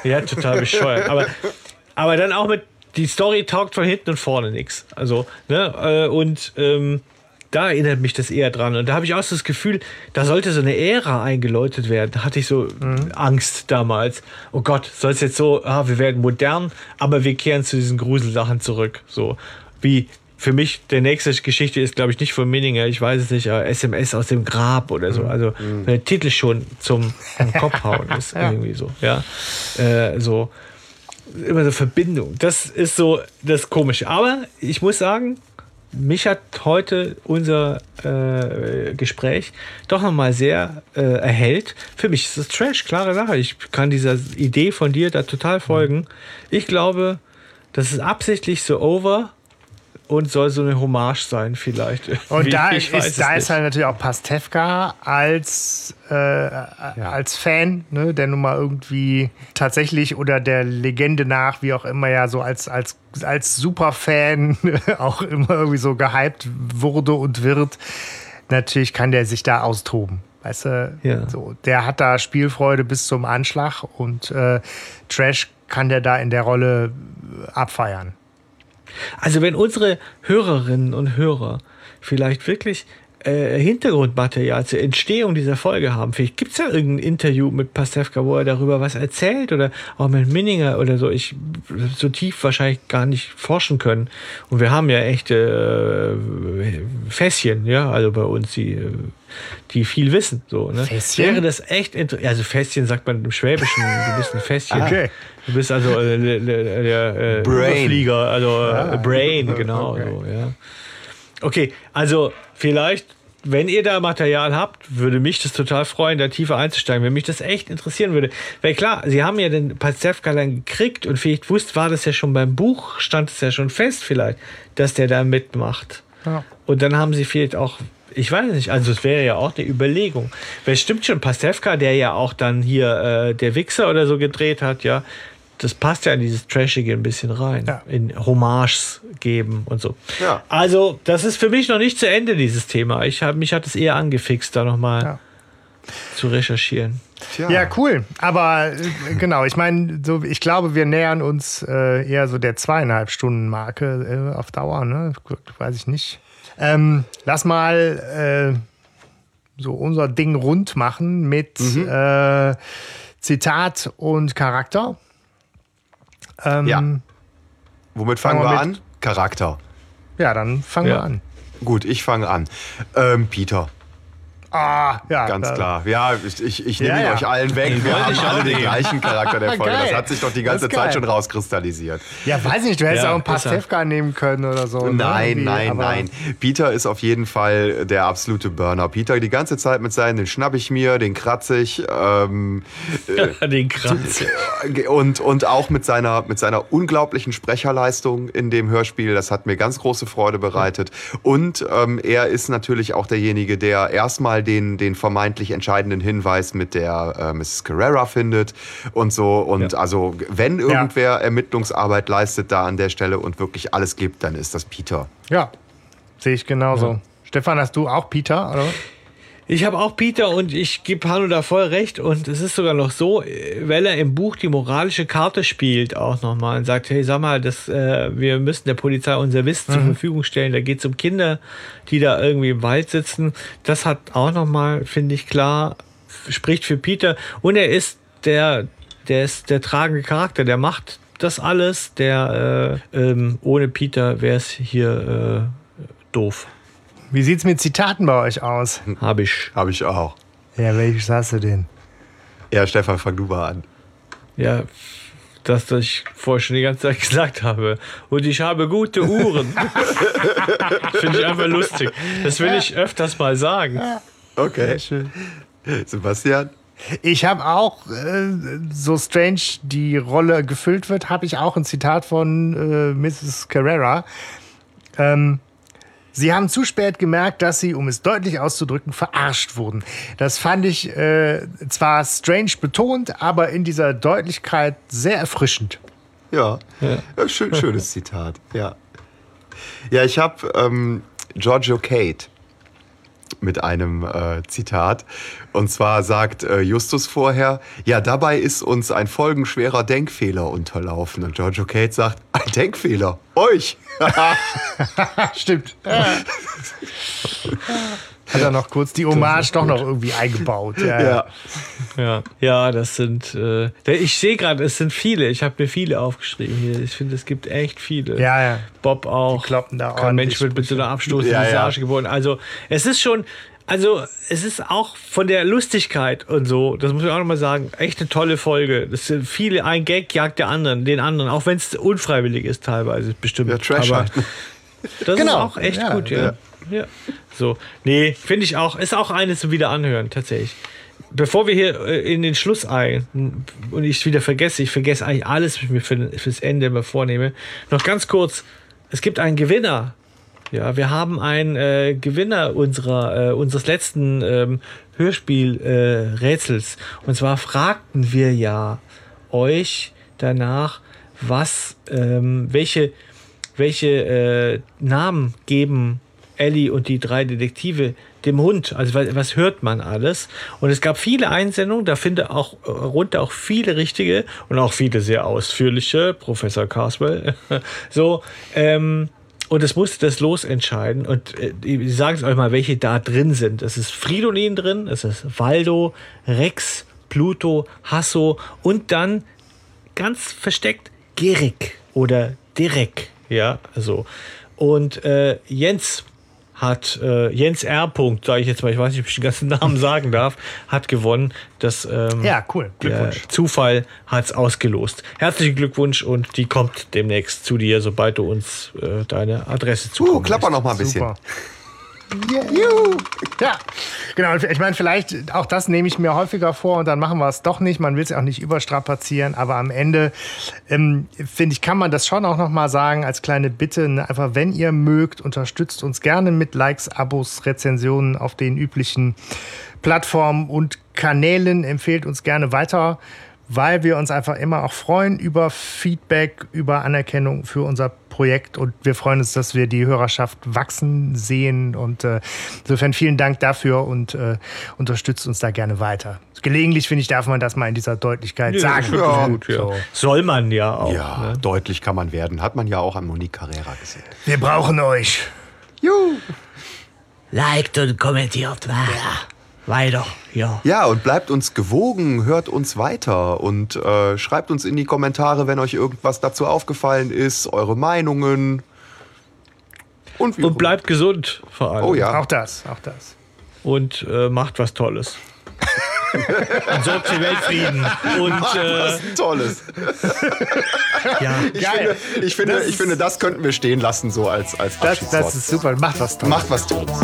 Ja, total [laughs] bescheuert. Aber, aber dann auch mit, die Story taugt von hinten und vorne nichts. Also, ne, äh, und ähm, da erinnert mich das eher dran. Und da habe ich auch so das Gefühl, da sollte so eine Ära eingeläutet werden. Da hatte ich so Angst damals. Oh Gott, soll es jetzt so, ah, wir werden modern, aber wir kehren zu diesen Gruselsachen zurück. So wie für mich der nächste Geschichte ist, glaube ich, nicht von Minninger, ich weiß es nicht, SMS aus dem Grab oder so. Also wenn der Titel schon zum am Kopf [laughs] hauen ist irgendwie so. Ja, äh, so immer so Verbindung. Das ist so das Komische. Aber ich muss sagen, mich hat heute unser äh, Gespräch doch nochmal sehr äh, erhellt. Für mich ist das Trash, klare Sache. Ich kann dieser Idee von dir da total folgen. Ich glaube, das ist absichtlich so over und soll so eine Hommage sein, vielleicht. Und da, ist, da ist halt natürlich auch Pastewka als, äh, als Fan, ne, der nun mal irgendwie tatsächlich oder der Legende nach, wie auch immer, ja so als, als, als Superfan [laughs] auch immer irgendwie so gehypt wurde und wird. Natürlich kann der sich da austoben. Weißt du, Ja. so, der hat da Spielfreude bis zum Anschlag und äh, Trash kann der da in der Rolle abfeiern. Also wenn unsere Hörerinnen und Hörer vielleicht wirklich äh, Hintergrundmaterial zur Entstehung dieser Folge haben, vielleicht gibt es ja irgendein Interview mit Pastewka, wo er darüber was erzählt oder auch mit Minninger oder so. Ich so tief wahrscheinlich gar nicht forschen können. Und wir haben ja echte äh, Fässchen, ja, also bei uns, die, die viel wissen. So, ne? Fässchen? Wäre das echt inter- also Fässchen sagt man im Schwäbischen, du bist ein Fässchen. Okay. Du bist also äh, der, der, äh, Brain. Also äh, Brain, genau. Okay. So, ja. Okay, also vielleicht, wenn ihr da Material habt, würde mich das total freuen, da tiefer einzusteigen, wenn mich das echt interessieren würde. Weil klar, sie haben ja den Pastewka dann gekriegt und vielleicht wusst, war das ja schon beim Buch, stand es ja schon fest vielleicht, dass der da mitmacht. Ja. Und dann haben sie vielleicht auch, ich weiß nicht, also es wäre ja auch eine Überlegung. Weil es stimmt schon, Pastewka, der ja auch dann hier äh, der Wichser oder so gedreht hat, ja, das passt ja in dieses Trashige ein bisschen rein. Ja. In Hommages geben und so. Ja. Also, das ist für mich noch nicht zu Ende, dieses Thema. Ich hab, mich hat es eher angefixt, da nochmal Ja. zu recherchieren. Tja. Ja, cool. Aber äh, genau, ich meine, so, ich glaube, wir nähern uns äh, eher so der zweieinhalb Stunden Marke äh, auf Dauer, ne? Weiß ich nicht. Ähm, lass mal äh, so unser Ding rund machen mit äh, Zitat und Charakter. Ähm, Ja. Womit fangen Fangen wir wir an? Charakter. ja, dann fangen Ja. wir an. Gut, ich fange an. Ähm, Peter, Ah, ja. ganz klar. Ja, ich, ich, ich Ja, nehme ihn ja. euch allen weg. Wir haben alle den gleichen Charakter der [laughs] Folge. Das hat sich doch die ganze Zeit schon rauskristallisiert. Ja, weiß nicht, du hättest Ja, auch einen ist er. Pastewka nehmen können oder so. ne? Nein, nein, aber- nein. Peter ist auf jeden Fall der absolute Burner. Peter die ganze Zeit mit seinen, den schnapp ich mir, den kratze ich. Ähm, [laughs] Den Kranz. und, und auch mit seiner, mit seiner unglaublichen Sprecherleistung in dem Hörspiel. Das hat mir ganz große Freude bereitet. Und ähm, er ist natürlich auch derjenige, der erstmal den, den vermeintlich entscheidenden Hinweis mit der äh, Mrs. Carrera findet und so. Und Ja. also, wenn irgendwer Ermittlungsarbeit leistet da an der Stelle und wirklich alles gibt, dann ist das Peter. Ja, sehe ich genauso. Stefan, hast du auch Peter? Oder? Ich habe auch Peter und ich gebe Hanno da voll recht. Und es ist sogar noch so, weil er im Buch die moralische Karte spielt, auch nochmal und sagt: Hey, sag mal, das, äh, wir müssen der Polizei unser Wissen zur Verfügung stellen. Da geht es um Kinder, die da irgendwie im Wald sitzen. Das hat auch nochmal, finde ich, klar, spricht für Peter. Und er ist der, der ist der tragende Charakter, der macht das alles. Der äh, ähm, ohne Peter wäre es hier äh, doof. Wie sieht's mit Zitaten bei euch aus? Hab ich. Habe ich auch. Ja, welches hast du denn? Ja, Stefan, fang du mal an. Ja, das ich vorher schon die ganze Zeit gesagt habe. Und ich habe gute Uhren. [laughs] Finde ich einfach lustig. Das will ich öfters mal sagen. Okay. Sebastian? Ich habe auch, äh, so strange die Rolle gefüllt wird, habe ich auch ein Zitat von äh, Mrs. Carrera. Ähm, Sie haben zu spät gemerkt, dass sie, um es deutlich auszudrücken, verarscht wurden. Das fand ich äh, zwar strange betont, aber in dieser Deutlichkeit sehr erfrischend. Ja, ja. Schön, schönes Zitat. Ja, ja ich habe ähm, Giorgio Kate mit einem äh, Zitat. Und zwar sagt äh, Justus vorher, ja, dabei ist uns ein folgenschwerer Denkfehler unterlaufen. Und Giorgio Kate sagt, ein Denkfehler? Euch! [laughs] Stimmt. [laughs] [laughs] Hat er noch kurz die Hommage doch noch irgendwie eingebaut. [laughs] Ja, Ja. Ja, ja das sind. Äh, ich sehe gerade, es sind viele. Ich habe mir viele aufgeschrieben hier. Ich finde, es gibt echt viele. ja. ja. Bob auch. Die kloppen da Kein Mensch wird mit so einer abstoßenden Ja, ja. Visage geboren. Also, es ist schon. Also, es ist auch von der Lustigkeit und so, das muss ich auch nochmal sagen, echt eine tolle Folge. Das sind viele, ein Gag jagt der anderen, den anderen, auch wenn es unfreiwillig ist teilweise, bestimmt. Ja, Trash Aber halt. das Genau. ist auch echt Ja, gut, ja. ja. So, nee, finde ich auch, ist auch eine zum Wiederanhören, tatsächlich. Bevor wir hier äh, in den Schluss eilen und ich wieder vergesse, ich vergesse eigentlich alles, was ich mir für, fürs Ende immer vornehme, noch ganz kurz, es gibt einen Gewinner. Ja, wir haben einen äh, Gewinner unserer, äh, unseres letzten ähm, Hörspiel-Rätsels. Äh, und zwar fragten wir ja euch danach, was, ähm, welche, welche äh, Namen geben Ellie und die drei Detektive dem Hund. Also was, hört man alles? Und es gab viele Einsendungen, da finde auch äh, runter auch viele richtige und auch viele sehr ausführliche. Professor Carswell. [laughs] so, ähm, und es musste das Los entscheiden. Und äh, ich sage es euch mal, welche da drin sind. Es ist Fridolin drin, es ist Waldo, Rex, Pluto, Hasso und dann ganz versteckt Gerik oder Derek. Ja, also. Und äh, Jens hat, äh, Jens R. Punkt, sage ich jetzt mal, ich weiß nicht, ob ich den ganzen Namen [laughs] sagen darf, hat gewonnen. Das, ähm, Ja, cool. der Glückwunsch. Zufall hat's ausgelost. Herzlichen Glückwunsch und die kommt demnächst zu dir, sobald du uns äh, deine Adresse Uh, zukommen klapper lässt. noch mal ein bisschen. Super. Juhu. Ja, genau. Ich meine, vielleicht auch das nehme ich mir häufiger vor und dann machen wir es doch nicht. Man will es auch nicht überstrapazieren, aber am Ende ähm, finde ich, kann man das schon auch noch mal sagen als kleine Bitte. Ne? Einfach, wenn ihr mögt, unterstützt uns gerne mit Likes, Abos, Rezensionen auf den üblichen Plattformen und Kanälen. Empfehlt uns gerne weiter, weil wir uns einfach immer auch freuen über Feedback, über Anerkennung für unser Projekt und wir freuen uns, dass wir die Hörerschaft wachsen sehen und äh, insofern vielen Dank dafür und äh, unterstützt uns da gerne weiter. Gelegentlich finde ich, darf man das mal in dieser Deutlichkeit Ja, sagen. das gut, ja. So. Soll man ja auch. Ja, Ne? deutlich kann man werden. Hat man ja auch an Monique Carrera gesehen. Wir brauchen euch. Liked und kommentiert. Ja. Weiter. Ja. Ja, und bleibt uns gewogen, hört uns weiter und äh, schreibt uns in die Kommentare, wenn euch irgendwas dazu aufgefallen ist, eure Meinungen. Und, Und bleibt gesund vor allem. Oh ja. Auch das, auch das. Und äh, macht was Tolles. [laughs] und sorgt für Weltfrieden. Und äh, Was Tolles. [laughs] ja. Ich, Geil. finde, ich, finde, Das ich finde, das könnten wir stehen lassen, so als, als Das, das ist super. Macht was Tolles. Macht was Tolles.